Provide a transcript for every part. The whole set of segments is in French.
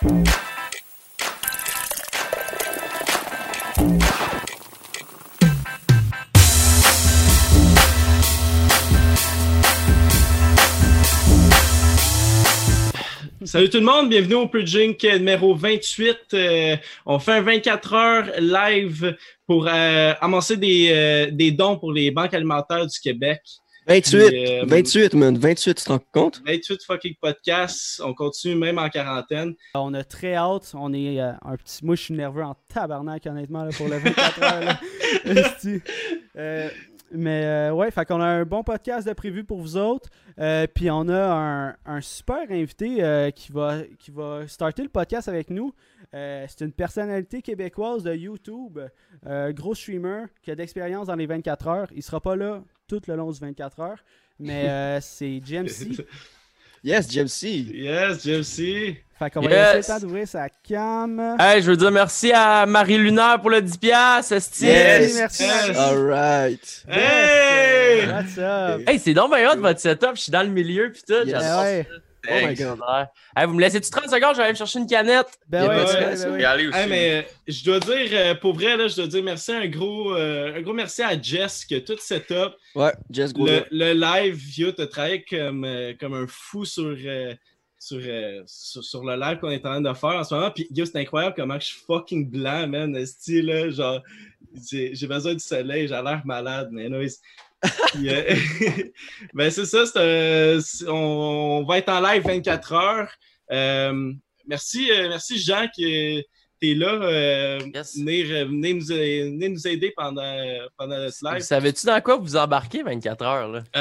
Salut tout le monde, bienvenue au Purging numéro 28. Euh, on fait un 24 heures live pour euh, amasser des, euh, des, dons pour les banques alimentaires du Québec. 28, 28, man, 28, tu te rends compte? 28 fucking podcasts, on continue même en quarantaine. On a très hâte, on est un petit... Moi, je suis nerveux en tabarnak, honnêtement, pour le 24 heures. Mais euh, ouais, fait qu'on a un bon podcast de prévu pour vous autres. Euh, puis on a un, super invité euh, qui, va, qui va starter le podcast avec nous. c'est une personnalité québécoise de YouTube, gros streamer qui a d'expérience dans les 24 heures. Il sera pas là tout le long du 24 heures, mais c'est GMC. Yes, GMC. Yes, GMC. Fait qu'on va yes. laisser le temps d'ouvrir sa cam. Hey, je veux dire merci à Marie Lunaire pour le 10$, piastres, Yes, merci. All right. Hey! What's up? Hey, c'est donc bien hot votre setup. Je suis dans le milieu, pis tout. Yes. Oh my god. Hey, vous me laissez-tu 30 secondes? Je vais aller me chercher une canette. Ben ouais, ouais, hey, mais euh, je dois dire, euh, pour vrai, là, je dois dire merci, un gros, euh, un gros merci à Jess qui a tout setup. Ouais, Jess gros. Le, le live, Vio, t'as travaillé comme, comme un fou sur euh, sur, sur, le live qu'on est en train de faire en ce moment. Puis, yo, c'est incroyable comment je suis fucking blanc, man. Style, là, genre, j'ai besoin du soleil, j'ai l'air malade, mais Euh, ben, c'est ça, on, va être en live 24 heures. Euh, merci, merci Jean qui est là. venez, nous, aider pendant, pendant ce live. Savais-tu dans quoi vous embarquez 24 heures? Là? on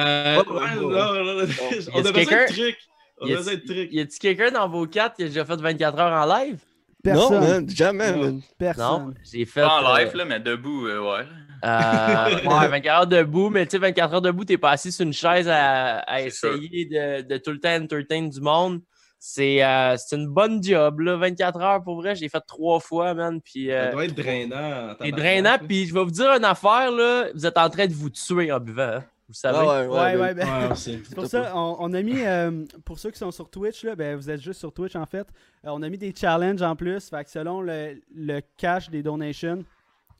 a besoin de trucs. Y a-t-il quelqu'un dans vos quatre qui a déjà fait 24 heures en live? Personne. Non, jamais. Personne. Non, j'ai fait. Pas en live, euh, là, mais debout, euh, ouais. Euh, ouais, 24 heures debout, mais tu sais, 24 heures debout, t'es pas assis sur une chaise à, à essayer de, de, tout le temps entertain du monde. C'est euh, une bonne job, là. 24 heures, pour vrai, j'ai fait trois fois, man. Puis, euh, Ça doit être drainant. C'est drainant, puis je vais vous dire une affaire, là. Vous êtes en train de vous tuer en buvant. Hein. Vous savez? ouais, ouais, ouais, ben, c'est pour ça, on, a mis, euh, pour ceux qui sont sur Twitch, là, ben, vous êtes juste sur Twitch en fait, euh, on a mis des challenges en plus. Fait que selon le, le, cash des donations,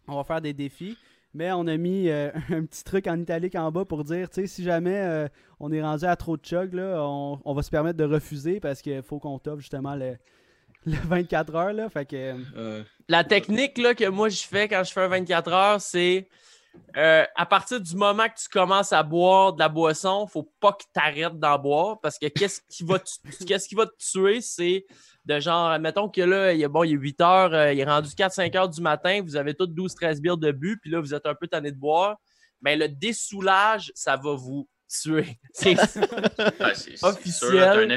on va faire des défis. Mais on a mis euh, un petit truc en italique en bas pour dire, tu sais, si jamais on est rendu à trop de chug, là, on, va se permettre de refuser parce qu'il faut qu'on top justement le, le 24 heures. Là, fait que, La technique là, que moi je fais quand je fais un 24 heures, c'est euh, à partir du moment que tu commences à boire de la boisson, faut pas que tu arrêtes d'en boire parce que qu'est-ce qui va te, qu'est-ce qui va te tuer, c'est de genre, mettons que là, il est, bon, il est 8 heures, euh, il est rendu 4-5 heures du matin, vous avez toutes 12-13 bières de but, puis là, vous êtes un peu tanné de boire. Mais le dessoulage, ça va vous tuer. C'est officiel.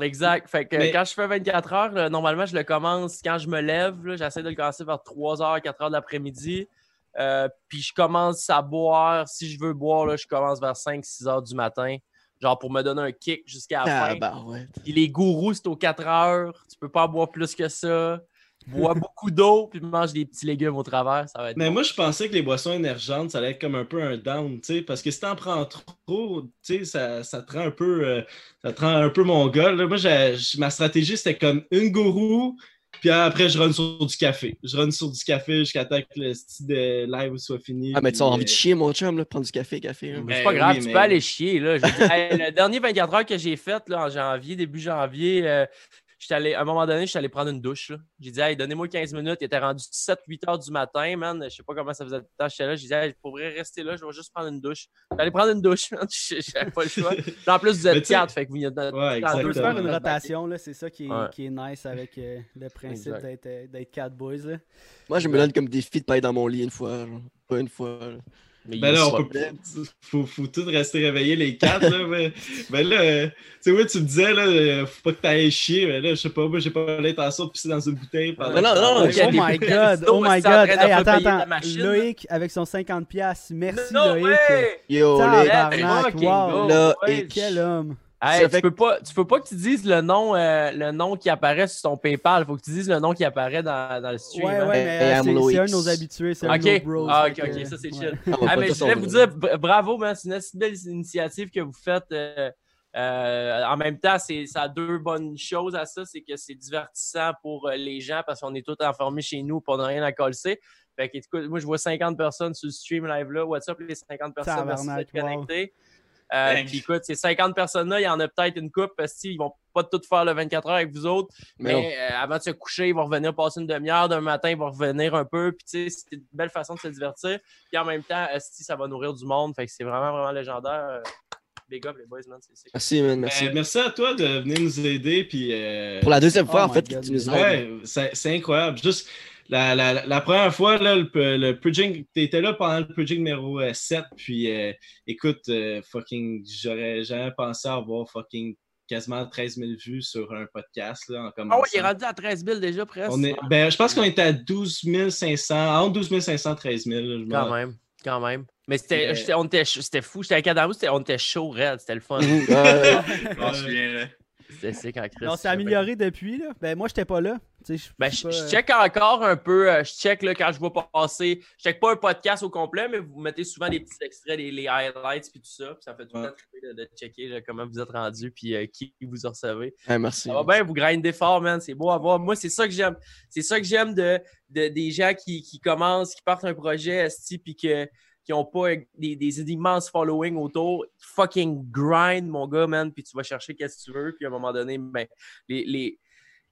Exact. Fait que quand je fais 24 heures, normalement, je le commence quand je me lève. J'essaie de le commencer vers 3 h, 4 h de l'après-midi. Euh, puis je commence à boire. Si je veux boire, là, je commence vers 5-6 heures du matin. Genre pour me donner un kick jusqu'à la ah, fin. Bah ouais. Puis les gourous, c'est aux 4 heures. Tu peux pas boire plus que ça. Bois beaucoup d'eau, puis mange des petits légumes au travers. Ça va être Mais moi, je pensais que les boissons énergentes, ça allait être comme un peu un down, tu sais, parce que si t'en prends trop, tu sais, ça, ça, te rend un peu, euh, ça te rend un peu mon gars. moi, ma stratégie, c'était comme une gourou, puis après, je run sur du café. Je run sur du café jusqu'à temps que le style de live soit fini. Ah, mais tu as envie de chier, mon chum, là, prendre du café, café. C'est pas ben grave, tu peux aller chier. Là. le dernier 24 heures que j'ai fait là, en janvier, début janvier, euh, allé, à un moment donné, je suis allé prendre une douche. J'ai dit, hey, donnez-moi 15 minutes. Il était rendu 7-8 heures du matin, man. Je sais pas comment ça faisait de temps. J'étais là. J'ai dit, hey, je pourrais rester là. Je vais juste prendre une douche. J'allais prendre une douche, man. J'avais pas le choix. en plus, vous êtes quatre. Fait que vous y ouais, On peut faire une rotation. C'est ça qui est, qui est, nice avec euh, le principe euh, d'être quatre boys. Là. Moi, je me donne comme défi de pas être dans mon lit une fois. Pas une fois. Mais ben là, on peut faut, faut tout rester réveillés les quatre. Là, mais, ben là, euh, tu sais, ouais, tu me disais, là, euh, faut pas que t'ailles chier. Mais là, je sais pas, moi, j'ai pas l'intention de pisser dans une bouteille. Pendant... Non, non, non. Oh my god, oh my god. Hey, attends, attends. Loïc avec son 50$. Merci, Loïc. Yo, Loïc. Wow. Loïc. Quel homme tu, peux pas, tu peux pas que tu dises le nom, euh, le nom qui apparaît sur ton PayPal. Il faut que tu dises le nom qui apparaît dans, dans le stream. Ouais, hein. ouais, mais c'est un de nos habitués. C'est un de nos bros. Ah, ok, ok, ça c'est chill. ah, mais je voulais vous dire bravo, man. C'est une belle initiative que vous faites. Euh, Euh, en même temps, c'est, ça a deux bonnes choses à ça. C'est que c'est divertissant pour euh, les gens parce qu'on est tous informés chez nous pour ne rien à coller. Fait que, écoute, moi, je vois 50 personnes sur le stream live là. What's up, les 50 personnes? Merci d'être connectés. Euh, puis écoute, ces 50 personnes-là, il y en a peut-être une coupe parce qu'ils vont pas toutes faire le 24 heures avec vous autres. Mais, euh, avant de se coucher, ils vont revenir passer une demi-heure. D'un matin, ils vont revenir un peu. Puis tu sais, c'est une belle façon de se divertir. Puis en même temps, si ça va nourrir du monde. Fait que c'est vraiment, vraiment légendaire. Big up les boys, man. Merci, man. Merci. Euh, merci à toi de venir nous aider. Puis, Pour la deuxième fois, oh en fait, tu nous Ouais, c'est incroyable. Juste la, la, la, première fois, là, le, le Purging, t'étais là pendant le Purging numéro 7, euh, puis euh, écoute, euh, fucking, j'aurais jamais pensé avoir fucking quasiment 13 000 vues sur un podcast. Là, en ah ouais, il est rendu à 13 000 déjà presque. On est, ben, je pense qu'on était à 12 500, entre 12 500 et 13 000. quand même, quand même. Mais c'était, c'était fou, j'étais à Cadamou, on était chaud, red, c'était le fun. je c'est quand Chris. Non, c'est amélioré depuis. Là. Ben, moi, j'étais pas là. Ben, je, check encore un peu. Euh, je check là, quand je vois passer. Je check pas un podcast au complet, mais vous mettez souvent des petits extraits, les, highlights puis tout ça. Puis ça fait tout le temps de, de, checker comment vous êtes rendu puis euh, qui vous recevez. merci. Ça va bien, vous grindez fort, man. C'est beau à voir. Moi, c'est ça que j'aime. C'est ça que j'aime de, de, des gens qui, qui commencent, qui partent un projet, puis que qui n'ont pas des, des, immenses following autour, fucking grind, mon gars, man, puis tu vas chercher qu'est-ce que tu veux, puis à un moment donné, ben, les, les,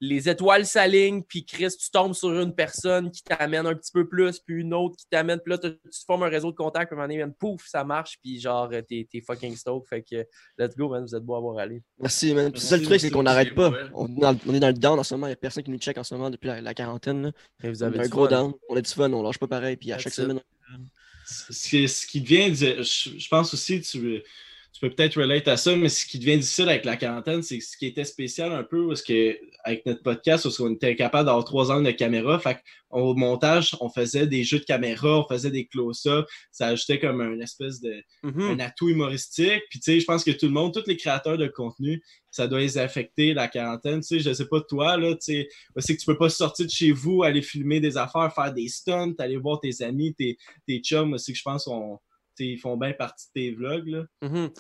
les étoiles s'alignent, puis Chris, tu tombes sur une personne qui t'amène un petit peu plus, puis une autre qui t'amène, puis là, tu, formes un réseau de contacts, puis à un moment donné, pouf, ça marche, puis genre, t'es, t'es fucking stoked, fait que let's go, man, vous êtes beau à voir aller. Merci, man. C'est ça le truc, c'est qu'on n'arrête pas. On est, dans, on est, dans, le down en ce moment, il n'y a personne qui nous check en ce moment depuis la, quarantaine. Là. Et vous avez un gros down, on a du fun, on lâche pas pareil, puis à chaque semaine, ce qui devient, je, pense aussi, tu, tu peux peut-être relate à ça, mais ce qui devient difficile avec la quarantaine, c'est ce qui était spécial un peu, parce que avec notre podcast, parce qu'on était capable d'avoir trois ans de caméra, fait au montage, on faisait des jeux de caméra, on faisait des close-up, ça ajoutait comme une espèce de mm-hmm. un atout humoristique. Puis tu sais, je pense que tout le monde, tous les créateurs de contenu, ça doit les affecter la quarantaine. Tu sais, je sais pas toi, là, tu sais, c'est que tu peux pas sortir de chez vous, aller filmer des affaires, faire des stunts, aller voir tes amis, tes, tes chums, c'est que je pense qu'ils font bien partie de tes vlogs. Là. Mm-hmm.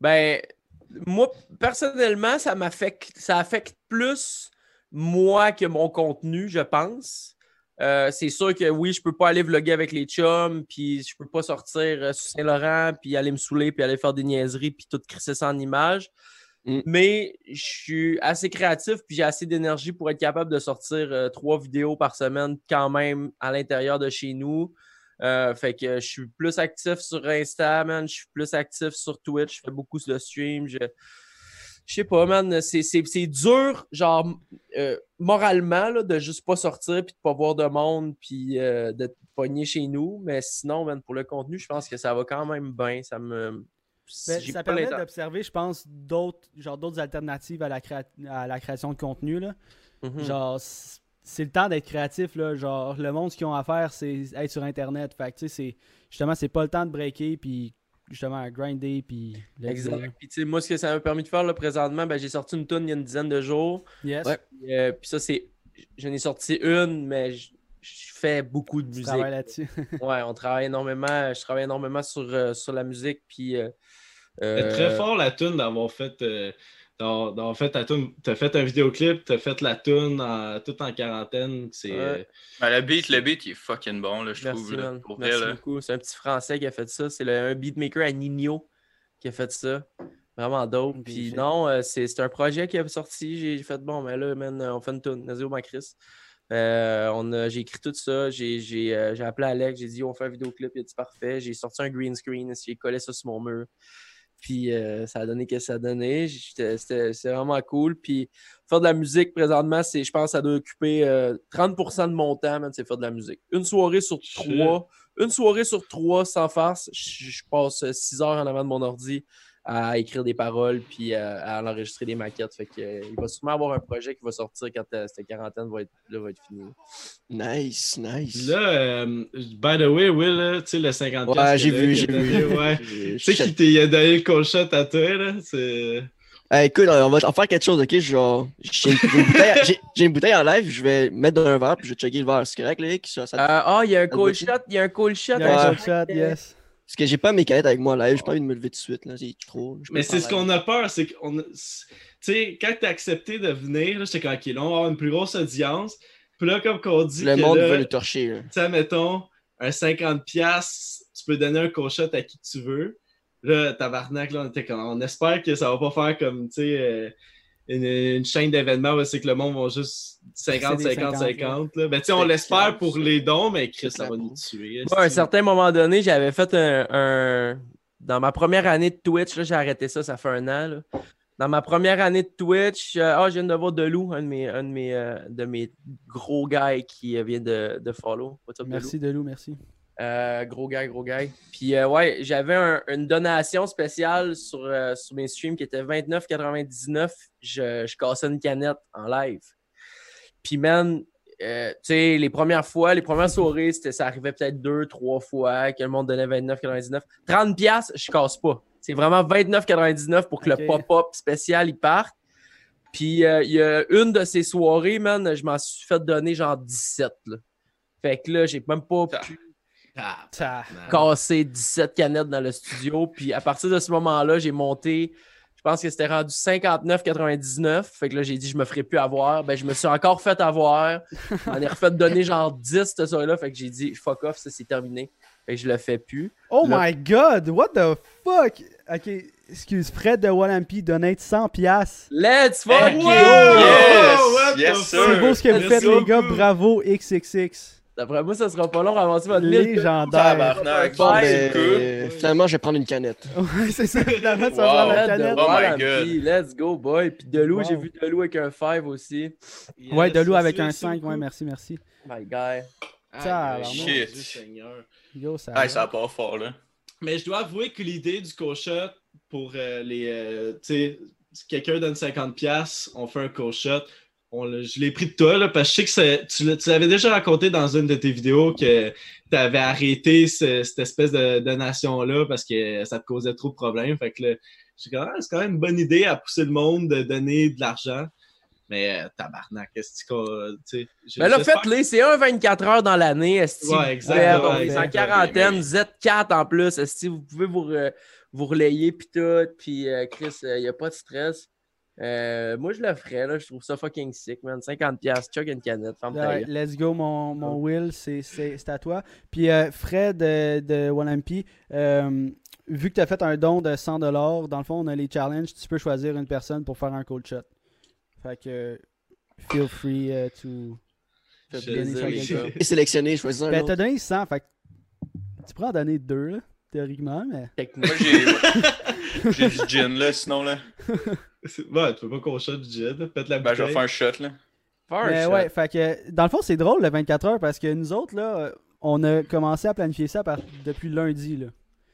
Ben, moi, personnellement, ça m'affecte, ça affecte plus moi que mon contenu, je pense. Euh, c'est sûr que oui, je peux pas aller vlogger avec les chums, puis je peux pas sortir euh, sur Saint-Laurent, puis aller me saouler, puis aller faire des niaiseries, puis tout crisser ça en images. Mm. Mais je suis assez créatif, puis j'ai assez d'énergie pour être capable de sortir euh, trois vidéos par semaine quand même à l'intérieur de chez nous. Fait que je suis plus actif sur Insta, je suis plus actif sur Twitch, je fais beaucoup de stream. Je, je sais pas, man, c'est dur, genre, euh, moralement, là, de juste pas sortir, puis de pas voir de monde, puis euh, de pogner chez nous. Mais sinon, man, pour le contenu, je pense que ça va quand même bien. Ça me. Ben, ça permet d'observer, je pense, d'autres genre d'autres alternatives à la, à la création de contenu. Là. Mm-hmm. Genre, c'est le temps d'être créatif. Là. Genre, le monde, ce qu'ils ont à faire, c'est être sur Internet. Fait que, tu sais, justement, c'est pas le temps de breaker, puis justement à grinder puis exact puis moi ce que ça m'a permis de faire là, présentement ben, j'ai sorti une tonne il y a une dizaine de jours yes euh, puis ça c'est j'en ai sorti une mais je, fais beaucoup de musique là-dessus ouais on travaille énormément je travaille énormément sur, euh, sur la musique puis euh, très fort la tune d'avoir fait en fait, tu as fait un vidéoclip, tu as fait la tune tout en quarantaine. C'est, euh, ben, le beat, le beat, il est fucking bon, là, je trouve. Merci beaucoup. C'est un petit Français qui a fait ça. C'est un beatmaker à Nino qui a fait ça. Vraiment dope. Puis non, euh, c'est un projet qui a sorti. J'ai fait, bon, mais là, on fait une tune. Nazio Macris. Euh, j'ai écrit tout ça. J'ai appelé Alex. J'ai dit, on fait un vidéoclip. Il a dit parfait. J'ai sorti un green screen. J'ai collé ça sur mon mur. Puis euh, ça a donné ce que ça a donné. C'était vraiment cool. Puis faire de la musique présentement, c'est, je pense ça doit occuper 30% euh, de mon temps, c'est faire de la musique. Une soirée sur trois, une soirée sur trois sans farce, je, passe 6 heures en avant de mon ordi à écrire des paroles puis euh, à, enregistrer des maquettes. Fait que, euh, il va sûrement avoir un projet qui va sortir quand euh, cette quarantaine va être, là, va être finie. Nice, nice. Là, by the way, Will, tu sais, le 50 Ouais, j'ai vu, j'ai vu. Ouais. tu sais qu'il t'a donné le cold shot à toi, là. C'est. écoute, on va en faire quelque chose, ok? Genre, j'ai une, une, bouteille en live, je vais mettre dans un verre, puis je vais checker le verre. C'est correct, là? Ah, oh, il y a un cool shot, il y a un cool shot. Il y a un cool shot, yes. Parce que j'ai pas mes canettes avec moi live, j'ai pas envie de me lever tout de suite. Là. C'est trop. Mais c'est ce qu'on a peur, c'est qu'on Tu sais, quand t'as accepté de venir, là, j'étais comme, ok, là, on va avoir une plus grosse audience. Puis là, comme qu'on dit, Le que monde là, veut le torcher. tu sais, mettons, un 50$, tu peux donner un cochot à qui tu veux. Là, tabarnak, là, on était comme, on espère que ça va pas faire comme, tu sais, euh, une, une chaîne d'événements où c'est que le monde va juste 50, C'est des 50, 50, 50. Là. Ben, on l'espère pour les dons, mais Chris, ça va nous tuer. À un certain moment donné, j'avais fait un, un- Dans ma première année de Twitch, là, j'ai arrêté ça, ça fait un an. là. Dans ma première année de Twitch, euh, ah, je viens de voir Delou, un de mes, un de mes, euh, de mes gros gars qui euh, vient de, de follow. What's up, Delou? Merci, Delou, merci. Euh, gros gars, gros gars. Puis euh, ouais, j'avais un- une donation spéciale sur, euh, sur mes streams qui était 29,99. Je, je cassais une canette en live. Puis man, tu sais, les premières fois, les premières soirées, ça arrivait peut-être deux, trois fois que le monde donnait 29,99. 30 pièces, je casse pas. C'est vraiment 29,99 pour que le pop-up spécial il parte. Puis il y a une de ces soirées, man, je m'en suis fait donner genre 17. là. Fait que là, j'ai même pas pu Ah, Ça. casser 17 canettes dans le studio. Puis à partir de ce moment-là, j'ai monté, je pense que c'était rendu 59,99. Fait que là, j'ai dit, je me ferai plus avoir. Ben, je me suis encore fait avoir. On est refait donner genre 10 cette soirée-là. Fait que j'ai dit, fuck off, ça c'est terminé. Fait que je le fais plus. Oh Là- my god, what the fuck? Ok, excuse, Fred de Wallampy donate 100$. piastres. Let's fuck you! Yes! Yes! C'est beau ce que vous faites, les gars. Bravo, XXX. D'après moi, ça sera pas long à avancer votre liste. Légendaire. Tabarnak. Bon, ben. Euh, finalement, je vais prendre une canette. Ouais, c'est ça, finalement, ça Wow. va la Fred de canette. Oh my Wallampy, Let's go, boy. Puis Delou, Wow. j'ai vu Delou avec un 5 aussi. Ouais, Delou avec un merci 5, beaucoup. ouais, merci, merci. My guy. Mon Shit. Dieu Seigneur. Yo, ça. Hey, ça part fort, là. Mais je dois avouer que l'idée du co-shot pour euh, les. euh, tu sais, si quelqu'un donne 50$, on fait un co-shot. On je l'ai pris de toi, là, parce que je sais que tu l'avais déjà raconté dans une de tes vidéos que tu avais arrêté ce- cette espèce de donation-là parce que ça te causait trop de problèmes. Fait que là, j'ai dit, ah, c'est quand même une bonne idée à pousser le monde de donner de l'argent. Mais euh, tabarnak, est-ce que tu sais. Mais là, j'espère faites-les, c'est un 24 heures dans l'année. Esti, Ouais, vous exact, ouais, c'est en quarantaine, Mais- Z4 en plus. Esti, vous pouvez vous, re- vous relayer, puis tout. Puis euh, Chris, il n'y a pas de stress. Euh, moi, je le ferais, là. Je trouve ça fucking sick, man. 50$, chug une canette, ferme ta let's go, mon, mon Will, c'est c'est- c'est à toi. Puis euh, Fred de, de euh, vu que tu as fait un don de 100$, dans le fond, on a les challenges, tu peux choisir une personne pour faire un cold shot. Fait que, feel free euh, to. Et sélectionné, choisis un Ben, t'as donné 100, fait que tu pourrais en donner deux, là, théoriquement, mais. Moi, j'ai j'ai du gin, là, sinon, là. Ouais, tu peux pas qu'on-shot du jet. Pète la Ben, je vais bouteille. faire un shot, là. Faire un Mais shot. ouais, fait que, dans le fond, c'est drôle le 24 heures parce que nous autres, là, on a commencé à planifier ça par- depuis lundi, là.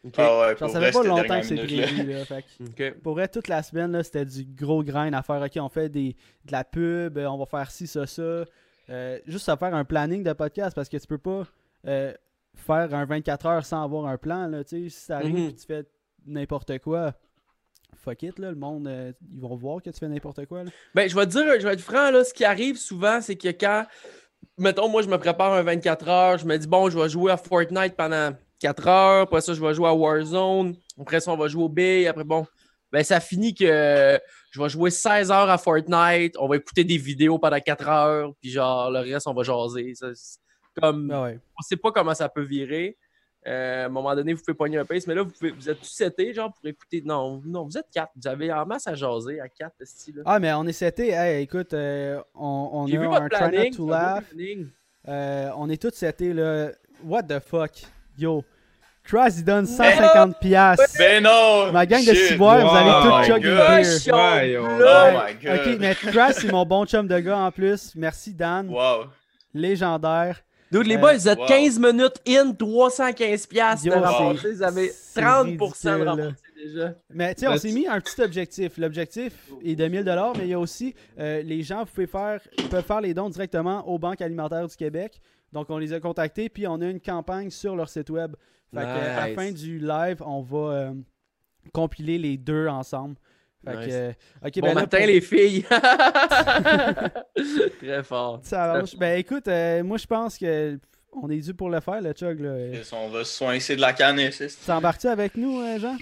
Ok. Ah ouais, savais vrai, pas longtemps que c'est là. prévu, là. Fait que-. Pour vrai, toute la semaine, là, c'était du gros grind à faire. OK, on fait des, de la pub, euh, on va faire ci, ça, ça. Euh, juste à faire un planning de podcast parce que tu peux pas euh, faire un 24 heures sans avoir un plan. Là, tu sais. si ça arrive Mhm. et tu fais n'importe quoi, fuck it, là, le monde, euh, ils vont voir que tu fais n'importe quoi. Là. Ben, je vais te dire, je vais être franc, là, ce qui arrive souvent, c'est que quand, mettons, moi, je me prépare un 24 heures, je me dis, bon, je vais jouer à Fortnite pendant 4 heures, après ça, je vais jouer à Warzone, après ça, on va jouer au Bay, après, bon, ben, ça finit que je vais jouer 16 heures à Fortnite, on va écouter des vidéos pendant 4 heures, puis genre, le reste, on va jaser. Ça, comme, Ah ouais. on sait pas comment ça peut virer. Euh, à un moment donné, vous pouvez pogner un pace, mais là, vous, pouvez, vous êtes tous setés, genre, pour écouter? Non, non, vous êtes quatre. Vous avez en masse à jaser à quatre, ce style Ah, mais on est seté. Hey, écoute, euh, on, on a vu un votre try not planning. to laugh. Euh, on est tous setés, là. What the fuck? Yo. Cross, il donne 150$. piastres. Ben non! Ma gang de ciboires, vous Wow. allez Oh tout chug une Ouais, Oh my god! Ok, mais Crash, c'est mon bon chum de gars en plus. Merci Dan. Wow. Légendaire. Dude, les Euh, boys, vous êtes wow. 15 minutes in, 315 piastres de ramassé. Vous avez c'est 30% de ridicule, ramassé déjà. Mais tu sais, on s'est mis un petit objectif. L'objectif est de 1000 mais il y a aussi euh, les gens vous pouvez faire, peuvent faire les dons directement aux banques alimentaires du Québec. Donc on les a contactés, puis on a une campagne sur leur site web. Fait que, à la fin du live, on va euh, compiler les deux ensemble. Fait Nice. que, euh, Bon ben là, matin, pour- les filles. Très fort. Ça avance. Ben écoute, euh, moi je pense que On est dû pour le faire, le chug. Là. On va se soincer de la canne, ici. T'embarques-tu avec nous, euh, Jean?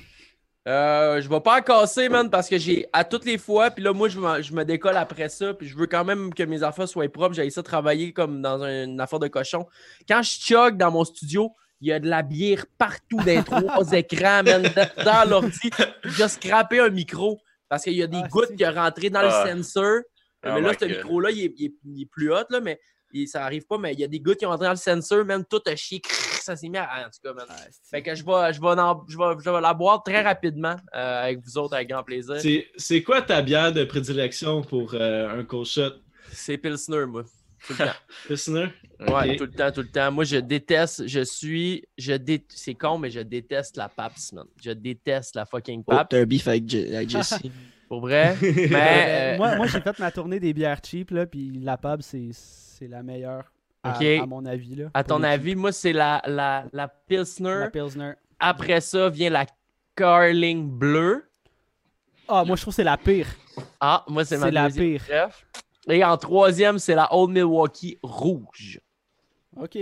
Euh, je vais pas en casser, man, parce que j'ai à toutes les fois, puis là, moi, je me, je me décolle après ça, puis je veux quand même que mes affaires soient propres. J'ai ça travailler comme dans un- une affaire de cochon. Quand je chug dans mon studio, il y a de la bière partout dans les trois écrans, man, dans- dans l'ordi. J'ai scrappé un micro parce qu'il y a des Ah, gouttes qui sont rentrées dans Ah. le sensor. Oh mais là, ce micro-là, il est, il est- il est plus haut, là, mais il- ça arrive pas. Mais il y a des gouttes qui ont rentré dans le sensor, même tout a chié. crrr, Ça s'est mis à. En tout cas, man. Fait que je vais, je vais, en- je vais, je vais la boire très rapidement euh, avec vous autres, avec grand plaisir. C'est- C'est quoi ta bière de prédilection pour euh, un cold shot? C'est Pilsner, moi. Tout le temps. Listener? Ouais, tout le temps, tout le temps. Moi, je déteste, je suis, je dé... c'est con, mais je déteste la PAPS, man. Je déteste la fucking Oh, PAPS, t'as un beef avec, Je- avec Jesse. pour vrai? Mais, euh, moi, moi j'ai fait ma tournée des bières cheap, là, puis la pub, c'est c'est la meilleure, à, Ok. à mon avis. Là, à ton avis, moi, c'est la, la, la. Pilsner. La Pilsner. Après ça vient la Carling bleue. Ah, moi, je trouve que c'est la pire. Ah, moi, c'est ma C'est la deuxième pire. chef. Et en troisième, c'est la Old Milwaukee rouge. OK.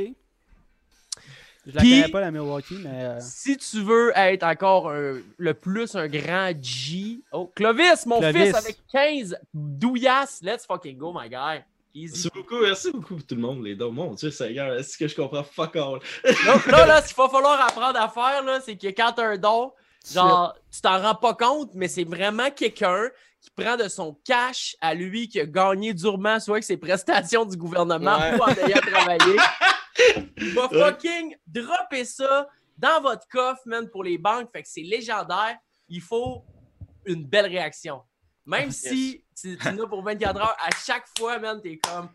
Je la Puis- connais pas, la Milwaukee, mais... euh, Si tu veux être encore un- le plus un grand G. Oh, Clovis, mon Clovis. fils avec 15 douillasses. Let's fucking go, my guy. Easy. Merci beaucoup, merci beaucoup pour tout le monde, les dons. Mon Dieu, Seigneur, est-ce que je comprends fuck all? Là, là, là, ce qu'il va falloir apprendre à faire, là, c'est que quand t'as un don, genre, tu t'en rends pas compte, mais c'est vraiment quelqu'un qui prend de son cash à lui, qui a gagné durement, soit avec ses prestations du gouvernement Ouais. pour en ayant travaillé. Il va fucking dropper ça dans votre coffre, man, pour les banques. Fait que c'est légendaire. Il faut une belle réaction. Même si tu, tu n'as pour 24 heures, à chaque fois, man, t'es comme!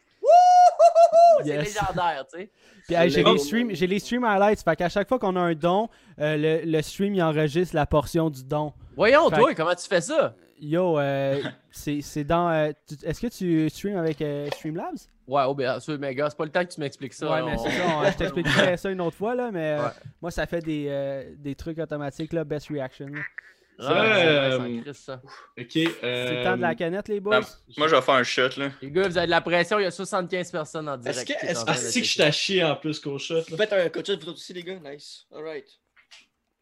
C'est Yes. légendaire, tu sais. Puis, hey, j'ai Oh. les streams, j'ai les stream highlights. Fait qu'à chaque fois qu'on a un don, euh, le, le stream il enregistre la portion du don. Voyons, Fait- toi, comment tu fais ça? Yo, euh, c'est c'est dans. euh, Est-ce que tu stream avec euh, Streamlabs? Ouais, oh, bien sûr, mais gars, c'est pas le temps que tu m'expliques ça. ouais, on- mais c'est ça. on- je t'expliquerai ça une autre fois, là. Mais euh, Ouais. moi, ça fait des, euh, des trucs automatiques, là. Best reaction. là. Ouais, Ouais, c'est euh, ça. Ok. C'est euh, le temps de la canette, les boys? Ben, moi, je vais faire un shot, là. Les gars, vous avez de la pression, il y a 75 personnes en direct. Est-ce que- Ah, de si que je t'ai chié en plus qu'au shot. Vous là? faites un coach vous autres aussi, les gars? Nice. Alright.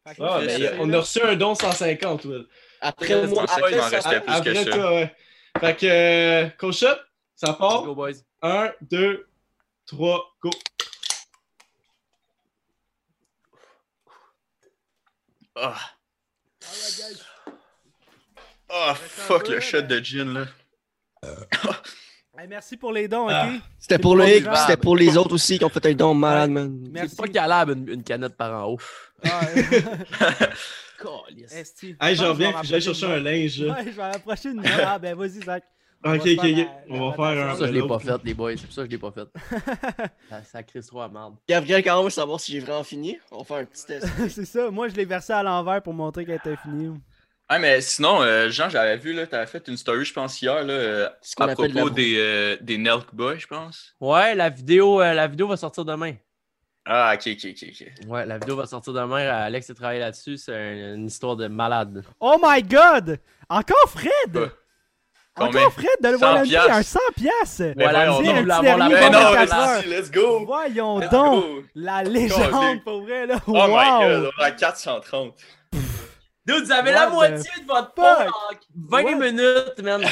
Fait que Ah, ben, on a reçu un don 150, Will. Après Ouais, moi, ça après ça, restait plus que Après ça. toi, ouais. Fait que, euh, cold shot, ça Let's part. go, boys. 1, 2, 3, go. Ah. Ah, fuck le shot de gin, là. Hey, merci pour les dons, Ah. ok? C'était pour le c'était pour les autres aussi qui ont fait un don malade, man. Merci. C'est pas galable une, une canette par en haut. Ah, Calice. esti. Hey, je reviens, puis j'allais chercher un linge. Ouais, je vais rapprocher une note. Ah, ben vas-y, Zach. On Ok, ok, ok. la- On la va faire un. C'est pour ça que je l'ai pas fait, les boys. C'est pour ça que je l'ai pas fait. ça, ça crisse trop à merde. Gabriel, quand même, savoir si j'ai vraiment fini. On va faire un petit test. C'est ça. Moi, je l'ai versé à l'envers pour montrer qu'elle était finie. Ah, mais sinon, euh, Jean, j'avais vu, là, t'avais fait une story, je pense, hier, là, euh, à propos des, euh, des Nelk Boys, je pense. Ouais, la vidéo, euh, la vidéo va sortir demain. Ah, ok, ok, ok, ok. Ouais, la vidéo va sortir demain. Alex a travaillé là-dessus. C'est un- une histoire de malade. Oh my god! Encore Fred! Encore Fred de 100 Wallandi, piastres. un 100 piastres! Mais Voilà, voyons si donc. vous voulez avoir la bon, non, let's, go! Voyons Let's donc! go! La légende, pour vrai, là! Oh wow! my god, on est à 430. Dude, vous avez What la the moitié de votre pot fuck? en 20 What? minutes, man.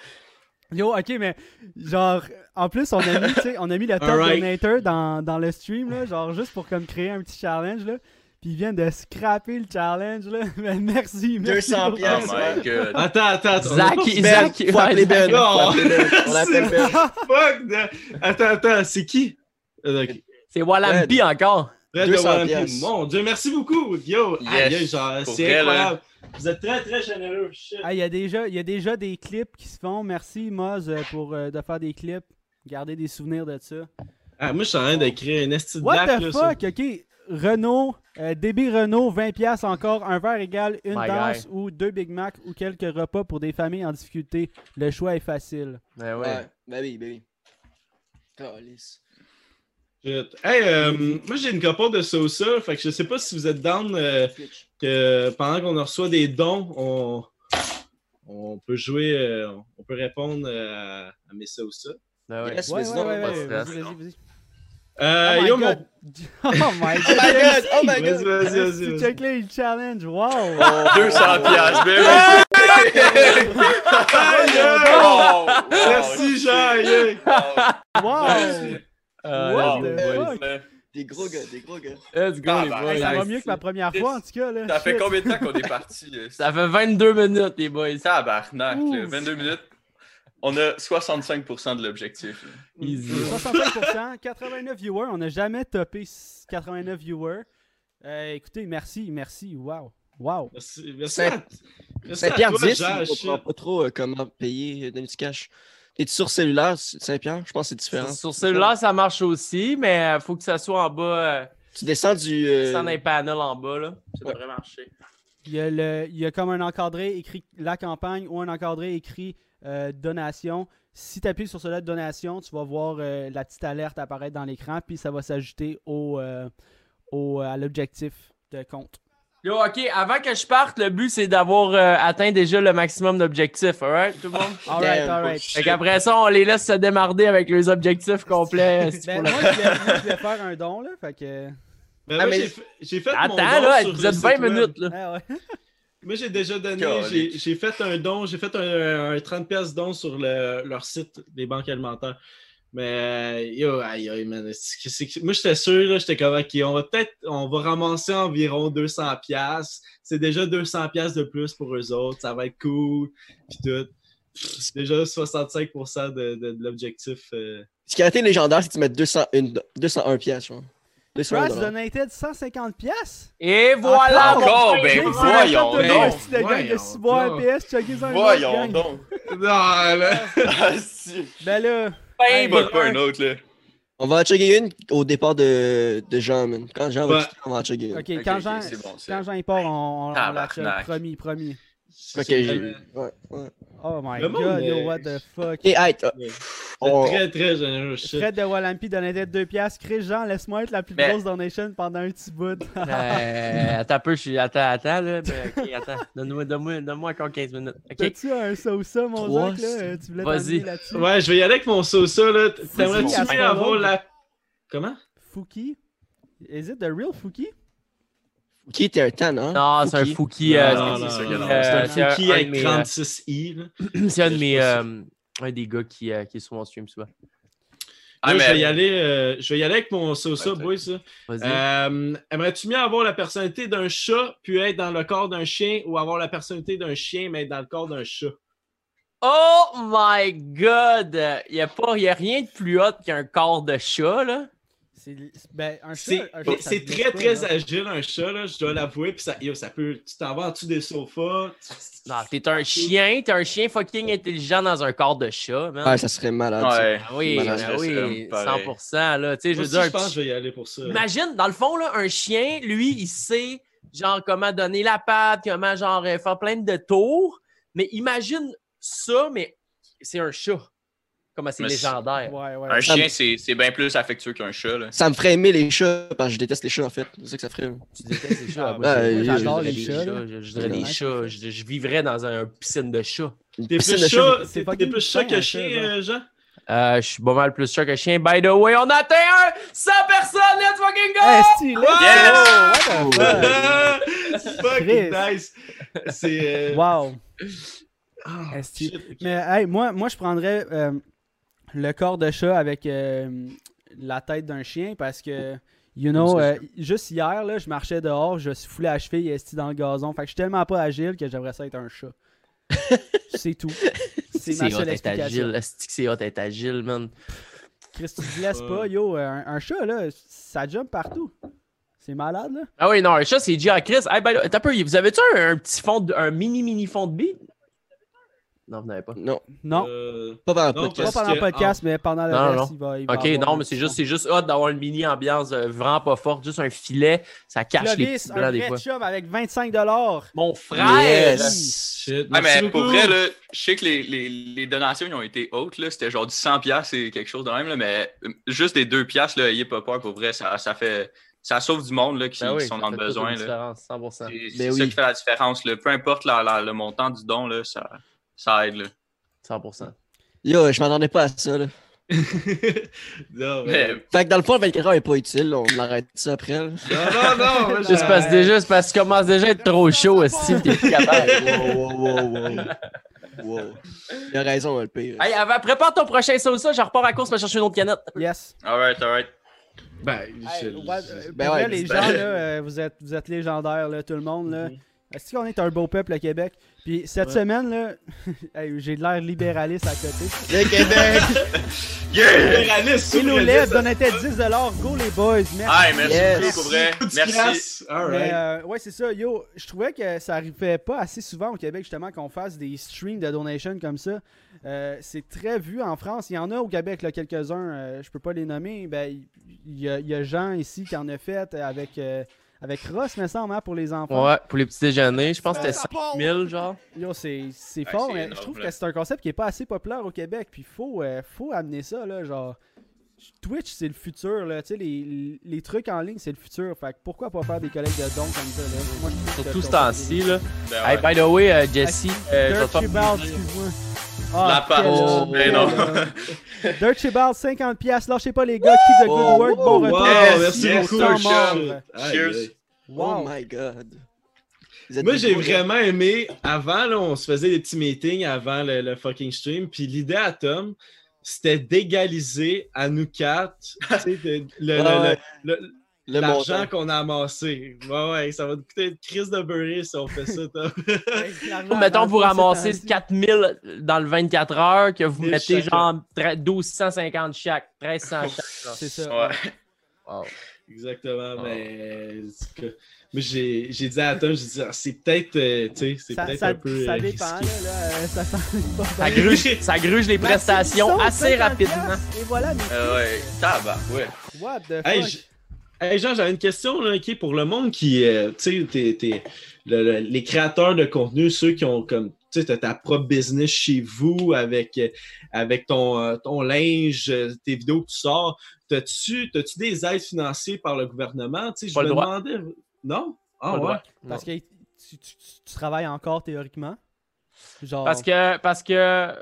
Yo, ok, mais genre, en plus, on a mis, tu sais, on a mis le top donator dans, dans le stream, là, genre juste pour comme créer un petit challenge, là. Puis ils viennent de scraper le challenge, là. Mais merci, merci. 200 pour Oh my god. Attends, attends, attends. Zach, Ben, Zach, faut appeler Ben. Non. Ben. On l'appelle Ben. Fuck de- Attends, attends, c'est qui? Euh. C'est Wallampi encore. Fred de 200 Wallampi. piastres. Mon Dieu, merci beaucoup. Yo, Yes, c'est là. incroyable. Vous êtes très, très généreux. Shit. Ah, il y, a déjà- il y a déjà des clips qui se font. Merci, Moz, euh, pour euh, de faire des clips. Garder des souvenirs de ça. Ah, moi, je suis en train de créer un esti de What black, the là, fuck? Ok. Renault, euh, DB Renault, 20$ encore. Un verre égale une My danse guy. ou deux Big Mac ou quelques repas pour des familles en difficulté. Le choix est facile. Ben ouais. Ouais, ben oui, ben oui. Hey, euh, moi, j'ai une copote de Sosa. Fait que je sais pas si vous êtes down euh, que pendant qu'on reçoit des dons, on, on peut jouer, euh, on peut répondre euh, à, à mes Sosa. Ben ouais. Yes, Ouais, mais ouais, ouais, Vas-y, vas-y, vas-y. Euh, oh my yo, god. mon... Oh my Oh my god. Oh my Vas-y, god! vas-y, vas-y. Tu vas-y. check là, il challenge. Wow. 200 piastres. Aïe, aïe. Oh, Merci, Jean. Wow. What the fuck? Des gros gars, des gros gars. Let's go, Ah, les bah, boys. Ça va mieux que ma première fois, en tout cas. Là. Ça fait combien de temps qu'on est parti? euh, Ça fait 22 minutes, les boys. Tabarnak, là, Ouf. 22 minutes. On a 65% de l'objectif. là. Easy. 65%, 89 viewers. On n'a jamais topé 89 viewers. Euh, écoutez, merci, merci. Wow. Wow. Merci, merci. Cinq- à- merci 5 à pierre toi, 10, Jean, je comprends shit. pas trop euh, comment payer, euh, donner du cash. T'es-tu sur cellulaire, 5 pierre? Je pense que c'est différent. Sur celui-là, ça marche aussi, mais il faut que ça soit en bas. Euh, Tu descends du. euh, sans un panel en bas, là. Ça Ouais. devrait marcher. Il y, a le, il y a comme un encadré écrit la campagne ou un encadré écrit euh, donation. Si tu appuies sur cela de donation, tu vas voir euh, la petite alerte apparaître dans l'écran, puis ça va s'ajouter au, euh, au, à l'objectif de compte. Yo, ok, avant que je parte, le but c'est d'avoir euh, atteint déjà le maximum d'objectifs, alright, tout le monde? Alright, Damn. alright. Fait qu'après ça, on les laisse se démarder avec les objectifs complets. c'est Ben, moi, je voulais, moi, je voulais faire un don, là. Fait que. Ben, Ah, moi, mais- j'ai fait- J'ai fait mon Attends, don là, sur vous êtes site 20 web. minutes, là. Ah ouais. Moi, j'ai déjà donné, j'ai fait un don, j'ai fait un, un 30 pièces don sur le- leur site des banques alimentaires. Mais yo, aïe, aïe, man. moi, j'étais sûr, là, j'étais comme, ok, on va peut-être, on va ramasser environ 200 pièces. C'est déjà 200 pièces de plus pour eux autres, ça va être cool, puis tout. C'est déjà 65% de, de- de l'objectif. euh. Ce qui a été légendaire, c'est que tu mets 201, 201 pièces, genre. 201 Price donated 150 pièces. Et voilà! Encore, mon ben, voyons donc. de gang de Voyons 6 bois donc. PS. Checkez ça un Voyons autre, gang. donc. Non, là. Ben là. Ben, Hey, Pas ben, pas un autre, là. On va en checker une au départ de, de Jean, man. Quand Jean va quitter, on va en checker une. Ok, quand Jean, bon, c'est- quand Jean part, on, on, on la check. Promis, promis. Ok, ouais, ouais. Oh my Le monde, god, yo, euh, what the fuck? Ok, hey, on- Très, très généreux. shit. Fred de Wallampi donated 2 piastres. Chris Jean, laisse-moi être la plus Mais- grosse donation pendant un petit bout. Euh, attends un peu, je suis. Attends, attends, là. Ben, ok, attends. Donne-moi donne donne encore 15 minutes. Ok? T'as-tu un sauce mon Trois, Zach, là? Tu voulais Vas-y. Ouais, je vais y aller avec mon Sosa, là. T'aimerais-tu avoir la... Comment? Fouki? Is it the real Fouki? Qui était un tan, hein? Non, c'est un Fouki. Fouki. Non, euh, c'est- euh, c'est un Fouki avec de mes, 36i, là. euh, C'est un de mes. Un des gars qui, euh, qui est sur mon stream souvent. Ah, je, vais y aller, euh, je vais y aller avec mon Sosa, boy, ça. Vas-y. Euh, Aimerais-tu mieux avoir la personnalité d'un chat puis être dans le corps d'un chien ou avoir la personnalité d'un chien mais être dans le corps d'un chat? Oh my god! Il n'y a, pas- y a rien de plus hot qu'un corps de chat, là. C'est ben, très, très là. agile, un chat, là, je dois l'avouer. Puis ça, yo, ça peut. Tu t'en vas en dessous des sofas. tu- Non, t'es un chien, t'es un chien fucking intelligent dans un corps de chat, man. Ouais, ça serait malade. Ouais. Ah oui, Malade, ah ça, oui, c'est pareil. 100%, là. Tu sais, je veux dire, je pense que je vais y aller pour ça. Imagine, dans le fond, là, un chien, lui, il sait, genre, comment donner la patte, comment, genre, euh, faire plein de tours. Mais imagine ça, mais c'est un chat. Comment c'est légendaire. Ouais, ouais. un Ça chien, me- c'est c'est bien plus affectueux qu'un chat, là. Ça me ferait aimer les chats, parce que je déteste les chats, en fait. C'est ça que ça ferait. Tu détestes les chats. Ah, ouais, je- j'adore les chats, je- dirais Ouais. chats. Je, je vivrais dans un piscine de chats. Une T'es piscine plus de chats. chat, C'est t'es- pas plus chat fin, que chien, chat, euh, Jean? Euh, je suis pas mal plus chat que chien. By the way, on a atteint un 100 personnes. Let's fucking go! Esti, let's Yes! go! What the fuck? Fucking Chris. nice! C'est. euh, Wow! ah. Mais hey, moi, moi je prendrais euh, le corps de chat avec euh, la tête d'un chien parce que, you know, euh, juste hier, là, je marchais dehors, je suis foulé à cheville esti dans le gazon. Fait que je suis tellement pas agile que j'aimerais ça être un chat. C'est tout. C'est ma seule explication. c'est hot être agile, man? Chris, tu te laisses pas, yo, un, un chat, là, ça jump partout. C'est malade, là. Ah oui, non, un chat, c'est G à Chris. Hey, peu, vous avez-tu un, un petit fond, de- un mini, mini fond de beat? Non, vous n'avez pas. Non, Non, Euh, pas pendant le pas podcast. parce pendant le que- podcast, mais pendant le Non, reste, non. il va, il va Ok, avoir non, mais c'est juste, c'est juste hot d'avoir une mini ambiance euh, vraiment pas forte, juste un filet, ça cache les Clovis, un blancs des vrai fois. chum avec 25 dollars. Mon frère! Yes. Shit. Ah, mais pour vrai, là, je sais que les, les, les donations ils ont été hautes, là. C'était genre du 100$ piastres et quelque chose de même, là, mais euh, juste des 2$, piastres, là, ayez pas peur, pour vrai, ça, ça fait. Ça sauve du monde là, qui, Ben oui, qui sont dans le besoin. une là. différence, 100%. C'est Ben c'est ça oui. qui fait la différence. là. Peu importe la- la- le montant du don, là, ça, ça aide. Là. 100%. Yo, je m'attendais pas à ça, là. non, mais... Fait que dans le fond, le 24 heures n'est pas utile. On l'arrête ça après. Non, non, non. Juste parce, déjà, parce que tu commences déjà à être trop chaud, Steve, t'es plus capable. wow, wow, wow, wow. Il a raison, le pire. Hey, avant, prépare ton prochain ça, je repars à course pour chercher une autre canette. Yes. Alright, alright. Ben, Hey, je- ouais, Ben pour ouais, vrai, les ben- gens, là, vous, êtes, vous êtes légendaires, là, tout le monde. Là. Mhm. Est-ce qu'on est un beau peuple, le Québec? Puis cette Ouais. semaine, là, hey, j'ai de l'air libéraliste à côté. Le Québec! Yeah! Libéraliste, Il nous lève, donnait 10 Go les boys, merci. Hey, merci Yes. beaucoup pour vrai. Coup de Merci. Mais euh, ouais, c'est ça. Yo, je trouvais que ça arrivait pas assez souvent au Québec, justement, qu'on fasse des streams de donation comme ça. Euh, c'est très vu en France. Il y en a au Québec, là, quelques-uns. euh, je peux pas les nommer. Ben, il y, y a Jean ici qui en a fait avec, euh, avec Ross, me semble, hein, pour les enfants. Ouais, pour les petits déjeuners, je pense que c'était 5000, genre. Yo, c'est Ouais, fort, mais énorme, je trouve là. que c'est un concept qui est pas assez populaire au Québec. Puis faut, euh, faut amener ça, là, genre. Twitch, c'est le futur, là. Tu sais, les, les trucs en ligne, c'est le futur. Fait que pourquoi pas faire des collègues de dons comme ça, là? Moi, je Surtout ce temps-ci, là. Ben Hey, by the way, euh, Jesse, euh, je vais excuse-moi. La Oh, quel non. Dirt Shibald, 50$. piastres. Lâchez pas, les gars. Keep the good Oh, work. bon retour. Merci yes, beaucoup. Cheers. Oh my god. Moi, j'ai vraiment aimé. Avant, là, on se faisait des petits meetings avant le, le fucking stream. Puis l'idée à Tom, c'était d'égaliser à nous quatre tu sais, de- le- le- Ouais, le- le- Le l'argent qu'on a amassé. Ouais, ouais, ça va te coûter une crise de beurré si on fait ça, Tom. Mettons, vous ramassez c'est 4000 dans le 24 heures, que vous mettez genre 13 1250 chaque, 1300 chaque. genre. C'est ça. Ouais. Wow. Exactement, Oh. mais. Moi, j'ai j'ai dit à Tom, j'ai dit, ah, c'est peut-être, euh, tu sais, c'est peut-être un peu. ça euh, dépend, là. risqué. là, ça pas Ça gruge, ça gruge les prestations assez 50$, rapidement. Et voilà, mes Euh, ouais. Tabac, ouais. What the fuck? Hey, Jean, j'avais une question là, ok, pour le monde qui, euh, tu sais, t'es- t'es- le- le- les créateurs de contenu, ceux qui ont comme, tu sais, t'as ta propre business chez vous avec, avec ton, euh, ton linge, euh, tes vidéos que tu sors. T'as-tu t'as-tu des aides financières par le gouvernement? Tu sais, je me droit. demandais. Non? Ah ouais? Parce que tu, tu- tu- tu travailles encore théoriquement? Genre. Parce que, parce que,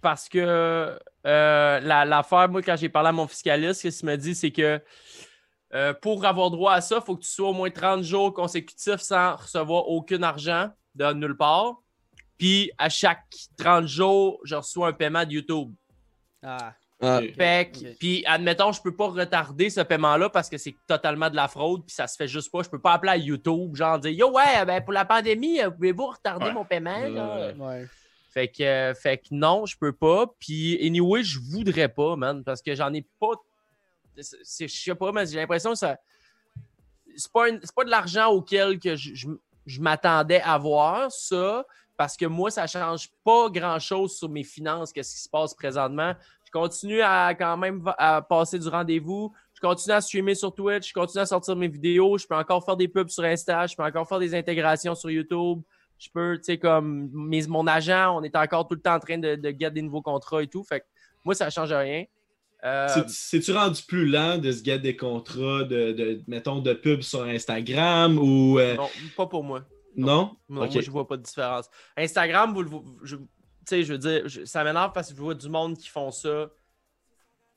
parce que euh, la- l'affaire, moi, quand j'ai parlé à mon fiscaliste, ce qu'il me dit, c'est que euh, pour avoir droit à ça, il faut que tu sois au moins 30 jours consécutifs sans recevoir aucun argent de nulle part. Puis à chaque 30 jours, je reçois un paiement de YouTube. Ah, Ah. Fait puis admettons, je peux pas retarder ce paiement-là parce que c'est totalement de la fraude, puis ça se fait juste pas. Je peux pas appeler à YouTube, genre dire Yo, ouais, ben pour la pandémie, euh, pouvez-vous retarder Ouais. mon paiement? ouais. Fait que, euh, fait que non, je peux pas. Puis, anyway, je voudrais pas, man, parce que j'en ai pas. Je sais pas, mais j'ai l'impression que ça. C'est pas, de l'argent auquel que je, m'attendais à voir, ça, parce que moi, ça change pas grand-chose sur mes finances, qu'est-ce qui se passe présentement. Je continue à quand même à passer du rendez-vous. Je continue à streamer sur Twitch. Je continue à sortir mes vidéos. Je peux encore faire des pubs sur Insta. Je peux encore faire des intégrations sur YouTube je peux, tu sais, comme mon agent, on est encore tout le temps en train de, de get des nouveaux contrats et tout. Fait que moi, ça change rien. Euh, C'est- C'est-tu rendu plus lent de se gagner des contrats de, de, mettons, de pub sur Instagram ou. euh, non, pas pour moi. non? Moi, je vois pas de différence. Instagram, vous le vo- je- tu sais, je veux dire, je- ça m'énerve parce que je vois du monde qui font ça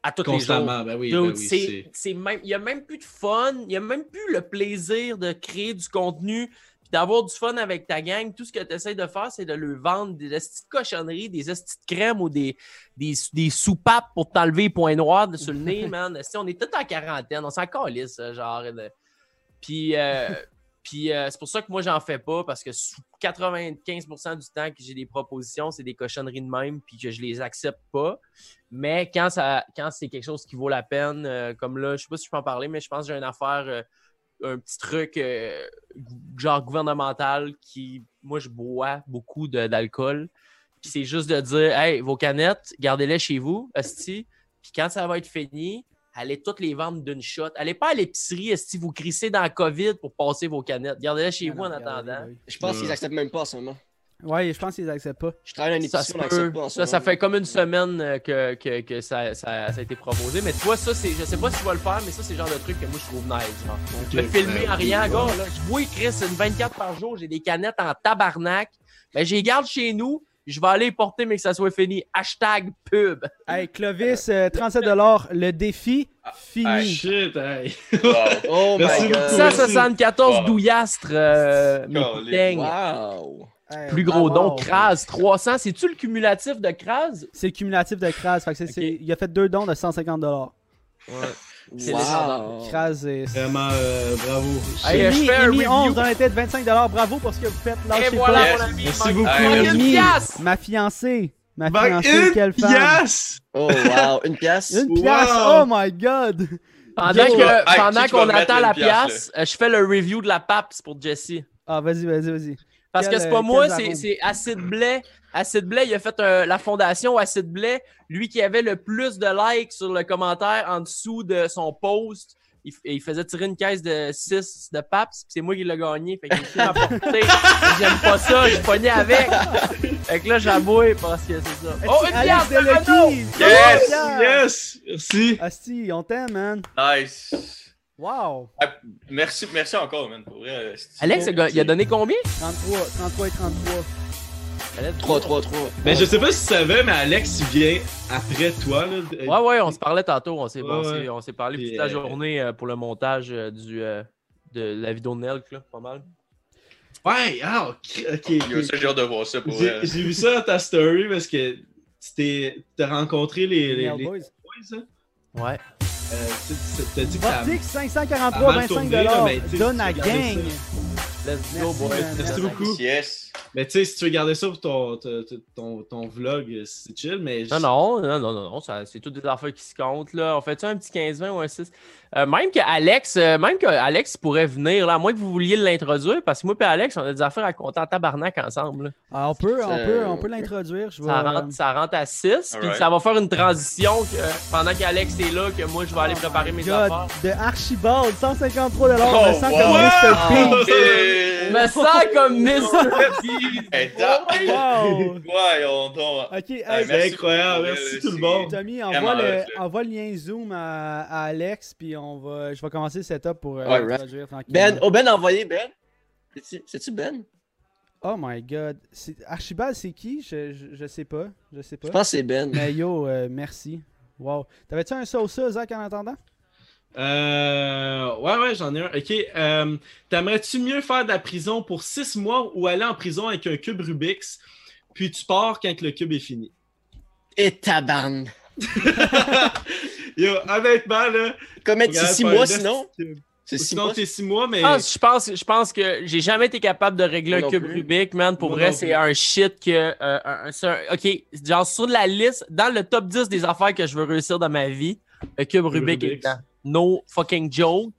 à tous les jours. Constamment, ben oui. Ben oui, c'est- c'est- c'est même, il n'y a même plus de fun, il n'y a même plus le plaisir de créer du contenu puis d'avoir du fun avec ta gang. Tout ce que tu essaies de faire, c'est de leur vendre des de cochonneries, des estis de crème ou des, des, des soupapes pour t'enlever les points noirs de- sur le nez, man. Si on est tous en quarantaine, on s'en calisse, genre. de- Puis, euh, puis euh, c'est pour ça que moi, j'en fais pas parce que sous 95% du temps que j'ai des propositions, c'est des cochonneries de même puis que je les accepte pas. Mais quand, ça, quand c'est quelque chose qui vaut la peine, euh, comme là, je sais pas si je peux en parler, mais je pense que j'ai une affaire, un petit truc euh, genre gouvernemental qui, moi, je bois beaucoup d'alcool. Puis c'est juste de dire, hey, vos canettes, gardez-les chez vous, esti. Puis quand ça va être fini, allez toutes les vendre d'une shot. Allez pas à l'épicerie, esti, vous crissez dans la COVID pour passer vos canettes. Gardez-les chez vous en attendant. je pense qu'ils acceptent même pas en ce moment. Ouais, je pense qu'ils acceptent pas. Je travaille dans épicerie, se on peut. n'accepte pas en ce ça, ça fait comme une semaine euh, que, que, que ça, ça, ça a été proposé. Mais toi, ça, c'est. Je sais pas si tu vas le faire, mais ça, c'est le genre de truc que moi, je trouve nice. Genre. Ok, Me filmer ben, en rien, gars. Là. Je vois Chris une 24 par jour, j'ai des canettes en tabarnak. Ben, je les garde chez nous. Je vais aller porter, mais que ça soit fini. Hashtag pub. Hey, Clovis, 37$, le défi fini. Ah, shit, hey. Oh Merci my beaucoup. god. 174 Wow. douillastres. Euh. Wow. Hey, Plus gros don, Kraz, 300. C'est-tu le cumulatif de Kraz? C'est le cumulatif de. Fait que Ok. Il a fait deux dons de 150$. C'est Wow. Est. Vraiment, euh, bravo. Hey, euh, je Amy, fais un Amy review. 11 dans la tête, 25$. Bravo pour ce que vous faites. Lâchez Et voilà, Yes. mon ami. Merci beaucoup. pièce. ma fiancée. Ma Ben, fiancée, quelle une femme. pièce! Oh wow. Une pièce. Une Wow. pièce, oh my god! Pendant Hey, qu'on attend la pièce, pièce, euh, je fais le review de la PAPS pour Jesse. Ah, vas-y, vas-y, vas-y. Parce Quel, que c'est euh, pas moi, c'est Acid Blais. Acid Blais, il a fait un- la fondation Acid Blais. Lui qui avait le plus de likes sur le commentaire en dessous de son post. Il, faisait tirer une caisse de 6 de PAPS, puis c'est moi qui l'ai gagné. Fait rapporté. J'aime pas ça, je pognais avec. Fait que là, j'abouille parce que c'est ça. Oh, une pièce de Renault! Yes! Yes! Merci! Asti, on t'aime, man. Nice. Wow! Ah, Merci, merci encore, man. Pour vrai, euh, Alex, il a- il a donné combien? 33, 33 et 33. 3, 3, 3. Mais je sais pas si tu savais, mais Alex il vient après toi. Là. Ouais, ouais, on se parlait tantôt. On s'est Ouais, ouais. parlé toute la euh, journée euh, pour le montage euh, du, euh, de la vidéo de Nelk, là, pas mal. Ouais, ah, ok. ok, ok. Yo, ça, j'ai hâte de voir ça pour J'ai vu ça dans ta story parce que tu t'es- t'as rencontré les, les, Nail les Boys. boys, hein? Ouais. Euh, tu sais, t'as dit que ça Vortex, 543, Avant de 25 tourner, là, mais tu Donne tu à gang. Let's go, Merci, boy. Merci Merci. beaucoup. Yes. Mais tu sais, si tu veux garder ça pour ton, ton, ton, ton vlog, c'est chill, mais... Non, non, non, non, non, non, ça- c'est toutes des affaires qui se comptent, là. On fait ça un petit 15-20 ou un 6? Euh, même que Alex, euh, même que Alex pourrait venir, là, à moins que vous vouliez l'introduire, parce que moi et Alex, on a des affaires à compter en tabarnak ensemble. Ah, on peut, on Euh, peut, on peut l'introduire. Je vais, Ça rentre, ça rentre à 6, puis ça va faire une transition que, pendant qu'Alex est là, que moi, je vais aller Oh préparer mes God, affaires. De Archibald, 153 Oh, Je me sens wow. comme Mr. P. Et- me sens comme Mr. P. Wow! Ok, hey, C'est incroyable, merci euh, tout le monde. Tommy, envoie le, envoie le lien Zoom à, à Alex, puis on va, je vais commencer le setup pour euh, tranquillement. Ben, oh Ben envoyé Ben. C'est-tu- Ben? Oh my god. Archibald, c'est qui? Je, je, je sais pas. Je sais pas. Je pense que c'est Ben. Mais yo, euh, merci. Wow. T'avais-tu un sauce Zach, en attendant? Euh, ouais, ouais, j'en ai un. Ok. Euh, T'aimerais-tu mieux faire de la prison pour six mois ou aller en prison avec un cube Rubik's, puis tu pars quand le cube est fini? Et tabarne. Yo, honnêtement, là. C'est 6 faire mois sinon? C'est 6 Sinon, mois? t'es six mois, mais. Ah, je pense, je pense que j'ai jamais été capable de régler Moi un non cube plus. Rubik, man. Pour Moi vrai, non c'est plus. un shit que. euh, un- un- c'est un- ok, genre sur la liste, dans le top 10 des affaires que je veux réussir dans ma vie, le cube Rubik est dedans. No fucking joke.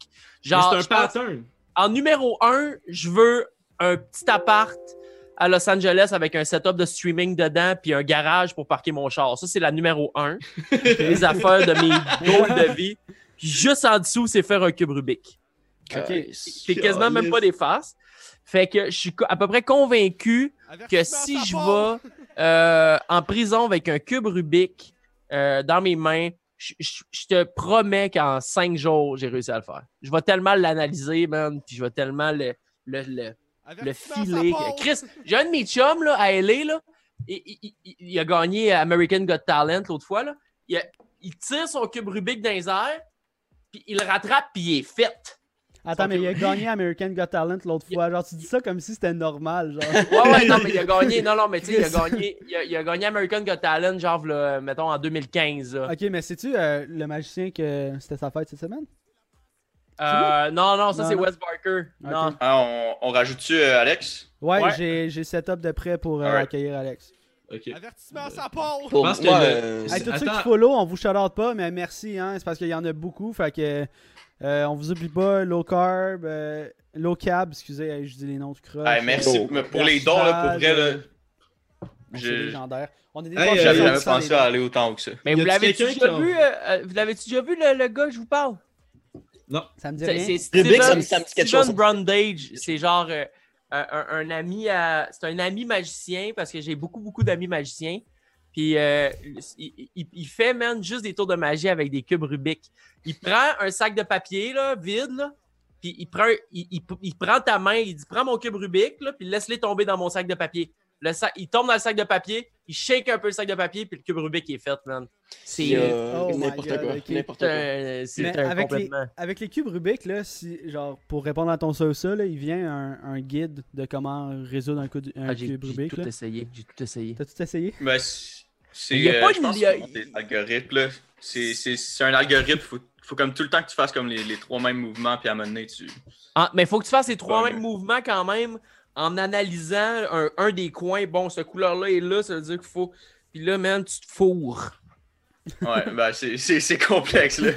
mais Genre, c'est un je pense- pattern. en numéro 1, je veux un petit appart à Los Angeles avec un setup de streaming dedans puis un garage pour parquer mon char. Ça, c'est la numéro 1. Les affaires de mes goals de vie. Puis juste en dessous, c'est faire un cube Rubik. C'est quasiment même pas des faces. Fait que je suis à peu près convaincu que si je vais euh, en prison avec un cube Rubik euh, dans mes mains, je, je- je te promets qu'en cinq jours, j'ai réussi à le faire. Je vais tellement l'analyser, man, puis je vais tellement le, le, le, le filer. que- Chris, j'ai un de mes chums là, à LA, là, il, il- il a gagné American Got Talent l'autre fois. Là. Il, a- il tire son cube Rubik dans les airs, puis il le rattrape, puis il est fait. Attends, mais il a gagné American Got Talent l'autre fois. Genre, tu dis ça comme si c'était normal. Genre. Ouais, ouais, non, mais il a gagné. Non, non, mais tu sais, il a gagné, il a, il a gagné American Got Talent, genre, là, mettons, en 2015. là. ok, mais sais-tu le magicien que c'était sa fête cette semaine? Euh, non, non, ça, c'est. Wes Barker. Non. Ah, on, on rajoute-tu euh, Alex? Ouais, Ouais. j'ai setup de prêt pour euh, Alright. accueillir Alex. Ok. Avertissement, ça part! Pour pense que le- euh, Hey, c'est- tous ceux Attends. qui follow, on vous shout out pas, mais merci, hein, c'est parce qu'il y en a beaucoup. Fait que euh, on vous oublie pas, low carb, euh, low cab, excusez, hey, je dis les noms du croche. Hey, merci Oh. pour les dons, là, pour vrai. Là, C'est je- légendaire. On est des Hey, fois, J'avais jamais pensé à aller autant haut que ça. Mais Y vous l'avez-tu quelqu'un déjà qui vu, euh, euh, vous l'avez-tu déjà vu, le, le gars que je vous parle? Ça me dit C'est rien. c'est Steven. Brundage. C'est genre euh, un, ami à- C'est un ami magicien parce que j'ai beaucoup, beaucoup d'amis magiciens. Puis euh, il, il- il fait, man, juste des tours de magie avec des cubes Rubik. Il prend un sac de papier, là, vide, là, puis il prend, il, il- il prend ta main, il dit Prends mon cube Rubik, là, puis laisse-les tomber dans mon sac de papier. Le sac, il tombe dans le sac de papier, il shake un peu le sac de papier, puis le cube Rubik est fait, man. C'est Euh, Oh n'importe quoi. N'importe un, avec les, complètement. avec les cubes Rubik, là, si, genre, pour répondre à ton ça ou ça, là, il vient un, un guide de comment résoudre un, cube- un Ah, j'ai cube j'ai Rubik. tout là. essayé, j'ai tout essayé. T'as tout essayé? Ben, c'est. Il y a euh, pas une- pense il y a- que c'est un algorithme. Faut, faut comme tout le temps que tu fasses comme les, les trois mêmes mouvements, puis à un moment donné, tu. Ah, mais il faut que tu fasses ces trois Ouais, mêmes mais- mouvements quand même en analysant un, un des coins. Bon, cette couleur-là est là, ça veut dire qu'il faut. Puis là, man, tu te fourres. Ouais, ben, c'est- c'est c'est complexe, là.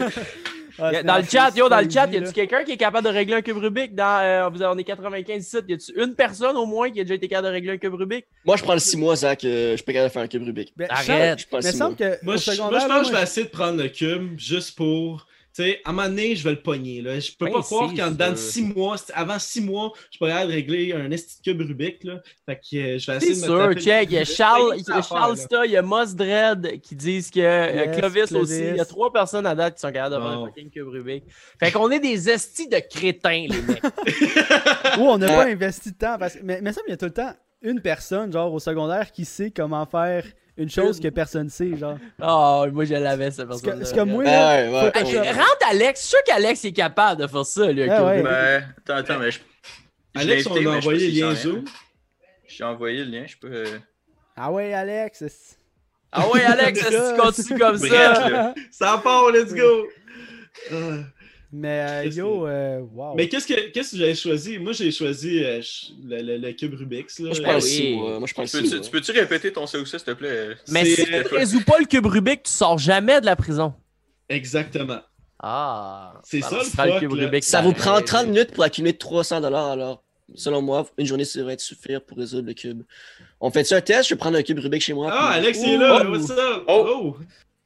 Ah, dans le chat, yo, dans le chat, y a-tu quelqu'un qui est capable de régler un cube Rubik? Dans, euh, on est 95 sites. Y a-tu une personne au moins qui a déjà été capable de régler un cube Rubik? Moi, je prends le 6 mois, Zach. euh, je suis pas capable de faire un cube Rubik. Ben, Arrête, je pense Mais il que semble que Moi, je, moi, je pense que je vais essayer de prendre le cube juste pour. Tu sais, à un moment donné, je vais le pogner. Là. Je peux Ben, pas croire qu'en dedans de six mois, avant six mois, je pourrais aller régler un esti de cube Rubik. Là. Fait que euh, je vais essayer de sûr, check. Il y a. Charles, il y ça a Charles. Sta, il y a Moss Dread qui disent que euh, Yes, Clovis, aussi. Clovis. Il y a trois personnes à date qui sont capables de faire un fucking cube Rubik. Fait qu'on est des estis de crétins, les mecs. Ou on n'a pas investi de temps. Parce... Mais, mais ça, il y a tout le temps une personne, genre au secondaire, qui sait comment faire une chose que personne sait, genre. Oh, moi, je l'avais, cette C'est personne. que- c'est comme moi, là. Ah ouais, ouais. Hey, rentre Alex, je suis sûr qu'Alex est capable de faire ça, lui. Ah ouais. Ben, attends, attends, mais je. je Alex, on a envoyé le lien. Zoom. J'ai envoyé le lien, je peux. euh, Ah ouais, Alex. Ah ouais, Alex, si tu continues comme Bref, ça? là. Ça part, let's go! Mais euh, yo, euh, wow. Mais qu'est-ce que, qu'est-ce que j'ai choisi? Moi, j'ai choisi euh, le, le- le cube Rubik's. Là. Moi, je le oui. 6 mois. Moi, je prends le Tu 6 peux-tu mois. tu répéter ton ça ou ça, s'il te plaît? Mais si tu ne résous pas le cube Rubik, tu sors jamais de la prison. Exactement. Ah. C'est ça, le sera le fuck, cube. Rubik. Ça vous prend 30 minutes pour accumuler 300 dollars. Alors, selon moi, une journée devrait être suffire pour résoudre le cube. On fait un test? Je vais prendre un cube Rubik chez moi. Ah, Alex il est là! Oh. What's up? Oh. Oh!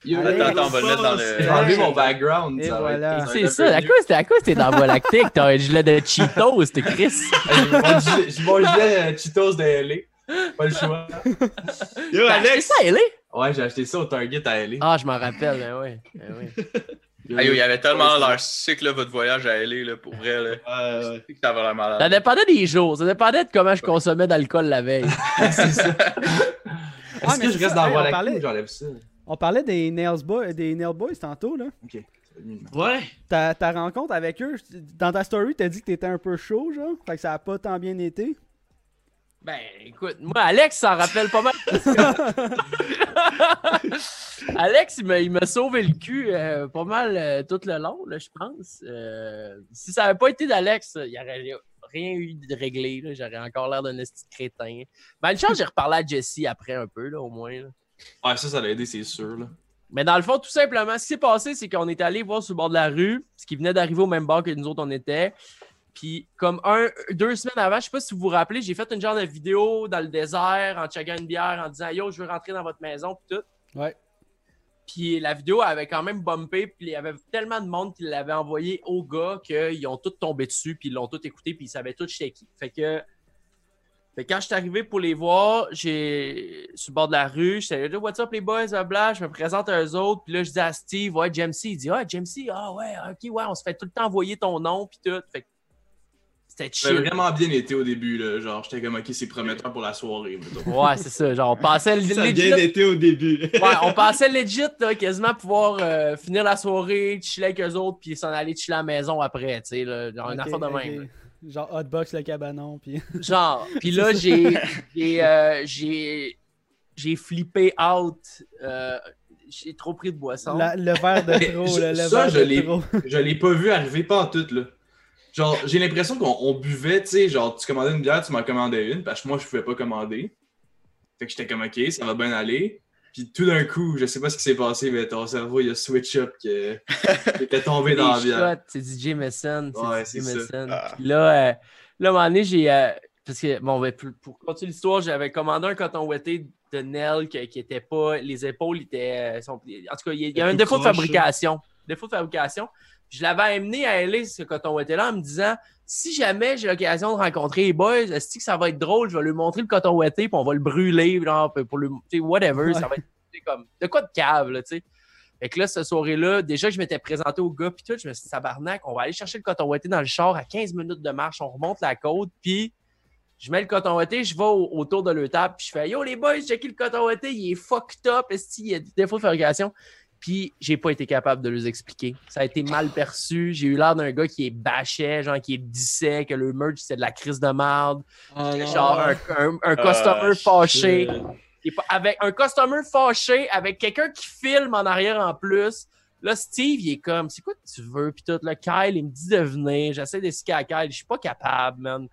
Attends, attends, on va le mettre dans J'ai le. enlevé mon background. Et ça va voilà. être- C'est ça, à quoi c'était à quoi c'était dans Voie lactique? T'as un gilet de Cheetos, c'était Chris? J'ai mon gilet- gilet euh, Cheetos de LA. Pas le choix. Yo, T'as acheté Alex! ça, elle est? Ouais, j'ai acheté ça au Target à LA. Ah, je m'en rappelle, ben ouais. Ben ouais. Ah, yo, il y avait tellement l'air sick, là, votre voyage à LA, là, pour vrai, là. Ouais. Ça dépendait des jours, ça dépendait de comment je consommais d'alcool la veille. C'est ça. Est-ce que je reste ça, dans hey, Voie on lactée parlait- ou j'enlève ça? On parlait des Nails, Boy, des Nail Boys tantôt, là. Ok. Ouais. Ta, ta rencontre avec eux, dans ta story, t'as dit que t'étais un peu chaud, genre? Fait que ça a pas tant bien été? Ben, écoute, moi, Alex s'en rappelle pas mal. Alex, il m'a, il m'a sauvé le cul euh, pas mal euh, tout le long, là, je pense. Euh, si ça avait pas été d'Alex, il n'y aurait rien eu de réglé. là. J'aurais encore l'air d'un esti de crétin. Ben, une chance, j'ai reparlé à Jesse après un peu, là, au moins. là. Ouais, ça, ça l'a aidé, c'est sûr. Là. Mais dans le fond, tout simplement, ce qui s'est passé, c'est qu'on est allé voir sur le bord de la rue, ce qui venait d'arriver au même bar que nous autres, on était. Puis, comme un, deux semaines avant, je sais pas si vous vous rappelez, j'ai fait une genre de vidéo dans le désert en checkant une bière en disant Yo, je veux rentrer dans votre maison, puis tout. Ouais. Puis la vidéo avait quand même bumpé, puis il y avait tellement de monde qui l'avait envoyé aux gars qu'ils ont tous tombé dessus, puis ils l'ont tout écouté, puis ils savaient tout j'étais qui. Fait que, fait que quand je suis arrivé pour les voir, j'ai sur le bord de la rue, j'étais là, what's up les boys, blablabla, je me présente à eux autres, puis là je dis à Steve, ouais, Jamesy, il dit, ah, Jamesy, ah ouais, ok, ouais, on se fait tout le temps envoyer ton nom, puis tout. Fait que c'était Ça a chill. vraiment bien été au début. Là. Genre, j'étais comme, ok, c'est prometteur pour la soirée. mettons. Ouais, c'est ça, genre, on passait Ça a legit- bien été au début. Ouais, on pensait legit, là, quasiment pouvoir euh, finir la soirée, chiller avec eux autres, puis s'en aller chiller à la maison après, tu sais, là, genre une affaire de même. là. Genre Hotbox le cabanon, puis. Genre, puis là, j'ai, j'ai, euh, j'ai, j'ai flippé out, euh, j'ai trop pris de boisson. La- le verre de trop, je- le, le ça, verre je de l'ai- trop. Je l'ai pas vu arriver pas en tout, là. Genre, j'ai l'impression qu'on on buvait, tu sais, genre, tu commandais une bière, tu m'en commandais une, parce que moi, je pouvais pas commander. Fait que j'étais comme, ok, ça va bien aller. Puis tout d'un coup, je sais pas ce qui s'est passé, mais ton cerveau, il a switch up, que t'étais tombé dans la shots, C'est DJ Messon. C'est Ouais, DJ c'est ça. Messon. Ah. Puis là, euh, là, à un moment donné, j'ai. euh, parce que, bon, ben, pour, pour continuer l'histoire, j'avais commandé un coton ouetté de Nel qui, qui était pas. Les épaules étaient. euh, sont- en tout cas, il y a, il y a un défaut de fabrication. Défaut de fabrication. Je l'avais amené à LA, ce coton ouetté-là, en me disant si jamais j'ai l'occasion de rencontrer les boys, est-ce que ça va être drôle? Je vais lui montrer le coton ouetté, puis on va le brûler, genre, pour le. Tu sais, whatever. Ça va être comme. De quoi de cave, là, tu sais. Fait que là, cette soirée-là, déjà que je m'étais présenté au gars, puis tout, je me suis dit, tabarnak, on va aller chercher le coton ouetté dans le char à 15 minutes de marche, on remonte la côte, puis Je mets le coton ouaté, je vais autour de leur table, puis je fais Yo les boys, checkez le coton ouaté, il est fucked up, est-ce qu'il y a des défauts de fabrication? Puis j'ai pas été capable de les expliquer. Ça a été mal perçu. J'ai eu l'air d'un gars qui est bâchait, genre qui est dissait, que le merch c'était de la crise de merde. Ah, genre un, un, un customer Ah, fâché. Pas- avec un customer fâché, avec quelqu'un qui filme en arrière en plus. Là, Steve, il est comme, c'est quoi que tu veux? Puis tout, là, Kyle, il me dit de venir. J'essaie d'expliquer à Kyle. Je suis pas capable, man.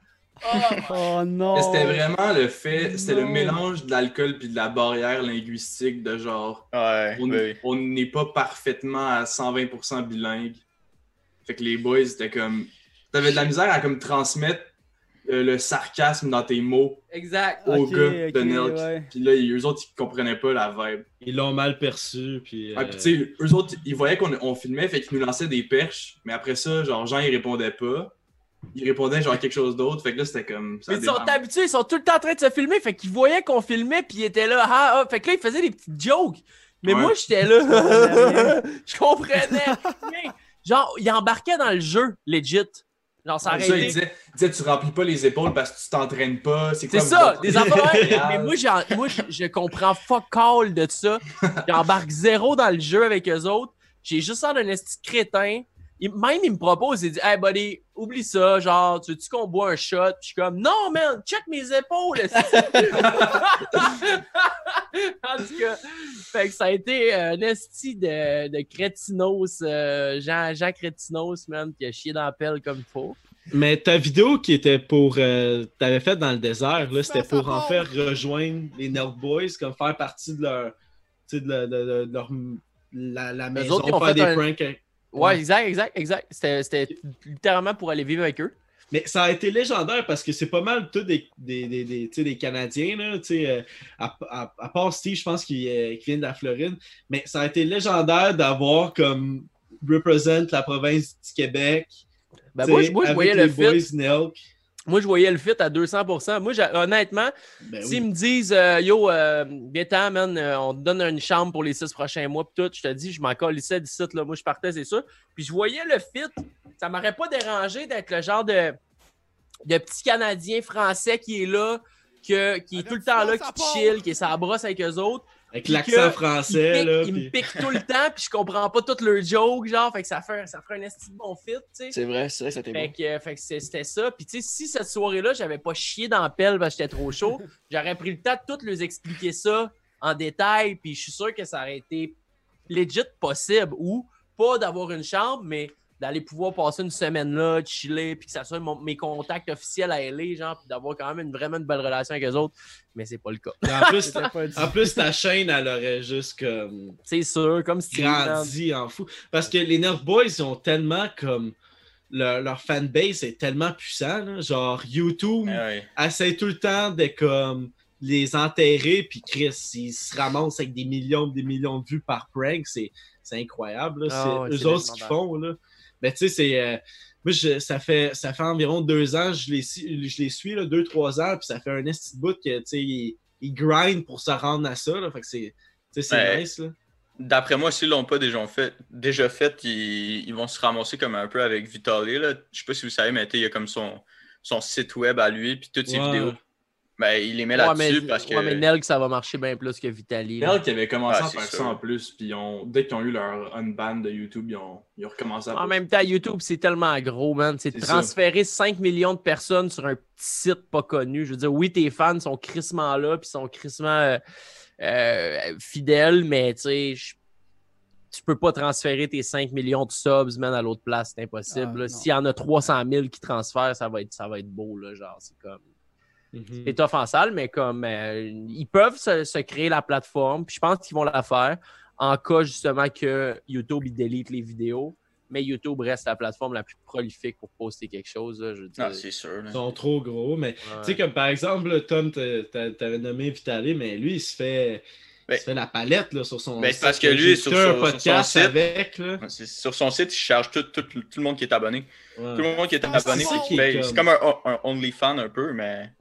Oh non! Mais C'était vraiment le fait, c'était le Non. mélange de l'alcool puis de la barrière linguistique de genre, Ouais, on oui. n'est pas parfaitement à 120% bilingue. Fait que les boys, c'était comme, t'avais de la misère à comme transmettre euh, le sarcasme dans tes mots Exact. aux Ok, gars de Nelk. ouais. Puis là, eux autres, ils comprenaient pas la vibe. Ils l'ont mal perçu. Puis, Ah, euh, puis tu sais, eux autres, ils voyaient qu'on on filmait, fait qu'ils nous lançaient des perches, mais après ça, genre, Jean, il répondait pas. Il répondait genre quelque chose d'autre, fait que là, c'était comme. ça Mais ils sont habitués, ils sont tout le temps en train de se filmer. Fait qu'ils voyaient qu'on filmait, puis ils étaient là. Ah, ah. Fait que là, ils faisaient des petites jokes. Mais Ouais. moi, j'étais là. Je comprenais. Genre, ils embarquaient dans le jeu, legit. Genre, ça Ça, aurait il disait, il disait, tu remplis pas les épaules parce que tu t'entraînes pas. C'est ça, des affaires. Mais moi, j'en- moi je, je comprends fuck all de ça. J'embarque zéro dans le jeu avec eux autres. J'ai juste l'air d'un esti crétin. Il- même, il me propose, il dit Hey, buddy, oublie ça. Genre, tu veux-tu qu'on boit un shot? Puis je suis comme Non, man, check mes épaules. en tout cas, fait que ça a été un esti de, de crétinos, euh, Jean, Jean Crétinos, man, qui a chié dans la pelle comme il faut. Mais ta vidéo qui était pour. Euh, T'avais faite dans le désert, là, c'était pour en faire rejoindre les Nerd Boys, comme faire partie de leur. Tu sais, de, de- de- de leur. La, la maison, autres, ils ont faire fait des un- pranks. Ouais, exact, exact, exact. C'était littéralement pour aller vivre avec eux. Mais ça a été légendaire parce que c'est pas mal tous des, des, des, des, tu sais, des Canadiens, là, euh, à, à- à part Steve, je pense qu'il euh, qu'il vient de la Floride. Mais ça a été légendaire d'avoir comme represent la province du Québec. Ben moi, je- moi, je voyais les le fit. boys Nelk. Moi, je voyais le fit à 200%. Moi, honnêtement, Ben s'ils oui. me disent euh, Yo, euh, man, euh, on te donne une chambre pour les six prochains mois, pis tout, je te dis, je m'en colissais d'ici, là. Moi, je partais, c'est ça. Puis je voyais le fit. Ça m'aurait pas dérangé d'être le genre de, de petit Canadien français qui est là, que, qui est tout le temps là, qui chill, qui est sa brosse avec eux autres. Avec l'accent français, pique- là. il puis- me pique tout le temps, puis je comprends pas toutes leurs jokes, genre, fait que ça fait, ça ferait un esti de bon fit, tu sais. C'est vrai, c'est vrai Fait bon. que, fait que c'était ça. Puis, tu sais, si cette soirée-là, j'avais pas chié dans la pelle parce que j'étais trop chaud, j'aurais pris le temps de tout leur expliquer ça en détail. Puis, je suis sûr que ça aurait été legit possible. Ou pas d'avoir une chambre, mais d'aller pouvoir passer une semaine là, chiller, puis que ça soit mon- mes contacts officiels à LA, genre, puis d'avoir quand même une, vraiment une belle relation avec eux autres. Mais c'est pas le cas. En, plus, en ta chaîne, elle aurait juste comme C'est sûr, comme si grandi en fou. Parce que les Nerf Boys, ils ont tellement comme. Leur, leur fanbase est tellement puissant. là. Genre, YouTube Ah ouais. essaie tout le temps de comme les enterrer, puis Chris, ils se ramassent avec des millions des millions de vues par prank. C'est c'est incroyable. là. C'est ouais, eux autres ce qu'ils font. Là. Mais tu sais, c'est. euh, moi, je- ça, fait, ça fait environ deux ans, je les, suis- je les suis, là, deux, trois ans, puis ça fait un esti de bout que, tu sais, ils, ils grindent pour se rendre à ça, là. Fait que c'est, tu sais, c'est Ouais. nice, là. D'après moi, s'ils l'ont pas déjà fait, déjà fait ils, ils vont se ramasser comme un peu avec Vitaly. Là. Je sais pas si vous savez, mais tu sais, il y a comme son, son site web à lui, puis toutes ses vidéos. Ben, il les met Ouais, là-dessus parce que. ouais, mais Nelk, ça va marcher bien plus que Vitali. Nerl qui avait commencé Ah, à faire ça en plus, puis ont- dès qu'ils ont eu leur unban de YouTube, ils ont, ils ont recommencé à En même temps, YouTube, c'est tellement gros, man. C'est ça. transférer 5 millions de personnes sur un petit site pas connu. Je veux dire, oui, tes fans sont crissement là, puis sont crissement euh, euh, fidèles, mais tu sais, je- tu peux pas transférer tes 5 millions de subs, man, à l'autre place. C'est impossible. Ah. S'il y en a 300 000 qui transfèrent, ça va être, ça va être beau, là. Genre, c'est comme. Mhm. C'est tough en salle, mais comme euh, ils peuvent se, se créer la plateforme, puis je pense qu'ils vont la faire en cas justement que YouTube il délite les vidéos, mais YouTube reste la plateforme la plus prolifique pour poster quelque chose. là, je veux dire. Ah, c'est sûr. là. Ils sont trop gros, mais Ouais. tu sais, comme par exemple, Tom, t'a- t'a- t'avais nommé Vitaly, mais lui, il se fait. Ben- il se fait la palette là, sur son Ben, c'est site. parce que lui, sur sur son podcast site- avec. Là. Sur son site, il charge tout, tout, tout le monde qui est abonné. Ouais. Tout le monde qui est Ah, abonné, ça c'est comme- C'est comme un, un OnlyFans un peu, mais.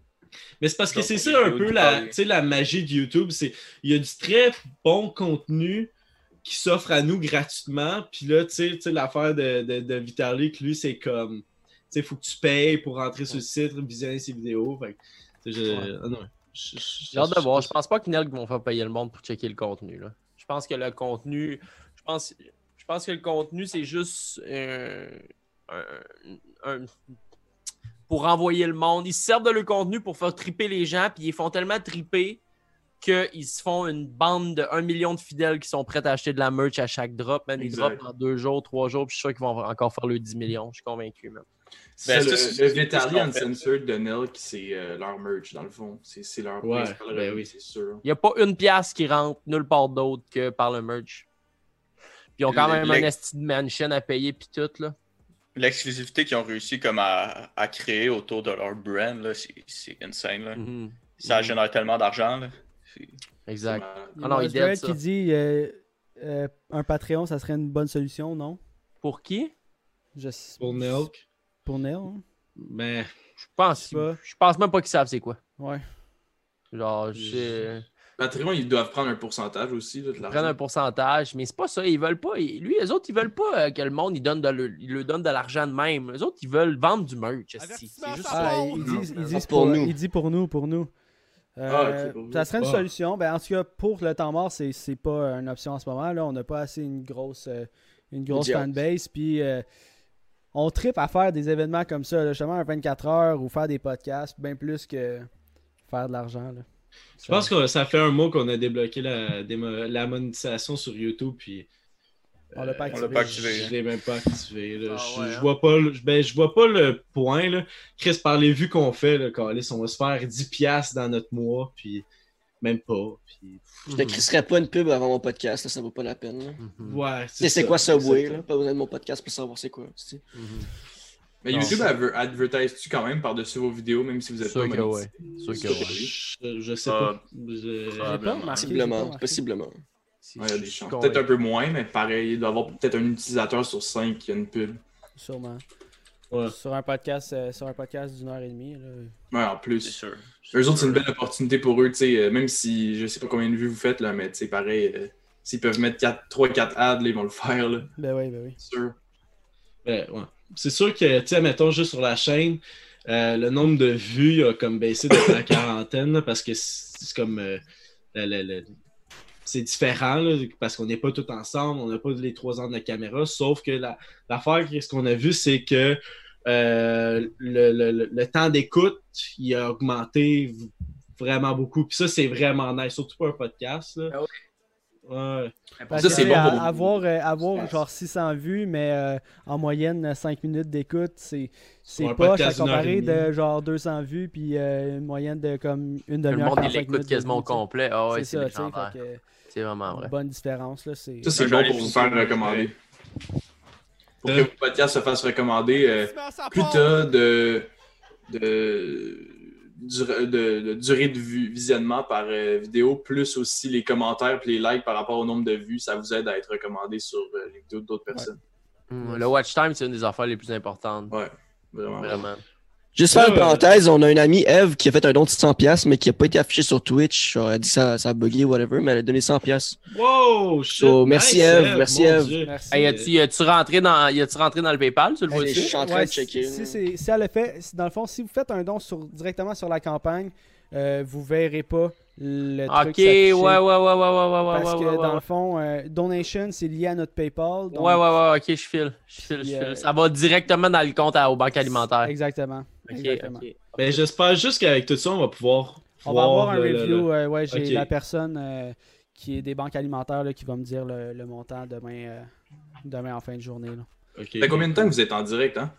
Mais c'est parce que c'est ça un peu la, tu sais, la magie de YouTube. C'est il y a du très bon contenu qui s'offre à nous gratuitement. Puis là, tu sais, tu sais, l'affaire de, de, de Vitalik, lui, c'est comme il faut que tu payes pour rentrer sur le site, visionner ses vidéos. Fait que, je, ah non, j'ai hâte de voir. Je pense pas qu'Inelk vont faire payer le monde pour checker le contenu. Là. Je pense que le contenu. Je pense, je pense que le contenu, c'est juste euh, un, pour envoyer le monde. Ils se servent de leur contenu pour faire triper les gens, puis ils font tellement triper qu'ils se font une bande de 1 million de fidèles qui sont prêts à acheter de la merch à chaque drop. Même ils drop en deux jours, trois jours, puis je suis sûr qu'ils vont encore faire le 10 millions. Je suis convaincu, même. Ben, le, le Vitaly Uncensored de Nelk, c'est euh, leur merch, dans le fond. C'est leur ouais, ben oui. c'est sûr. Il n'y a pas une pièce qui rentre nulle part d'autre que par le merch. Puis ils ont quand même un esti de mansion à payer, puis tout, là. L'exclusivité qu'ils ont réussi comme à, à, créer autour de leur brand, là, c'est insane, là. Mm-hmm. Ça mm-hmm. génère tellement d'argent, là. Exact. Non, il qui dit euh, euh, un Patreon, ça serait une bonne solution, non? Pour qui? Je... Pour Nelk. Pour Nelk? Hein? Mais je pense pas. Je pense même pas qu'ils savent c'est quoi. Ouais. Genre, j'ai. Patreon, ils doivent prendre un pourcentage aussi de l'argent. Prendre un pourcentage, mais c'est pas ça. Ils veulent pas. Lui, les autres, ils veulent pas euh, que le monde il donne de le, il donne de l'argent de même. Les autres, ils veulent vendre du merch. C'est juste ah, ils disent, ils disent pour, nous. Il dit pour nous, pour nous. Euh, ah, ça serait une solution. Ben, en tout cas, pour le temps mort, c'est, c'est pas une option en ce moment. Là. On n'a pas assez une grosse, euh, une grosse fanbase. Puis euh, on tripe à faire des événements comme ça, justement, un 24 heures ou faire des podcasts, bien plus que faire de l'argent. Je pense que ça fait un mois qu'on a débloqué la, la monétisation sur YouTube. Puis on l'a pas activé. Je l'ai même pas activé. Ah je, hein. vois pas, ben, je vois pas le point. Là. Chris, par les vues qu'on fait, là, on va se faire 10$ dans notre mois, puis même pas. Puis... Je ne crisserais pas une pub avant mon podcast, ça vaut pas la peine. Ouais, c'est quoi Subway? Là? Pas besoin de mon podcast pour savoir c'est quoi. Mhm. Mais YouTube advertise-tu quand même par-dessus vos vidéos, même si vous êtes pas que ouais. Je, je sais pas. Possiblement. Possiblement. Ouais, il y a des chances. Peut-être un peu moins, mais pareil, il doit y avoir peut-être un utilisateur sur 5 qui a une pub. Sûrement. Sur un podcast, euh, sur un podcast d'une heure et demie. Là. Ouais, en plus. C'est sûr. Eux autres, c'est une belle opportunité pour eux, tu sais, euh, même si je sais pas combien de vues vous faites, là, mais tu sais, pareil, euh, s'ils peuvent mettre 3-4 ads, ils vont le faire. Là. Ben oui, ben oui. Sûr. Ben, ouais. C'est sûr que, tu sais, mettons juste sur la chaîne, le nombre de vues a comme baissé de la quarantaine, parce que c'est comme c'est différent parce qu'on n'est pas tous ensemble, on n'a pas les trois ans de caméra, sauf que l'affaire, ce qu'on a vu, c'est que euh, le, temps d'écoute, il a augmenté vraiment beaucoup. Puis ça, c'est vraiment nice, surtout pour un podcast. Ah. Ça, c'est bon pour avoir, euh, avoir genre 600 vues, mais euh, en moyenne 5 minutes d'écoute, c'est pas à comparer de genre 200 vues puis une moyenne de comme une demi-heure. Le monde l'écoute quasiment au complet. Ah ouais, c'est ça, c'est vraiment vrai. bonne différence. Là, ça, c'est bon pour vous faire recommander. Pour que votre podcast se fasse recommander, euh, plus t'as de, de, de, durée de visionnement par euh, vidéo, plus aussi les commentaires et les likes par rapport au nombre de vues, ça vous aide à être recommandé sur euh, les vidéos d'autres personnes. Mmh, le watch time, c'est une des affaires les plus importantes. Ouais, vraiment. Vraiment. Juste faire une parenthèse, on a une amie, Eve, qui a fait un don de 100$, mais qui n'a pas été affiché sur Twitch. Elle a dit ça, ça a bugué, whatever, mais elle a donné 100$. Wow! So, merci, Eve. Merci, Eve. Hey, as-tu rentré, dans, rentré dans le PayPal, tu le vois Je suis en train de checker. Si, si, si, elle le fait, dans le fond, si vous faites un don sur, directement sur la campagne, euh, vous verrez pas le truc. Ok, ouais, ouais, ouais, ouais, ouais, ouais. Parce que dans le fond, euh, donation, c'est lié à notre PayPal. Ouais, ouais, ouais, ok, je file. Je file, je file. Euh, ça va directement dans le compte à, aux banques alimentaires. Exactement. Exactement. Ben, j'espère juste qu'avec tout ça, on va pouvoir. On va avoir un review. Euh, ouais, j'ai la personne qui est des banques alimentaires là, qui va me dire le, le montant demain, demain en fin de journée. Là. Ça fait combien de temps que vous êtes en direct, hein?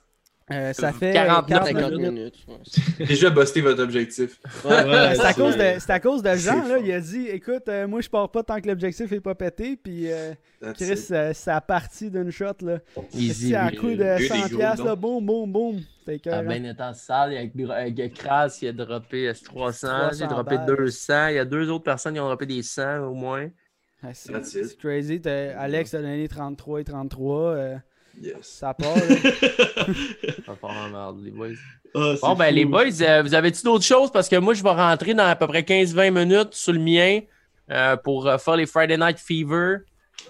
Euh, ça fait 40, 40 minutes. Déjà busté votre objectif. Ouais, c'est à, cause de, à cause de Jean, là, il a dit écoute, euh, moi je pars pas tant que l'objectif est pas pété, puis euh, Chris, ça a parti d'une shot. Là. Easy. à coup de 100$, là, boum, boum, boum. Ah, ben, est en salle, avec, avec Kras, il a droppé 300, 300 il a droppé 200, il y a deux autres personnes qui ont droppé des 100 au moins. Ah, c'est crazy. Alex a donné 33 et 33. Yes. Ça part. ça part en merde, les boys. Ah, bon, ben, les boys, euh, vous avez-tu d'autres choses? Parce que moi, je vais rentrer dans à peu près 15-20 minutes sur le mien euh, pour euh, faire les Friday Night Fever.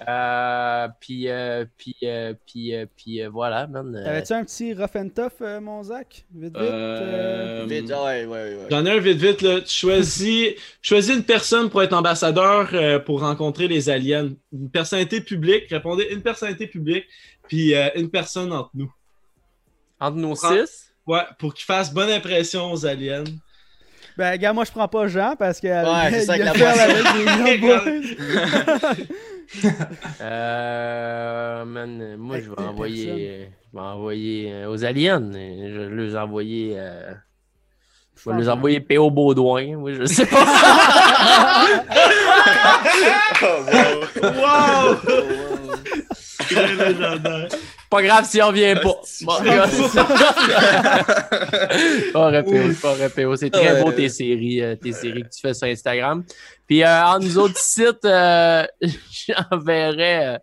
Euh, puis, euh, puis, euh, puis, euh, puis euh, voilà, man. euh, T'avais-tu un petit rough and tough, euh, mon Zach? Vite, vite. euh, Euh, Vite, ouais, ouais, ouais. J'en ai un vite vite là. Tu choisis, choisis une personne pour être ambassadeur euh, pour rencontrer les aliens. Une personnalité publique. Répondez une personnalité publique, puis euh, une personne entre nous. entre nos prends- six? Ouais, pour qu'il fasse bonne impression aux aliens. Ben, gars, moi, je prends pas Jean parce que. Ouais, c'est ça a la avec. Euh, man, euh, moi, je vais envoyer, euh, je vais envoyer euh, aux aliens. euh, Je vais les envoyer. euh, je vais les que- envoyer P.O. Baudouin. Moi, je sais pas. Wow! Oh, légendaire. Pas grave si on vient pas. Bon, pas. Pas. C'est très beau tes séries, euh, tes séries que tu fais sur Instagram. Puis, euh, en nous autres sites, euh, j'enverrai. euh,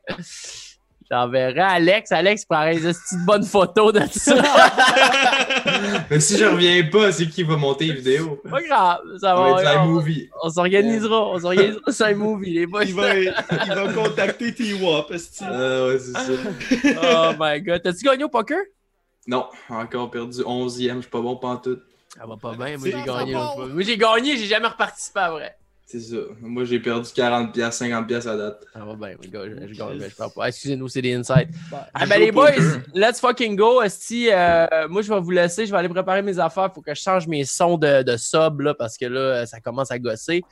J'enverrai Alex. Alex prendrait une petite bonne photo de ça. Mais si je reviens pas, c'est qui qui va monter les vidéos? Pas grave. Ça va. va être un on- movie. On s'organisera, on s'organisera sur un movie, les boys. Il va, il va contacter T-Wop, esti. Ah ouais, c'est ça. Oh my god. T'as-tu gagné au poker? Non, encore perdu 11e, je suis pas bon pantoute. Ça va pas bien, moi j'ai gagné. fois. Moi j'ai gagné, j'ai jamais reparticipé à vrai. C'est ça. Moi, j'ai perdu 40$, 50$ à date. Ça va bien, oui, gars, je, je gagne, mais je parle pas. Excusez-nous, c'est des insights. Bah, Ah Je ben les boys, let's fucking go. Esti, euh, moi je vais vous laisser, je vais aller préparer mes affaires. Faut que je change mes sons de, de sub là, parce que là, euh, ça commence à gosser.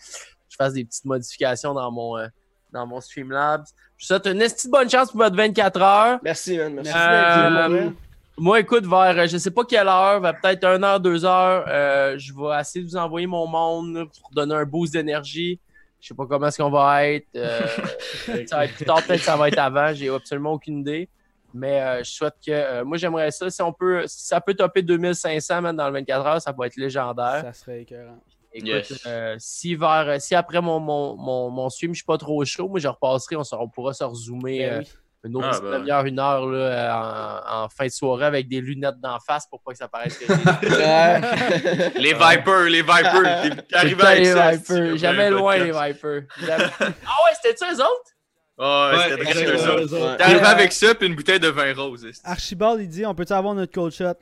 Je fasse des petites modifications dans mon, euh, dans mon Streamlabs. Je vous souhaite une esti bonne chance pour votre 24 heures. Merci, man. Merci. Merci Euh, Moi, écoute, vers euh, je sais pas quelle heure, vers peut-être 1 heure, 2 heures, euh, je vais essayer de vous envoyer mon monde pour donner un boost d'énergie. Je sais pas comment est-ce qu'on va être. euh, ça va être plus tard, peut-être que ça va être avant. J'ai absolument aucune idée. Mais euh, je souhaite que. euh, moi, j'aimerais ça. Si on peut. Si ça peut topper 2500 man, dans le 24 heures, ça va être légendaire. Ça serait écœurant. Écoute, Yes. euh, si vers si après mon, mon, mon, mon stream, je suis pas trop chaud, moi je repasserai, on, on pourra se rezoomer Ben euh, oui. Une autre Ah, ben demi-heure, une heure là, euh, en, en fin de soirée avec des lunettes d'en face pour pas que ça paraisse que. Les Vipers, les Vipers. T'es- T'es arrivé Putain, avec les ça. Vipers. c'est-tu, Jamais le loin les. Vipers. Jamais- ah ouais, c'était ça eux autres? Ah, ouais, c'était très eux autres. autres. Ouais. T'es arrivé Euh, avec ça puis une bouteille de vin rose. Archibald, il dit on peut-tu avoir notre cold shot?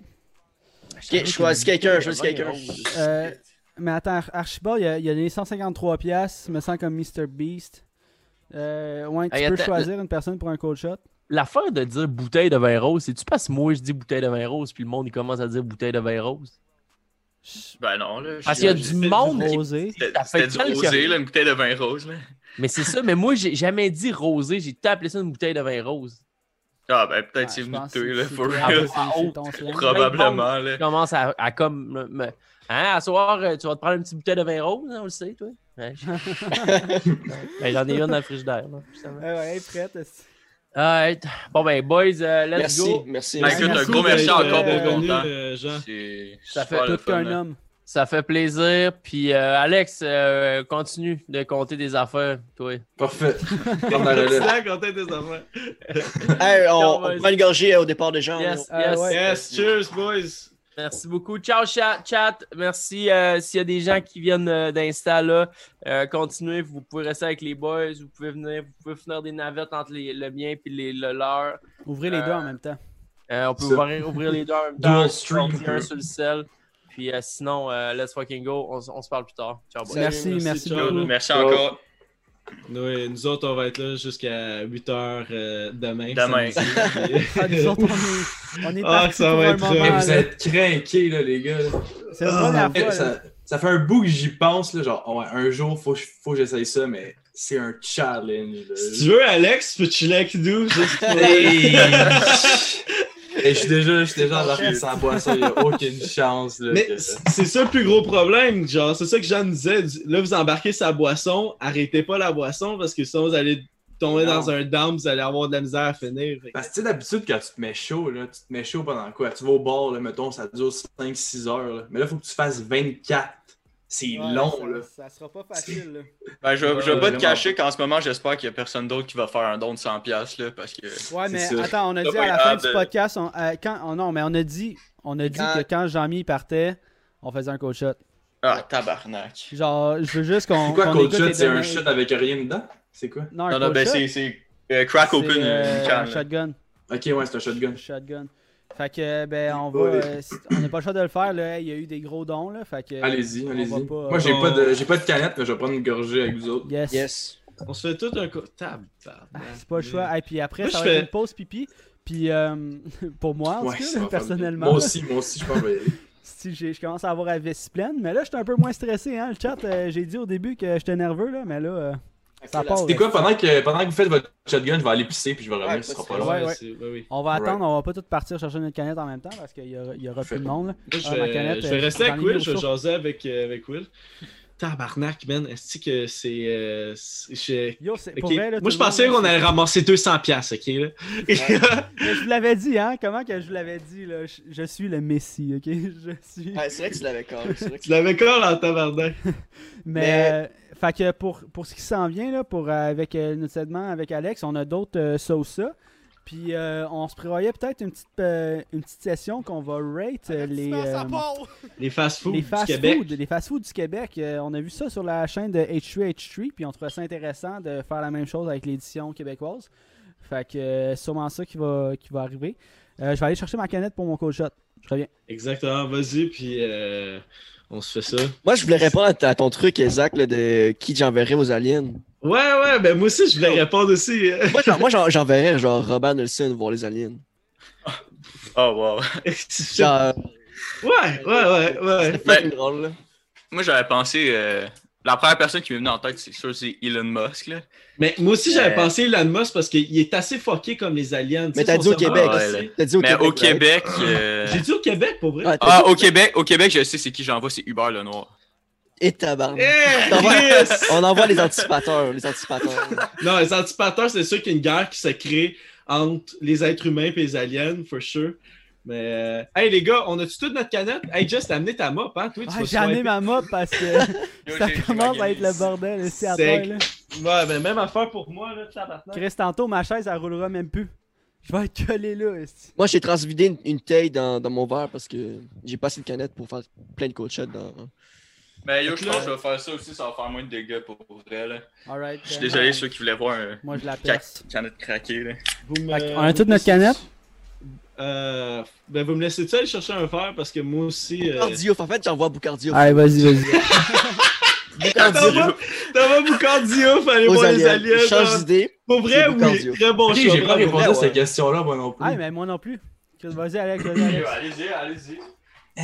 Ok, choisis quelqu'un, choisis quelqu'un. Euh, Mais attends, Ar- Archibald, il a, il a donné 153$. piastres, Il me sent comme Mr. Beast. Euh, ouais, tu Hey, peux attends, choisir une personne pour un cold shot. L'affaire de dire bouteille de vin rose, c'est-tu parce que moi je dis bouteille de vin rose puis le monde il commence à dire bouteille de vin rose? Ben non, là. Parce qu'il y a je- du monde qui- Rosé. C'était du rosé, là, une bouteille de vin rose. Là. Mais c'est ça, mais moi j'ai jamais dit rosé, j'ai tout appelé ça une bouteille de vin rose. Ah, ben peut-être Ouais, c'est venu de toi, que là, for real. Slang. Probablement, là. Je commence à, à comme me, me- Hein, à soir, euh, tu vas te prendre une petite bouteille de vin rose, hein, on le sait, toi? Ouais. Ben, J'en ai une dans le frigidaire, là, justement. Ouais, ouais, prête. Alright. Bon ben, boys, euh, let's Merci, go. merci. Ben, merci. écoute, un Merci gros merci encore euh, pour ton temps. Ça fait Tout qu'un là. homme. Ça fait plaisir. Puis euh, Alex, euh, continue de compter des affaires, toi. Parfait. Quand t'as des affaires. Hey, on, on vas-y. prend une gorgée au départ des gens. Yes, yes. ouais. Yes, cheers, boys. Merci beaucoup. Ciao, chat. chat. Merci. euh, S'il y a des gens qui viennent euh, d'Insta, là, euh, continuez. Vous pouvez rester avec les boys. Vous pouvez venir, vous pouvez finir des navettes entre les- le mien et les, le leur. Ouvrez les Euh, deux en même temps. Euh, on peut ouvrir, ouvrir les deux en même temps. stream. un sur le sel. Puis euh, sinon, euh, let's fucking go. On, se parle plus tard. Ciao, boys. Merci, merci, merci beaucoup. Merci encore. Oui, nous autres, on va être là jusqu'à 8h demain. Demain. samedi. Ah, nous autres, on est, on est Ah, ça va être moment. vous là. êtes craqués, là, les gars. C'est fois. là. ça, ça fait un bout que j'y pense, là, genre, ouais, un jour, faut, faut que j'essaye ça, mais c'est un challenge. là. si tu veux, Alex, tu peux chiller avec nous. Juste pour... Je suis déjà, je suis déjà embarqué sans boisson, il n'y a aucune chance. Là, Mais que- c'est ça le plus gros problème. Genre, c'est ça que Jean disait. Là, vous embarquez sa boisson, arrêtez pas la boisson parce que sinon vous allez tomber Non. dans un down, vous allez avoir de la misère à finir. Fait Parce que tu sais, d'habitude, quand tu te mets chaud, là, tu te mets chaud pendant quoi? Tu vas au bar, là, mettons, ça dure 5-6 heures. là. Mais là, il faut que tu fasses 24. C'est Ouais, long, ça, là. Ça sera pas facile. Là. Ben, je vais, je vais pas te cacher qu'en ce moment, j'espère qu'il y a personne d'autre qui va faire un don de 100$ là, parce que. Ouais, mais ça. attends, on a dit à la fin du podcast, on, euh, quand, oh non, mais on a dit, on a dit Quand- que quand Jean-Mi partait, on faisait un cold shot. Ah, tabarnak. Genre, je veux juste qu'on C'est quoi, qu'on cold shot? C'est un shot avec rien dedans? C'est quoi? Non, un Non, non, ben c'est- c'est Euh, crack open euh, une canne. un là. shotgun. Ok, ouais, c'est un shotgun. Un shotgun. Fait que, ben, on va. Euh, on n'a pas le choix de le faire, là. Il y a eu des gros dons, là. Fait que. Allez-y, allez-y. pas- Moi, j'ai on- pas, de, j'ai pas de canette, mais je vais prendre une gorgée avec vous autres. Yes. Yes. On se fait tout un co- Tabarnak. Ah, C'est pas le choix. Et puis après, Moi, ça je va être fais- une pause pipi. Puis, euh, pour moi, en Ouais, tout ça cas, personnellement, Moi aussi, moi aussi, je pense que je vais y aller. si j'ai- je commence à avoir la vessie pleine. Mais là, je suis un peu moins stressé, hein. Le chat, euh, j'ai dit au début que j'étais nerveux, là. Mais là, euh. C'est quoi, pendant que, pendant que vous faites votre shotgun, je vais aller pisser puis je vais revenir, Ouais, ce sera pas long. Ouais, ouais. On va attendre, on va pas tous partir chercher notre canette en même temps parce qu'il y aura, il y aura plus de monde. Là. Moi, je Ah, ma vais, canette, je vais euh, rester avec Will, je vais jaser avec, euh, avec Will. Tabarnak, man. Est-ce que c'est. euh, je- Yo, c'est Ok. pour vrai, là, Moi, je pensais qu'on allait ramasser 200$, piastres, ok? Là? Mais je vous l'avais dit, hein? Comment que je vous l'avais dit, là? Je, je suis le Messi, ok? Je suis. Ouais, c'est vrai que tu l'avais que tu l'avais encore en tabarnak. Mais, Mais- fait que pour, pour ce qui s'en vient, là, pour, euh, avec euh, notre segment avec Alex, on a d'autres euh, sauces. Puis euh, on se prévoyait peut-être une petite, euh, une petite session qu'on va rate euh, les, euh, Les fast-food les du fast Québec. food, les fast food du Québec. Euh, on a vu ça sur la chaîne de H3H3, puis on trouvait ça intéressant de faire la même chose avec l'édition québécoise. Fait que euh, c'est sûrement ça qui va, qui va arriver. Euh, je vais aller chercher ma canette pour mon cold shot. Je reviens. Exactement, vas-y, puis euh, on se fait ça. Moi, je voulais répondre à ton truc, Zach, là, de qui j'enverrais aux aliens. Ouais, ouais, ben moi aussi, je voulais répondre aussi. Moi, genre- moi j'en- j'enverrais genre Robert Nelson voir les aliens. Oh, wow. Genre, ouais, ouais, ouais, ouais. c'est drôle, là. Moi, j'avais pensé. euh, La première personne qui m'est venue en tête, c'est sûr, c'est Elon Musk. Là. Mais moi aussi, j'avais Euh, pensé Elon Musk parce qu'il est assez fucké comme les aliens. Mais t'as dit au Québec. est ouais. T'as dit au Mais Québec. au? Québec. euh, J'ai dit au Québec, pour vrai. Ouais, Ah, au Québec, au Québec, je sais c'est qui j'envoie, c'est Hubert Lenoir. Et tabarnak. Eh, T'envoies- Chris! On envoie les anticipateurs. Les anticipateurs. Non, les anticipateurs, c'est sûr qu'il y a une guerre qui se crée entre les êtres humains et les aliens, for sure. Mais, euh, hey les gars, on a-tu toute notre canette? Hey, Just, t'as amené ta mop, hein? Toi, tu Ah, j'ai amené ma mop parce que ça commence à être le bordel ici à terre. Là. Ouais, ben même affaire pour moi, là, tabarnak. Chris, tantôt, ma chaise, elle roulera même plus. Je vais être collé là. esti. Moi, j'ai transvidé une, une taille dans, dans mon verre parce que j'ai pas assez de canettes pour faire plein de cold shots dans. Mais yo, je pense que je vais faire ça aussi, ça va faire moins de dégâts pour vrai. Là. Alright. Je suis ben, désolé euh, ceux qui voulaient voir un Moi, je la canette craquée. Là. Vous me- Fait qu'on a toute notre canette? Euh, ben vous me laissez-tu aller chercher un verre parce que moi aussi. Euh... Boucardiouf, en fait, j'envoie Boucardiouf. Allez, vas-y, vas-y. T'envoies t'envoies Boucardio, fallait voir les aliens. Change d'idée. Pour vrai, oui. Boucardio. Très bon choix. j'ai pas répondu à cette question-là, moi non plus. Ah, mais moi non plus. Vas-y, Alex. Allez-y, allez-y.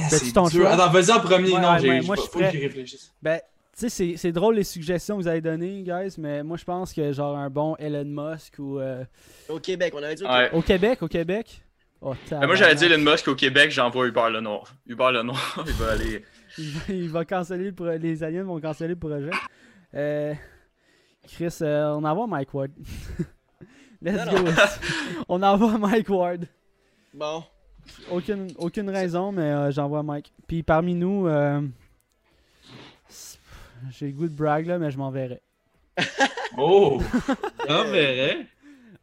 Fais-tu c'est ton dur. choix? Attends, vas-y en premier. Ouais, non, ouais, j'ai moi, je que ferais- j'y réfléchisse. Ben, tu sais, c'est- c'est drôle les suggestions que vous avez données, guys, mais moi, je pense que genre un bon Elon Musk ou. euh, Au Québec, on avait dit au Ouais. Québec. Au Québec, au Québec. Oh, Mais moi, j'avais dit tabarnak. Elon Musk au Québec, j'envoie Hubert Lenoir. Hubert Lenoir, il va aller. Il va, il va canceller le pro- les aliens vont canceller le projet. Euh, Chris, euh, on envoie Mike Ward. Let's Non, go. on envoie Mike Ward. Bon. Aucune, aucune raison, mais euh, j'envoie Mike. Puis parmi nous, euh, j'ai le goût de brag là, mais je m'en verrai. Oh! On verrait.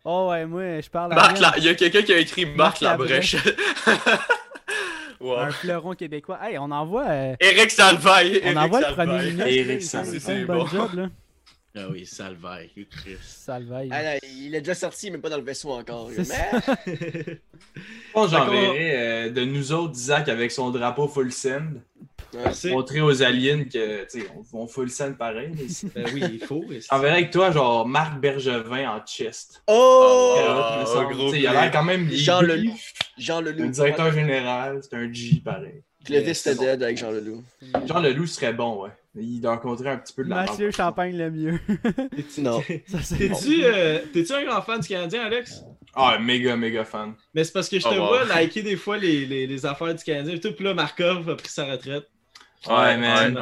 Oh ouais, moi, je parle à Marc, la... il y a quelqu'un qui a écrit Marc, Marc Labrèche. wow. un fleuron québécois. Hey, on envoie, euh, Eric Salvaille. on Eric envoie le premier ministre. Eric Salvaille. C'est bon bon. job là. Ah oui, Salvaille, Chris. Salvaille. Ah, là, il est déjà sorti, mais pas dans le vaisseau encore. C'est Mais Je pense que D'accord. j'enverrais euh, de nous autres, Isaac, avec son drapeau full send, Merci. montrer aux aliens que, tu sais, on, on full send pareil. mais Ben oui, il faut. J'enverrais avec toi, genre, Marc Bergevin en chest. Oh! Ah, semble. gros il a l'air quand même. Jean Leloup. Jean Un Leloup. directeur général, c'est un G pareil. Clovis était dead avec Jean Leloup. Jean Leloup serait bon, ouais. Il doit rencontrer un petit peu de la Mathieu. Champagne le mieux. T'es-tu euh, t'es-tu un grand fan du Canadien, Alex? Ah, méga, méga fan. Mais c'est parce que je te Oh, wow. vois liker des fois les, les, les affaires du Canadien. et Tout, puis là, Markov a pris sa retraite. Ouais, man.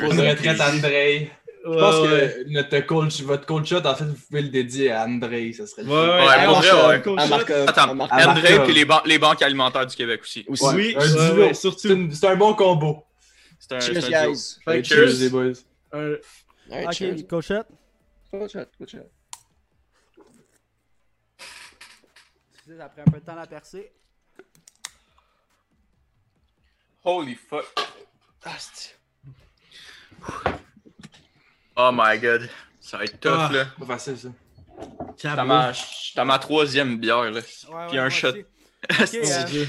Une retraite Andrei. Je Ouais, pense ouais. que notre coach, votre coach shot, en fait, vous pouvez le dédier à Andrei, ça serait Ouais, ouais, Ouais, pour vrai, À. Markov. Attends, à Markov. À André puis les, ban- les banques alimentaires du Québec aussi. Aussi. Ouais, Oui, surtout. C'est un bon combo. Un, Cheers, guys. Cheers, cheers. les boys. Ok, cheers. cochette. Cold shot. Excusez, ça a pris un peu de temps à percer. Holy fuck. Oh my god. Ça va être tough Ah. là. Pas facile, ça. T'as ma, ma troisième bière, là. Ouais, Puis ouais, un shot. euh,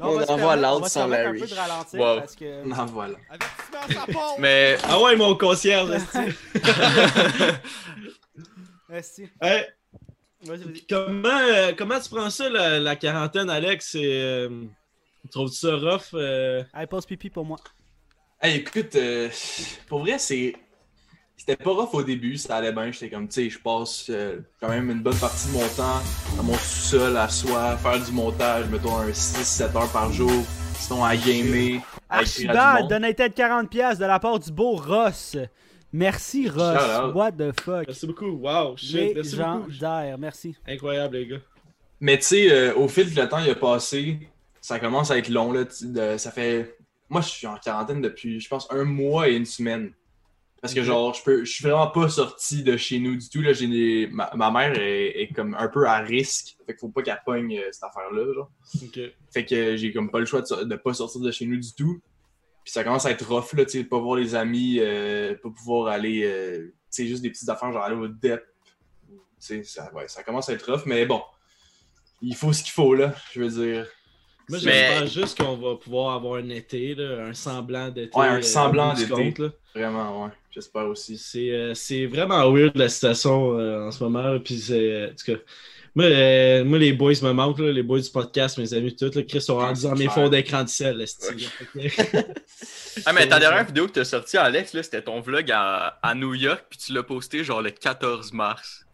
On se envoie l'autre on sans permettre un Larry. peu de ralentir Wow. parce que... Ah, voilà. Mais Ah ouais, mon concierge, esti. Esti. Hey, Vas-y, vas-y. comment, euh, comment tu prends ça, la, la quarantaine, Alex? C'est, euh, Trouves-tu ça rough? euh? Allez, pause pipi pour moi. Hey, écoute, euh, pour vrai, c'est. C'était pas rough au début, ça allait bien. J'étais comme, tu sais, je passe euh, quand même une bonne partie de mon temps dans mon sous-sol à soi, faire du montage, mettons un 6-7 heures par jour, sinon à gamer, à à Archibald, donated de 40$ de la part du beau Ross. Merci Ross. What the fuck? Merci beaucoup. Wow, shit. Merci beaucoup. Merci. Incroyable, les gars. Mais tu sais, euh, au fil que le temps il a passé, ça commence à être long. Là, de- ça fait. Moi, je suis en quarantaine depuis, je pense, un mois et une semaine. Parce que, genre, je peux, je suis vraiment pas sorti de chez nous du tout. Là, j'ai des- ma, ma mère est, est comme un peu à risque. Fait qu'il faut pas qu'elle pogne euh, cette affaire-là. Genre. Fait que j'ai comme pas le choix de, de pas sortir de chez nous du tout. Puis ça commence à être rough, là, tu sais, de pas voir les amis, euh, pas pouvoir aller, euh, tu sais, juste des petites affaires, genre aller au DEP. Tu sais, ça, ouais, ça commence à être rough, mais bon, il faut ce qu'il faut, là, je veux dire. Moi, C'est- Mais- j'espère juste qu'on va pouvoir avoir un été, là, un semblant d'été. Ouais, un euh, semblant d'été. Vraiment, ouais, j'espère aussi. C'est euh, c'est vraiment weird la situation euh, en ce moment. là, Puis c'est. euh, en tout cas, moi, euh, moi, les boys me manquent, là, les boys du podcast, mes amis, tout. Là, Chris sont Ah, rendus dans mes fonds d'écran de sel, Ah, mais ta dernière vidéo que t'as sortie, Alex, là, c'était ton vlog à, à New York, puis tu l'as posté genre le 14 mars.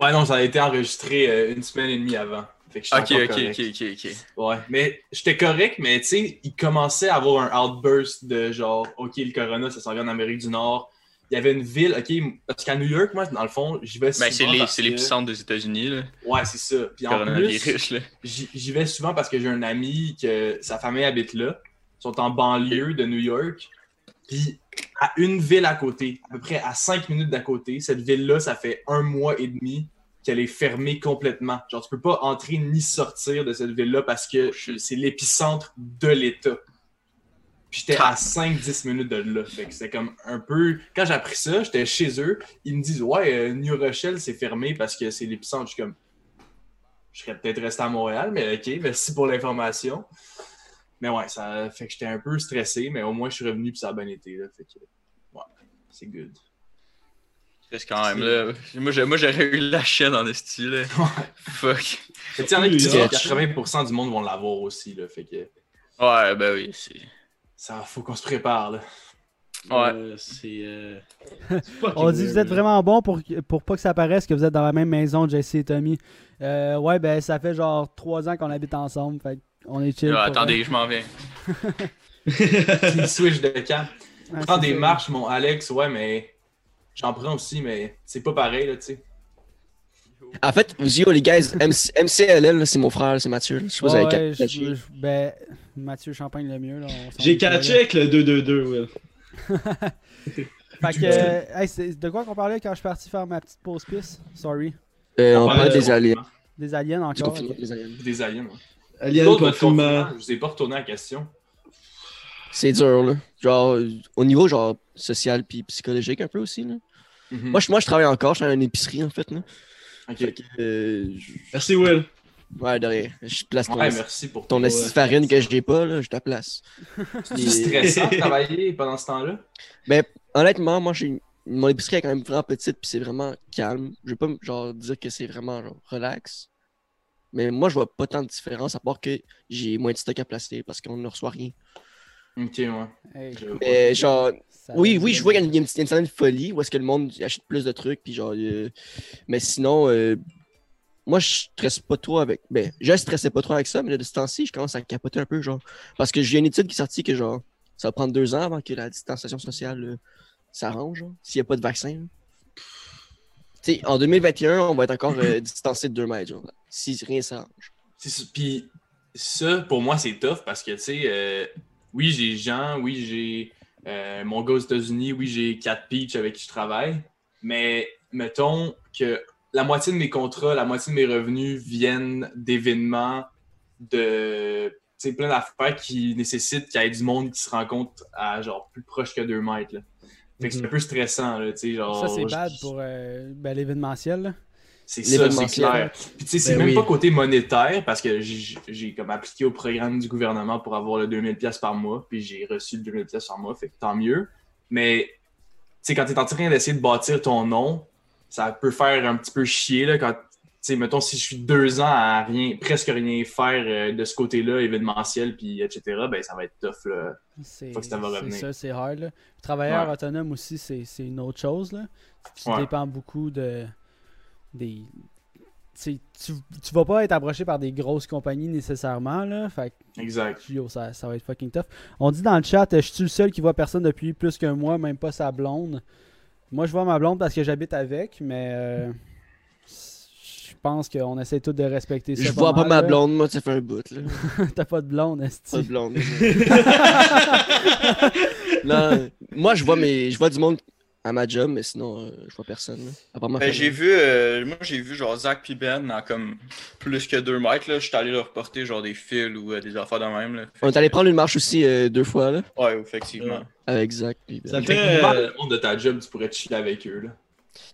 Ouais, non, ça a été enregistré euh, une semaine et demie avant. Fait que Ok, ok, ok, ok, ok. Ouais, mais j'étais correct, mais tu sais, il commençait à avoir un outburst de genre, OK, le corona, ça s'en vient en Amérique du Nord. Il y avait une ville, OK, parce qu'à New York, moi, dans le fond, j'y vais souvent. Ben, c'est que- l'épicentre des États-Unis, là. Ouais, c'est ça. Puis en plus, Coronavirus, là. j'y j'y vais souvent parce que j'ai un ami que sa famille habite là. Ils sont en banlieue de New York. Puis à une ville à côté, à peu près à cinq minutes d'à côté, cette ville-là, ça fait un mois et demi qu'elle est fermée complètement. Genre, tu peux pas entrer ni sortir de cette ville-là parce que c'est l'épicentre de l'État. Puis j'étais à 5-10 minutes de là. Fait que c'était comme un peu. Quand j'ai appris ça, j'étais chez eux. Ils me disent Ouais, euh, New Rochelle, c'est fermé parce que c'est l'épicentre. Je suis comme. Je serais peut-être resté à Montréal, mais ok, merci pour l'information. Mais ouais, ça fait que j'étais un peu stressé, mais au moins je suis revenu puis ça a bien été. Là, fait que, ouais, c'est good. Reste quand même, là. Moi, j'aurais eu la chaîne en esti, là. Fuck. Que, tu sais, il y en a qui disent New que 80% du monde vont l'avoir aussi. Là, fait que Ouais, ben oui, c'est. ça faut qu'on se prépare. Là. Ouais. Euh, c'est. euh, c'est On dit weird, vous êtes vraiment bon pour, pour pas que ça paraisse que vous êtes dans la même maison, Jesse et Tommy. Euh, ouais, ben ça fait genre trois ans qu'on habite ensemble. Fait on est chill. Ah, attendez, je m'en viens. Switch de camp. Ah, Prends c'est des marches, mon Alex, ouais, mais j'en prends aussi, mais c'est pas pareil, là, tu sais. En fait, yo, les gars, MC, MCLL, là, c'est mon frère, c'est Mathieu. Je sais pas si vous Ouais, avez ouais, catché. je- je- ben, Mathieu Champagne le mieux. J'ai catché avec le 2-2-2, Will. Fait que, euh, hey, c'est de quoi qu'on parlait quand je suis parti faire ma petite pause piste? Sorry. Euh, on parlait des de aliens. Des aliens encore. des aliens. Des aliens. ouais. Alien L'autre, votre confinement. confinement, Je vous ai pas retourné la question. C'est dur, là. Genre, euh, au niveau, genre, social puis psychologique un peu aussi, là. Mhm. Moi, je, moi, je travaille encore, je travaille dans une épicerie, en fait, là. Ok. Fait que, euh, je- Merci, Will. ouais, de rien. Je place ton, Ouais, merci pour ton de farine que j'ai pas, là, je te place. C'est stressant de travailler pendant ce temps-là. Honnêtement, moi, j'ai mon épicerie est quand même vraiment petite puis c'est vraiment calme. Je vais pas genre dire que c'est vraiment genre, relax. Mais moi, je vois pas tant de différence à part que j'ai moins de stock à placer parce qu'on ne reçoit rien. Ok, ouais. Hey, Mais genre, ça oui, oui, je vois qu'il y a une, certaine folie où est-ce que le monde achète plus de trucs puis genre. euh, Mais sinon, euh, moi, je stresse pas trop avec. Ben, je stressais pas trop avec ça, mais de ce temps-ci, je commence à capoter un peu, genre. Parce que j'ai une étude qui est sortie que genre, ça va prendre deux ans avant que la distanciation sociale euh, s'arrange, genre, s'il n'y a pas de vaccin. là. Tu sais, en 2021, on va être encore euh, distancé de 2 mètres, genre, si rien s'arrange. Puis ça, pour moi, c'est tough parce que, tu sais, euh, oui, j'ai Jean, oui, j'ai euh, mon gars aux États-Unis, oui, j'ai Cat Peach avec qui je travaille. Mais mettons que la moitié de mes contrats, la moitié de mes revenus viennent d'événements, de plein d'affaires qui nécessitent qu'il y ait du monde qui se rencontre à genre plus proche que 2 mètres. Là. Fait que c'est un peu stressant, là, genre. Ça, c'est bad pour euh, ben, l'événementiel. C'est ça, c'est clair. Puis tu sais, c'est Ben même oui. pas côté monétaire parce que j'ai comme appliqué au programme du gouvernement pour avoir le 2000 pièces par mois, puis j'ai reçu le 2000 pièces par mois, fait que tant mieux. Mais tu sais, quand t'es en train d'essayer de bâtir ton nom, ça peut faire un petit peu chier là, quand tu sais, mettons, si je suis deux ans à rien, presque rien faire euh, de ce côté-là, événementiel, puis etc., ben ça va être tough, là. C'est Faut que ça va c'est revenir. ça, c'est hard. Là. Travailleur Ouais. autonome aussi, c'est c'est une autre chose. Là. Tu Ouais. dépends beaucoup de. Des, tu, tu, tu vas pas être approché par des grosses compagnies nécessairement. Là. Fait que, Exact. yo, ça, ça va être fucking tough. On dit dans le chat, euh, je suis le seul qui voit personne depuis plus qu'un mois, même pas sa blonde. Moi, je vois ma blonde parce que j'habite avec, mais euh, je pense qu'on essaie tous de respecter ça. Je vois pas ma là. blonde, moi, ça fait un bout, là. T'as pas de blonde, Pas de blonde. non, moi, je vois, mes... je vois du monde à ma job, mais sinon, euh, je vois personne. Ben, j'ai vu, euh, moi j'ai vu genre Zach puis Ben en comme plus que deux mètres là. J'étais allé leur porter genre des fils ou euh, des affaires de même là. On est allé prendre une marche aussi euh, deux fois, là, Ouais, effectivement. Ouais. avec Zach. puis Ben. Ça fait. Techniquement, euh, le monde de ta job, tu pourrais chiller avec eux, là.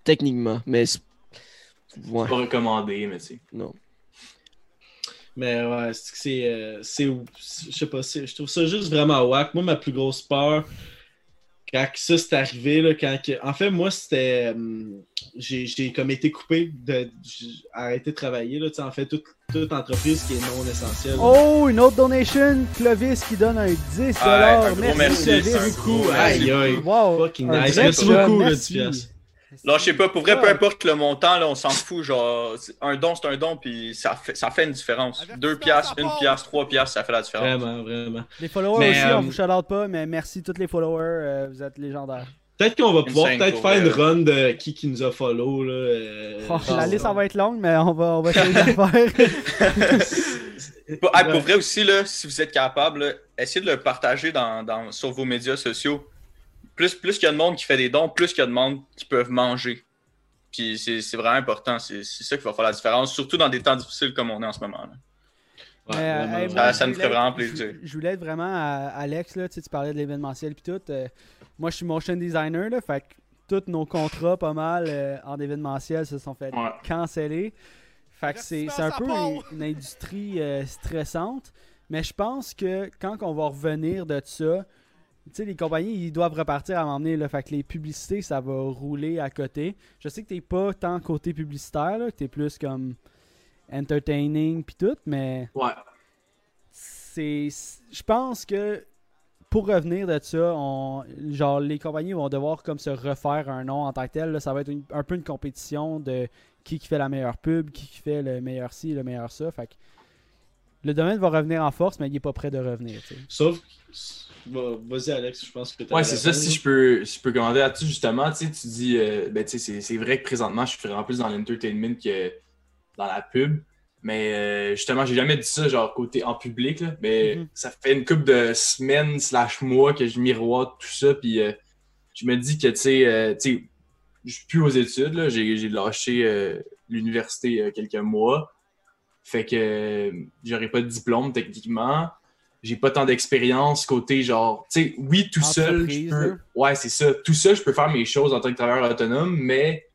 Techniquement, mais... c'est- Ouais, Pas recommandé, mais sais. non. Mais ouais, c'est que c'est. euh, c'est- Je sais pas, c'est- je trouve ça juste vraiment whack. Moi, ma plus grosse peur, quand ça c'est arrivé, là, quand que- En fait, moi, c'était. hum, J'ai j'ai comme été coupé de. J'ai arrêté de travailler, là, tu sais, en fait, toute, toute entreprise qui est non essentielle. Oh, une autre donation. Clovis qui donne un 10$. Ah, un gros merci, merci, Clovis. c'est un beaucoup. Aïe, merci. aïe. Wow. Fucking nice. Merci beaucoup, là, merci. Là, je sais pas, pour vrai, peu importe le montant, là, on s'en fout. Genre, un don, c'est un don, puis ça fait, ça fait une différence. Deux piastres, une piastre, trois piastres, ça fait la différence. Vraiment, vraiment. Les followers Mais, aussi, euh, on vous shout out pas, mais merci tous les followers. euh, vous êtes légendaires. Peut-être qu'on va pouvoir peut-être faire une run de qui qui nous a follow. Là, euh, Oh, la liste, ça va être longue, mais on va, on va essayer de la faire. Pour, ah, pour vrai aussi, là, si vous êtes capable, là, essayez de le partager dans, dans- sur vos médias sociaux. Plus, plus qu'il y a de monde qui fait des dons, plus qu'il y a de monde qui peuvent manger. Puis c'est c'est vraiment important. C'est c'est ça qui va faire la différence, surtout dans des temps difficiles comme on est en ce moment. là. Ouais, Mais, euh, hey, moi, Ça- nous ferait vraiment plaisir. Je, je voulais être vraiment à Alex, là, tu sais, tu parlais de l'événementiel puis tout. euh, moi, je suis motion designer, là, fait que tous nos contrats, pas mal, euh, en événementiel, se sont fait Ouais. canceller. Fait que c'est c'est un peu une, une industrie euh, stressante. Mais je pense que quand on va revenir de ça, sais, les compagnies, ils doivent repartir à m'emmener. Là, fait que les publicités, ça va rouler à côté. Je sais que t'es pas tant côté publicitaire, là, que t'es plus comme entertaining puis tout, mais Ouais. c'est je pense que pour revenir de ça on genre les compagnies vont devoir comme se refaire un nom en tant que tel là. ça va être une- un peu une compétition de qui qui fait la meilleure pub qui qui fait le meilleur ci le meilleur ça fait que le domaine va revenir en force mais il est pas prêt de revenir. Sauf. Va- Vas-y, Alex, je pense que t'as Ouais, c'est ça. Si je peux, si je peux commander là-dessus, justement, tu sais, tu dis, euh, ben, tu sais, c'est- c'est vrai que présentement, je suis vraiment plus dans l'entertainment que dans la pub. Mais euh, justement, j'ai jamais dit ça, genre, côté en public, là. Mais Mhm. ça fait une couple de semaines slash mois que je miroite tout ça. Puis euh, je me dis que, tu sais, euh, tu sais, je suis plus aux études, là. J'ai j'ai lâché euh, l'université il y a quelques mois. Fait que j'aurais pas de diplôme techniquement. J'ai pas tant d'expérience côté genre, tu sais, oui, tout seul, je peux. Ouais, c'est ça. Tout seul, je peux faire mes choses en tant que travailleur autonome, mais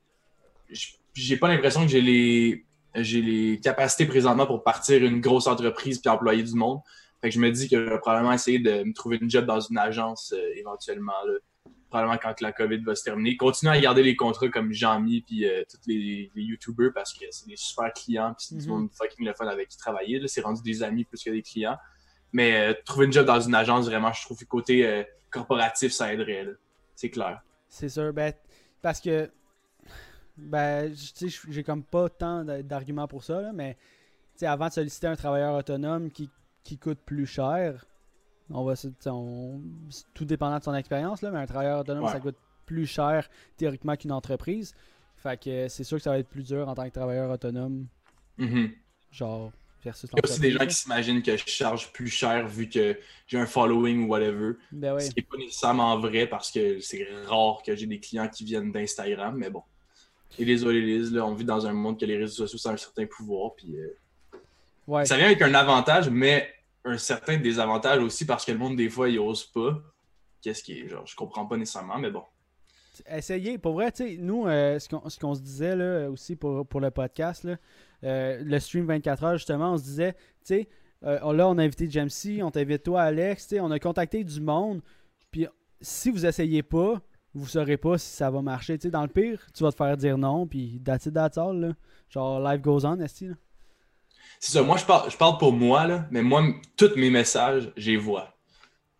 j'ai pas l'impression que j'ai les j'ai les capacités présentement pour partir une grosse entreprise puis employer du monde. Fait que je me dis que je vais probablement essayer de me trouver une job dans une agence euh, éventuellement là. Probablement quand la COVID va se terminer. Continuer à garder les contrats comme Jean-Mi puis euh, tous les, les YouTubers parce que c'est des super clients puis c'est du Mhm. monde fucking le fun avec qui travailler. C'est rendu des amis plus que des clients. Mais euh, trouver une job dans une agence, vraiment, je trouve que côté euh, corporatif, ça aiderait. C'est clair. c'est sûr ben parce que ben tu sais j'ai comme pas tant d'arguments pour ça là, mais tu sais avant de solliciter un travailleur autonome qui, qui coûte plus cher on va on- tout dépendant de son expérience là mais un travailleur autonome Ouais. ça coûte plus cher théoriquement qu'une entreprise fait que c'est sûr que ça va être plus dur en tant que travailleur autonome Mhm. genre versus Il y a aussi des gens qui s'imaginent que je charge plus cher vu que j'ai un following ou whatever. ben ouais Ce qui n'est pas nécessairement vrai parce que c'est rare que j'ai des clients qui viennent d'Instagram, mais bon. Et les Liz, là, on vit dans un monde que les réseaux sociaux, a un certain pouvoir. Puis, euh, ouais Ça vient avec un avantage, mais un certain désavantage aussi parce que le monde, des fois, il ose pas. Qu'est-ce qui est, genre, je comprends pas nécessairement, mais bon. essayez. Pour vrai, tu sais, nous, euh, ce qu'on se disait là, aussi pour, pour le podcast, là, euh, le stream 24 heures, justement, on se disait, tu sais, euh, là, on a invité Jamesy, on t'invite toi, Alex, tu sais, on a contacté du monde. Puis si vous essayez pas, vous saurez pas si ça va marcher. Tu sais, dans le pire, tu vas te faire dire non, puis that's it, all, là. Genre, life goes on, est. C'est ça, moi, je parle, je parle pour moi, là, mais moi, tous mes messages, j'ai vois.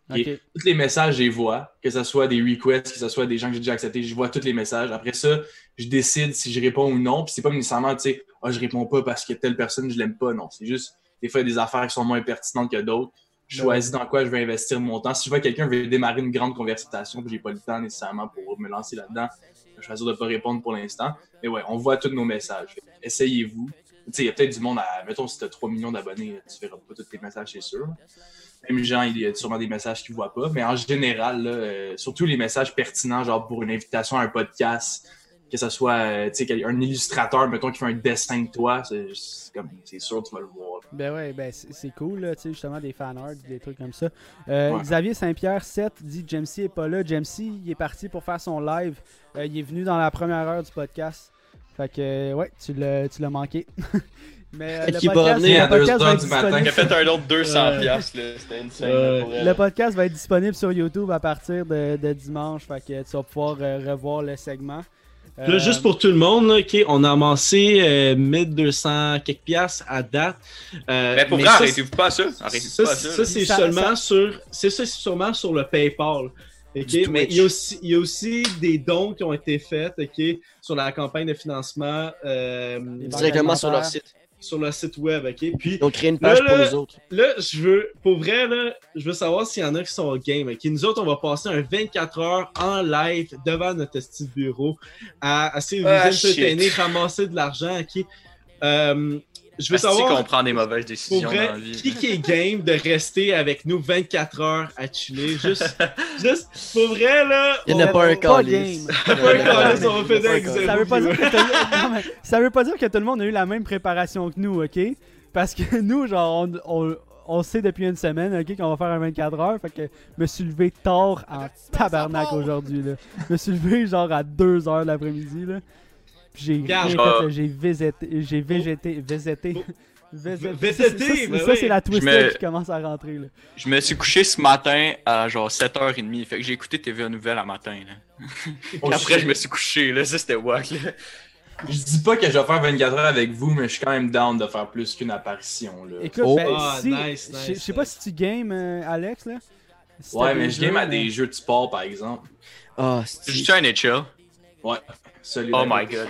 Tous les messages, je les vois, que ce soit des requests, que ce soit des gens que j'ai déjà acceptés, je vois tous les messages. Après ça, je décide si je réponds ou non. Puis c'est pas nécessairement, tu sais, oh, je réponds pas parce que telle personne, je l'aime pas. Non, c'est juste des fois des affaires qui sont moins pertinentes que d'autres. Je choisis dans quoi je vais investir mon temps. Si je vois que quelqu'un veut démarrer une grande conversation, puis j'ai pas le temps nécessairement pour me lancer là-dedans, je vais choisir de pas répondre pour l'instant. Mais ouais, on voit tous nos messages. Essayez-vous. Tu sais, il y a peut-être du monde à. Mettons, si tu as 3 millions d'abonnés, tu verras pas tous tes messages, c'est sûr. Même gens, il y a sûrement des messages qu'ils ne voient pas. Mais en général, là, euh, surtout les messages pertinents, genre pour une invitation à un podcast, que ce soit euh, un illustrateur, mettons, qui fait un dessin de toi, c'est sûr que tu vas le voir. Ben ouais, ben c'est cool, là, justement, des fan art, des trucs comme ça. Euh, Xavier Saint-Pierre 7 dit Jamesy est pas là. Jamesy, il est parti pour faire son live. il est venu dans la première heure du podcast. Fait que, ouais, tu l'as manqué. Mais euh, le, podcast, le podcast va être disponible. Il a fait un autre 200 piastres, C'était insane. le podcast va être disponible sur YouTube à partir de, de dimanche. Fait que tu vas pouvoir euh, revoir le segment. Là, juste pour tout le monde, ok, on a amassé 1200 euh, quelques piastres à date. mais pour vrai, arrêtez-vous pas ça. Arrêtez-vous pas ça. Ça, c'est seulement sur, c'est ça, sûrement sur le PayPal. ok? Mais il y, a aussi, il y, a aussi, des dons qui ont été faits ok, sur la campagne de financement. Directement sur leur site sur le site web, ok? Puis, Donc, créer une page pour les autres. Là, je veux, pour vrai, là, je veux savoir s'il y en a qui sont au game, ok? Nous autres, on va passer un 24 heures en live devant notre petit bureau à essayer de vous ramasser de l'argent, ok? Euh, je veux savoir. qu'on prend des mauvaises décisions dans la vie. Qui, qui est game de rester avec nous 24 heures à chiller? Juste, juste pour vrai, là. Il n'y en a pas un calice. Pas un on va faire Ça veut pas dire que ça veut pas dire que tout le monde a eu la même préparation que nous, ok? Parce que nous, genre, on, on, sait depuis une semaine, ok, qu'on va faire un 24 heures. Fait que je me suis levé tard en tabarnak aujourd'hui, là. Je me suis levé genre à 2 heures l'après-midi, là. J'ai j'ai végété, j'ai végété, végété. VZT, ça, c'est la twisted qui commence à rentrer. Là. Je me suis couché ce matin à genre 7h30. Fait que j'ai écouté TVA Nouvelle à matin. Là. Oh, après, je me suis couché. Là. Ça, c'était wack. Là. Je dis pas que je vais faire 24 heures avec vous, mais je suis quand même down de faire plus qu'une apparition. Là. Écoute, oh. ben, ah, si, nice, nice, je sais pas si tu games, euh, Alex. Là. ouais, mais je game à des jeux de sport, par exemple. Ah, c'est. juste un NHL. Ouais. Oh my god.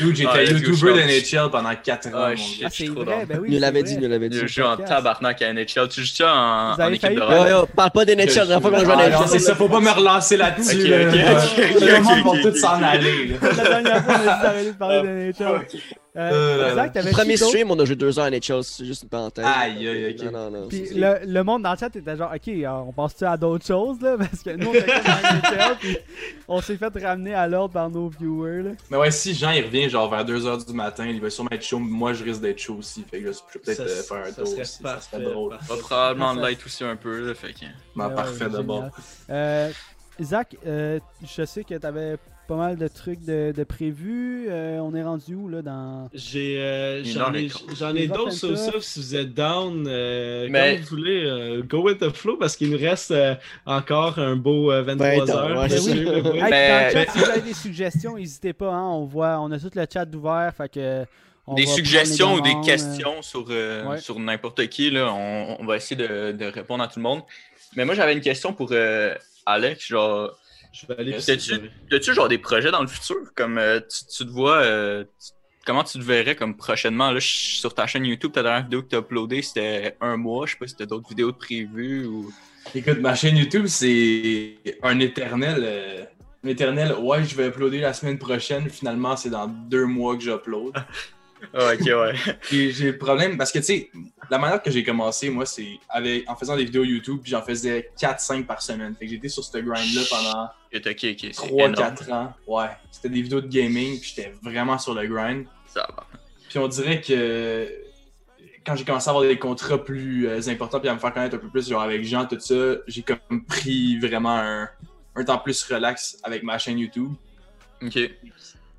j'étais ah, YouTuber de NHL pendant 4 ans. Oh, ah, ben oui. L'avait dit, nous l'avait dit. Je joue en tabarnak à NHL. Tu joues ça en, en équipe de rôle? parle pas la fois qu'on joue à NHL. C'est ça, faut pas me relancer là-dessus. Ok, ok, ok. Le monde va tout s'en aller. La dernière fois, on a dit de parler de NHL. Euh, Zach, le premier stream, on a joué deux heures à NHL, c'est juste une parenthèse. Aïe, aïe, ok. Non, non, non, puis le, le, monde dans le chat était genre, ok, on passe-tu à d'autres choses, là? Parce que nous, on était comme NHL, puis on s'est fait ramener à l'ordre par nos viewers, là. Mais ouais, si Jean, il revient genre vers 2h du matin, il va sûrement être chaud, moi, je risque d'être chaud aussi. Fait que je peux peut-être euh, faire un tour aussi. Ça serait drôle. Va probablement light aussi un peu, là, fait que... Ben, parfait d'abord. Euh, Zach, euh, je sais que t'avais pas mal de trucs de, de prévus. Euh, on est rendu où là dans. J'ai euh, j'en ai, j'en ai d'autres sur ça si vous êtes down. Euh, Mais... Comme vous voulez, go with the flow parce qu'il nous reste encore un beau 23 heures. Ouais, si vous avez des suggestions, n'hésitez pas. Hein, on voit, on a tout le chat ouvert. Fait que. des suggestions ou des questions sur, sur n'importe qui, là, on, on, va essayer de, de, répondre à tout le monde. Mais moi, j'avais une question pour Alex. Genre, je vais aller. As-tu genre des projets dans le futur? Comme euh, tu, te vois. Euh, comment tu te verrais comme prochainement? Là, sur ta chaîne YouTube, ta dernière vidéo que tu as uploadée, c'était un mois. Je sais pas si tu d'autres vidéos de prévues ou. Écoute, ma chaîne YouTube, c'est un éternel. Euh, un éternel, ouais, je vais uploader la semaine prochaine. Finalement, c'est dans deux mois que j'upload. Ah, ok, ouais. j'ai le problème parce que, tu sais, la manière que j'ai commencé, moi, c'est en faisant des vidéos YouTube, puis j'en faisais 4-5 par semaine. Fait que j'étais sur ce grind-là pendant 3-4 ans. Ouais. C'était des vidéos de gaming, puis j'étais vraiment sur le grind. Ça va. Puis on dirait que quand j'ai commencé à avoir des contrats plus euh, importants, puis à me faire connaître un peu plus, genre avec Jean, tout ça, j'ai comme pris vraiment un un temps plus relax avec ma chaîne YouTube. Ok.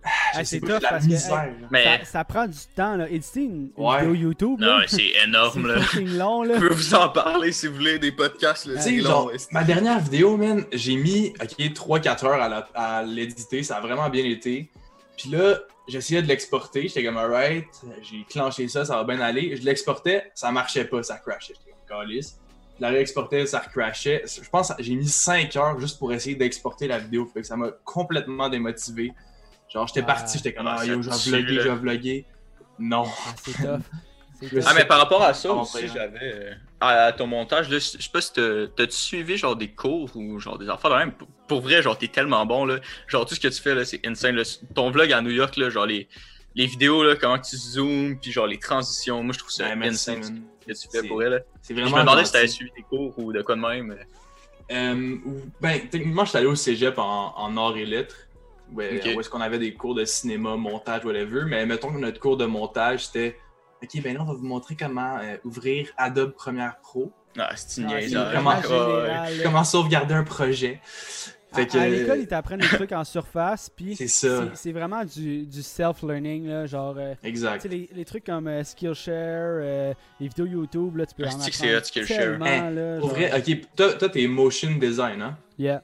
Ah, je Ah, c'est pas, tough parce que, misère. hey, Mais Ça, ça prend du temps, là. Éditer une, une Ouais. vidéo YouTube, non, c'est énorme là. c'est fucking long, là. Je peux vous en parler si vous voulez des podcasts. Là, long, genre, ma dernière vidéo, man, j'ai mis, ok, 3-4 heures à la- à l'éditer, ça a vraiment bien été. Puis là, j'essayais de l'exporter, j'étais comme, alright, j'ai clenché ça, ça va bien aller. Je l'exportais, ça marchait pas, ça crashait. J'étais comme, calice. Je la réexportais, ça recrashait. Je pense que j'ai mis 5 heures juste pour essayer d'exporter la vidéo, fait que ça m'a complètement démotivé. Genre, j'étais Ah. parti, j'étais comme, Ah, ah, yo, je vais vlogger, là. je vais vlogger. Non. Ah, c'est tough. Je. Ah, mais par rapport à ça Ah, aussi, j'avais. euh, à, ton montage, là, je sais pas si t'as- t'as-tu suivi genre des cours ou genre des affaires de même? Pour, vrai, genre, t'es tellement bon, là. Genre, tout ce que tu fais, là, c'est insane. là. Ton vlog à New York, là, genre, les, les vidéos, là, comment tu zoomes, puis genre, les transitions. Moi, je trouve ça Ouais, insane ce que tu fais pour elle. là. Je me demandais si t'avais suivi des cours ou de quoi de même. Euh, ou- ben, techniquement, j'étais allé au cégep en, en arts et lettres. Où est-ce qu'on avait des cours de cinéma, montage, whatever. Mais mettons que notre cours de montage, c'était OK, ben là, on va vous montrer comment euh, ouvrir Adobe Premiere Pro, Ah, c'est une Ah, c'est général, là. comment sauvegarder un projet. À, Fait que, à l'école, ils t'apprennent des trucs en surface, puis C'est ça. c'est- c'est vraiment du, du self-learning, genre... euh, tu Exact. sais, les, les trucs comme euh, Skillshare, euh, les vidéos YouTube, là, tu peux Ah, en c'est apprendre hot, Skillshare? tellement, Hein, là, genre- vrai, OK, toi, toi, t'es motion design, hein? Yeah.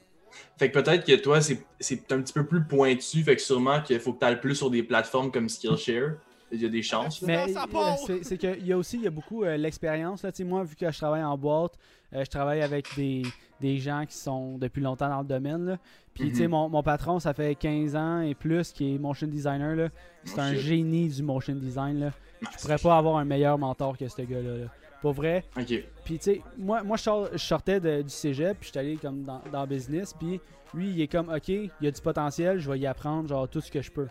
Fait que peut-être que toi, c'est c'est un petit peu plus pointu, fait que sûrement qu'il faut que tu ailles plus sur des plateformes comme Skillshare. Il y a des chances. Mais euh, c'est c'est qu'il y a aussi il y a beaucoup euh, l'expérience. Moi, vu que je travaille en boîte, euh, je travaille avec des, des gens qui sont depuis longtemps dans le domaine. là. Puis, tu sais, Mhm. mon, mon patron, ça fait 15 ans et plus, qui est motion designer. là. C'est Oh, un shit. génie du motion design. Là. Je pourrais pas avoir un meilleur mentor que ce gars-là. là. Pour vrai. Ok. Puis, tu sais, moi, moi je, sortais de- du cégep, puis je suis allé comme dans, dans le business. Puis, lui, il est comme, OK, il y a du potentiel, je vais y apprendre, genre, tout ce que je peux.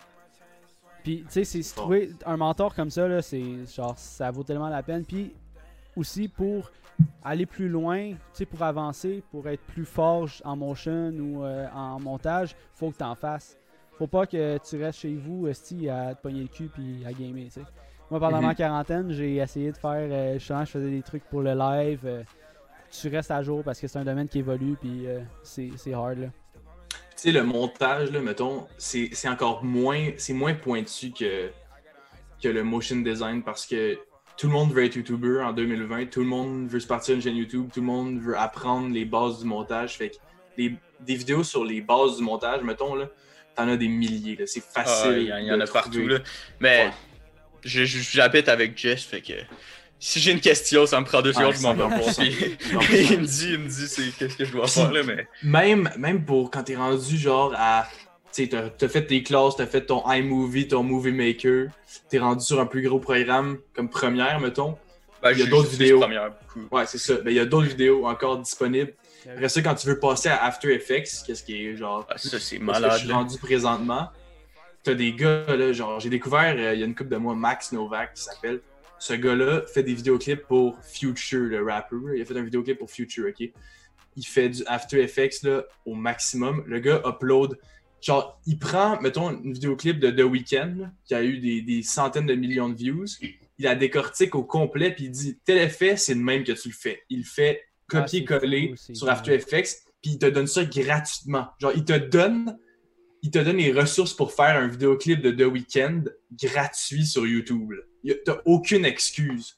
Puis, tu sais, c'est se trouver un mentor comme ça, là, c'est genre, ça vaut tellement la peine. Puis, aussi pour aller plus loin, tu sais, pour avancer, pour être plus fort en motion ou euh, en montage, faut que tu en fasses. Faut pas que tu restes chez vous, esti, à te pogner le cul puis à gamer, tu sais. Moi, pendant Mhm. ma quarantaine, j'ai essayé de faire, euh, justement, je faisais des trucs pour le live. euh, tu restes à jour parce que c'est un domaine qui évolue, puis euh, c'est c'est hard, là. Tu sais, le montage, là, mettons, c'est c'est encore moins, c'est moins pointu que, que le motion design parce que tout le monde veut être YouTuber en 2020, tout le monde veut se partir une chaîne YouTube, tout le monde veut apprendre les bases du montage. Fait que les- des vidéos sur les bases du montage, mettons, là, t'en as des milliers, là. C'est Ah, facile. Il y, en- il y en a partout. Là. Mais Ouais. J'habite avec Jess, fait que si j'ai une question, ça me prend deux secondes, je m'en vais voir. 100%. Puis il me dit, il me dit c'est qu'est-ce que je dois faire là, mais. Même, même pour quand t'es rendu genre à. Tu t'as fait tes classes, t'as fait ton iMovie, ton Movie Maker, t'es rendu sur un plus gros programme comme première, mettons. Ben, Il y a d'autres vidéos. Première. Ouais, c'est ça. Ben, il y a d'autres vidéos encore disponibles. Après ça, quand tu veux passer à After Effects, qu'est-ce qui est genre. Ah, ça, c'est qu'est-ce que malade. je suis rendu présentement. T'as des gars, là, genre, j'ai découvert euh, il y a une couple de mois Max Novak qui s'appelle. Ce gars-là fait des vidéoclips pour Future, le rapper. Il a fait un vidéoclip pour Future, ok? Il fait du After Effects là, au maximum. Le gars upload. Genre, il prend, mettons, une vidéoclip de The Weeknd qui a eu des, des centaines de millions de views. Il la décortique au complet, puis il dit tel effet, c'est le même que tu le fais. Il le fait Ah, copier-coller sur. After Effects, puis il te donne ça gratuitement. Genre, il te donne, il te donne les ressources pour faire un vidéoclip de The Weeknd gratuit sur YouTube. T'as aucune excuse.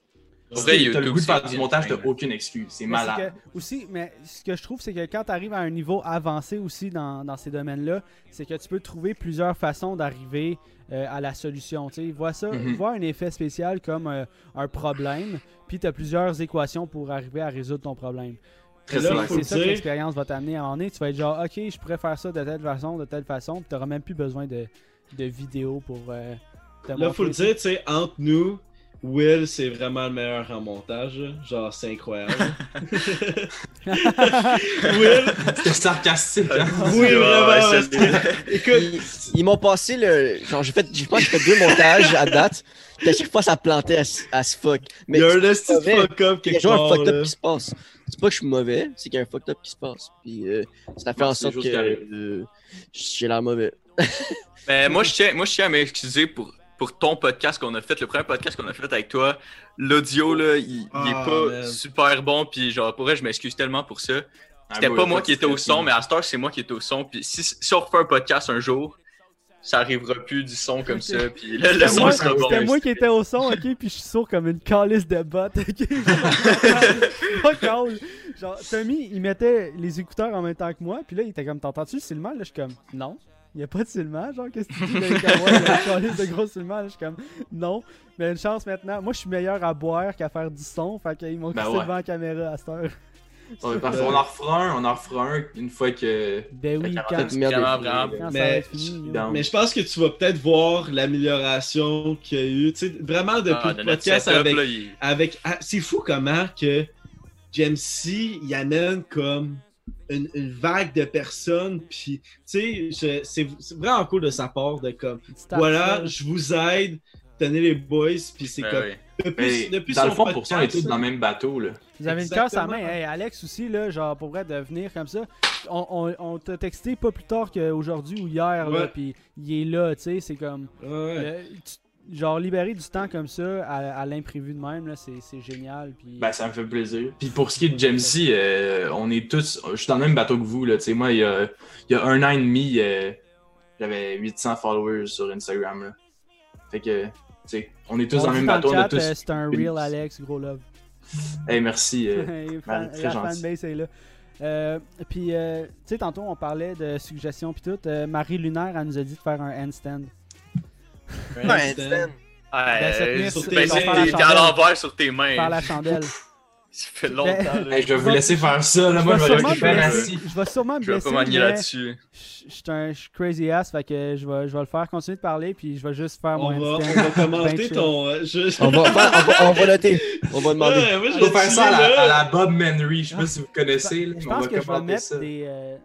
Si vrai, t'as le YouTube, goût de faire du montage, t'as aucune excuse. C'est malade. que- aussi, mais ce que je trouve, c'est que quand tu arrives à un niveau avancé aussi dans, dans ces domaines-là, c'est que tu peux trouver plusieurs façons d'arriver euh, à la solution. Tu vois ça, Mhm. vois un effet spécial comme euh, un problème, puis tu as plusieurs équations pour arriver à résoudre ton problème. Très c'est ça que l'expérience va t'amener à moment donné. Tu vas être genre, ok, je pourrais faire ça de telle façon, de telle façon, puis tu n'auras même plus besoin de, de vidéos pour euh, te Là, faut le montrer. dire, tu sais, entre nous, Will, c'est vraiment le meilleur en montage. Genre, c'est incroyable. Will, C'était sarcastique, hein? oui, vraiment. ouais, c'est- Écoute, Ils, ils m'ont passé le. Genre, j'ai fait, je pense que j'ai fait deux montages à date. Puis à chaque fois, ça plantait à, à ce fuck. Mais il y a un c'est esti mauvais. fuck-up il y a quelque genre un part. fucked up qui se passe. C'est pas que je suis mauvais, c'est qu'il y a un fucked up qui se passe. Puis euh, ça fait Ouais, en sorte que euh, j'ai l'air mauvais. Mais moi, je tiens, moi, je tiens à m'excuser pour, pour ton podcast qu'on a fait, le premier podcast qu'on a fait avec toi. L'audio, là, il, il est Ah, pas man. super bon. Puis, genre, pour vrai, je m'excuse tellement pour ça. C'était Ah, pas moi pas qui étais au son, non. mais à cette heure, c'est moi qui étais au son. Puis si, si on refait un podcast un jour, ça arrivera plus du son comme ça. Puis là, le C'était son moi, sera bon. c'était moi qui étais au son, ok, puis je suis sourd comme une calice de bottes, ok. Pas cool. Genre, Tommy, il mettait les écouteurs en même temps que moi, puis là, il était comme, t'entends-tu le Silman? Là, je suis comme, non. Il n'y a pas de Silman, genre, qu'est-ce que tu dis la voix? Il y a une calice de gros Silman, là, je suis comme, non. Mais une chance maintenant, moi, je suis meilleur à boire qu'à faire du son, fait qu'ils m'ont Ben ouais. devant la caméra à cette heure. Parfait. on en refera un, on en refera un une fois que. Ben oui, quand, Mais- Mais je pense que tu vas peut-être voir l'amélioration qu'il y a eu. Tu sais, vraiment depuis Ah, le podcast setup, avec. là, il- avec ah, c'est fou comment que JMC il amène comme une, une vague de personnes. Puis, tu sais, c'est vraiment cool de sa part de comme. Voilà, je vous aide. Tenez les boys. Puis c'est Ben comme. oui. Depuis, dans le fond, pour ça, on est tous dans le même bateau, là. Vous avez une casse à main. Hey, Alex aussi, là, genre, pour vrai, de venir comme ça. On, on, on t'a texté pas plus tard qu'aujourd'hui ou hier, là, puis il est là, tu sais, c'est comme... Ouais. euh, tu- genre, libérer du temps comme ça, à, à l'imprévu de même, là, c'est c'est génial, puis... Ben, ça me fait plaisir. Puis pour ce qui est de Jamesy, euh, on est tous. Je suis dans le même bateau que vous, là. Tu sais, moi, il y a, il y a un an et demi, euh, j'avais 800 followers sur Instagram, là. Fait que, tu sais, on est tous On dans le même bateau, on a chat, tous. euh, c'est un real Alex, gros love. Hey, merci. euh, Hey, fan- très la gentil. fanbase est là. Euh, puis, euh, tu sais, tantôt, on parlait de suggestions, puis tout. Euh, Marie Lunaire, elle nous a dit de faire un handstand. Ouais, handstand? Ouais, Ben, euh, sur c'est- tes t'es à l'envers sur tes mains. Faire la chandelle. Ça fait longtemps. là. hey, je vais vous laisser faire ça, là. Moi, je vais sûrement récupérer scie. je vais sûrement me Je vais pas mais là-dessus. je suis un crazy ass, fait que je vais, je vais le faire. Continuer de parler, puis je vais juste faire On mon va, on va Ben commenter chill. ton. euh, je- On va, on, va, on va noter. On va demander. Ouais, moi, je On vais va faire ça à la, là. à la Bob Manry. Je sais pas si vous connaissez, là, Je mais on pense va que je vais commenter mettre ça. des, euh,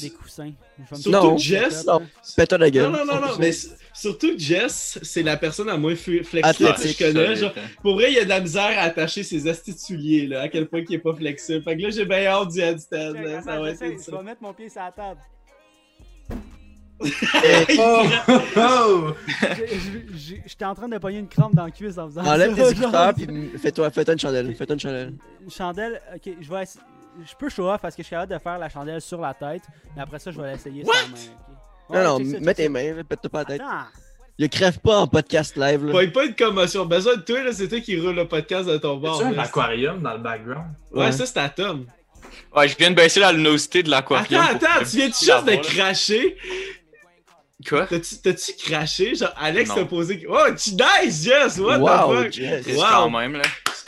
des coussins. Je vais me Surtout un Jess, non. Pète-toi la Non, gueule. non, non, non, mais s- surtout Jess, c'est la personne la moins fle- flexible que je connais. ça, Genre, pour vrai, il y a de la misère à attacher ses souliers, là, à quel point il est pas flexible. Fait que là, j'ai bien hâte du handstand. Là, ça va être Je vais mettre mon pied sur la table. Oh! Oh! J'étais en train de pogner une crampe dans le cuisse en faisant Enlève ça. tes écouteurs puis fais-toi une chandelle. Fais-toi une chandelle. Une chandelle, ok, je vais Je peux show off parce que je suis capable de faire la chandelle sur la tête, mais après ça, je vais l'essayer sur la main. ok? Ouais, Non, non, ça, mets tes mains, pète-toi pas la tête. Attends, Il crève pas en podcast live. Là. Pas, pas une commotion. Besoin de toi, là, c'est toi qui roule le podcast de ton bord. Y'a-tu un aquarium dans le background? Ouais, Ouais. ça, c'est à Tom. Ouais, je viens de baisser la luminosité de l'aquarium. Attends, attends, tu viens juste de cracher? Quoi? T'as-tu t'as-tu craché? Genre, Alex t'a posé. Oh, tu nice, yes! What Wow, the fuck? Jess. Wow. Quand même, là.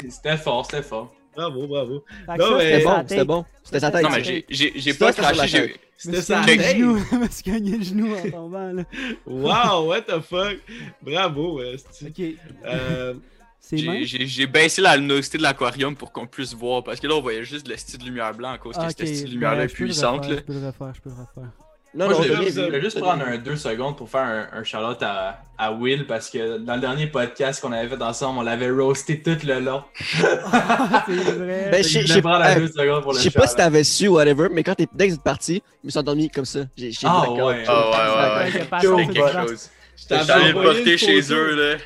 C'était fort, c'était fort. Bravo, bravo. Non, mais- c'était bon, c'était bon. C'était sa tête. Non, ça. mais j'ai- j'ai j'ai C'était pas craché. C'était ça. genou, suis cogné le genou en tombant là. Wow, what the fuck? Bravo, esti. Ok, Euh, c'est J'ai- baissé la luminosité de l'aquarium pour qu'on puisse voir. Parce que là, on voyait juste le style de lumière blanc à cause que ok, cette style de lumière-là ben, peux le puissante. Là. Je peux le refaire, je peux le refaire. Non, Moi, non, je voulais, juste prendre un deux secondes pour faire un, un shout-out à, à Will parce que dans le dernier podcast qu'on avait fait ensemble, on l'avait roasté tout le long. C'est vrai. Ben, Je sais prendre la pas. deux secondes pour Je le sais pas si t'avais su ou whatever, mais quand t'es dès que t'es parti, je me suis endormi comme ça. J'ai j'ai Ah, ouais. Ah, ouais, ouais, Ouais, C'était quelque chose. je t'avais chez eux, là.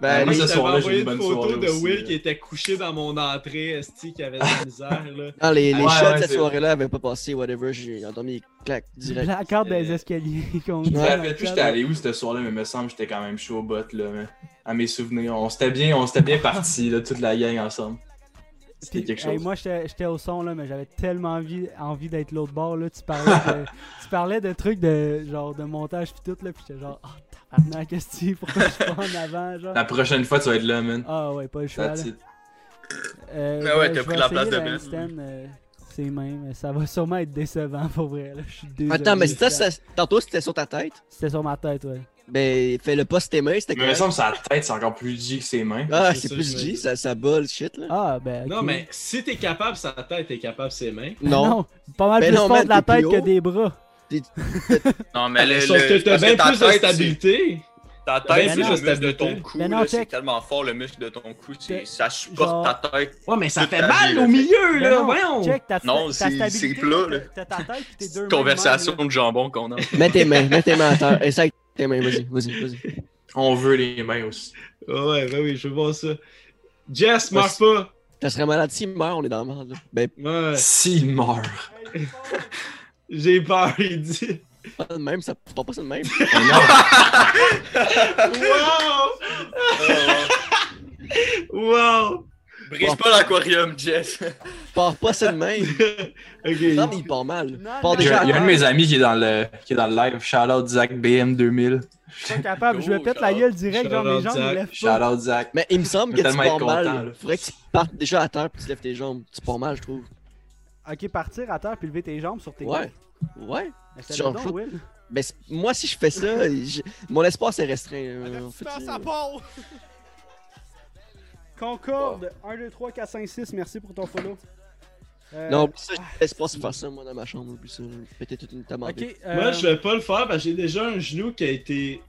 Ben, Moi, je ce soir-là, j'ai envoyé une bonne photo soirée de aussi, Will là. qui était couché dans mon entrée, esti, qui avait de la misère, là. non, les, les Ouais, shots ouais, de cette soirée-là avaient pas passé, whatever. J'ai endormi, clac, direct. La carte des escaliers qu'on Je me dit. rappelle plus j'étais allé où ce soir-là, mais il me semble que j'étais quand même chaud au bot, là. mais À mes souvenirs. On s'était bien, on s'était bien partis, là, toute la gang ensemble. Quelque hey, chose. moi, j'étais au son, là, mais j'avais tellement envie, envie d'être l'autre bord. Là. Tu, parlais de, tu parlais de trucs de, genre, de montage puis tout, là, puis j'étais genre, oh, tabarnak, qu'est-ce que tu pourquoi je suis pas en avant, genre? La prochaine fois, tu vas être là, man. Ah ouais, pas le choix, là. Euh, Ah ouais, t'as pris la place de Ben. euh, C'est même, mais ça va sûrement être décevant, pour vrai, là. Je suis désolé. Attends, mais ça, ça, tantôt c'était sur ta tête? C'était sur ma tête, ouais. Ben, fais-le pas sur tes mains, c'était Mais il me correct. semble que sa tête, c'est encore plus G que ses mains. Ah, C'est ça, plus G, ça, ça bol shit, là. Ah, ben. Non, mais si t'es capable sa tête, t'es capable ses mains. Non. pas mal Ben plus fort de la tête que des bras. Non, mais le, Sauf le- que t'as bien ta plus de tête, stabilité. c'est- Ta tête, c'est le muscle de ton cou. Ben C'est tellement fort le muscle de ton cou. Ça supporte genre- ta tête. Ouais, mais ça fait mal au milieu, Ben là. non, Voyons. Check, ta, Non, c'est- plat, là. T'as ta tête tes deux mains. Conversation de jambon qu'on a. Mets tes mains, mets tes mains à terre. Essaye avec tes mains, vas-y, vas-y, vas-y. On veut les mains aussi. Ouais, ben oui, je veux voir ça. Jess, marche pas. Ça serait malade s'il meurt, on est dans le monde. Ben, Ouais, S'il meurt. j'ai peur, il dit. pas de même, ça pas ça de même. Wow! wow! Brise pas l'aquarium, Jess. Pars pas ça de même. ok. Non, mais il part mal. Non, Part mais- Il y déjà a, il y a un de mes amis qui est dans le, qui est dans le live. Shout out Zach BM2000. Je suis pas capable, je vais pète la gueule direct, genre mes jambes Zach. me lèvent Shout pas. out Zach. Mais il me semble que tu pars mal. content, là. Faudrait que tu partes déjà à terre puis tu lèves tes jambes. Tu pars mal, je trouve. Ok, partir à terre puis lever tes jambes sur tes Ouais. dos. Ouais. Essaie Genre, donc, faut- Will. Ben, c'est- moi, si je fais ça, mon espace est restreint. euh, en fait, euh, Concorde, 1, 2, 3, 4, 5, 6, merci pour ton follow. Euh, Non, oublie ça, j'ai l'espace pour faire ça, moi, dans ma chambre. Oublie ça. Péter toute une table en deux. Ok, euh, Moi, je vais pas le faire parce que j'ai déjà un genou qui a été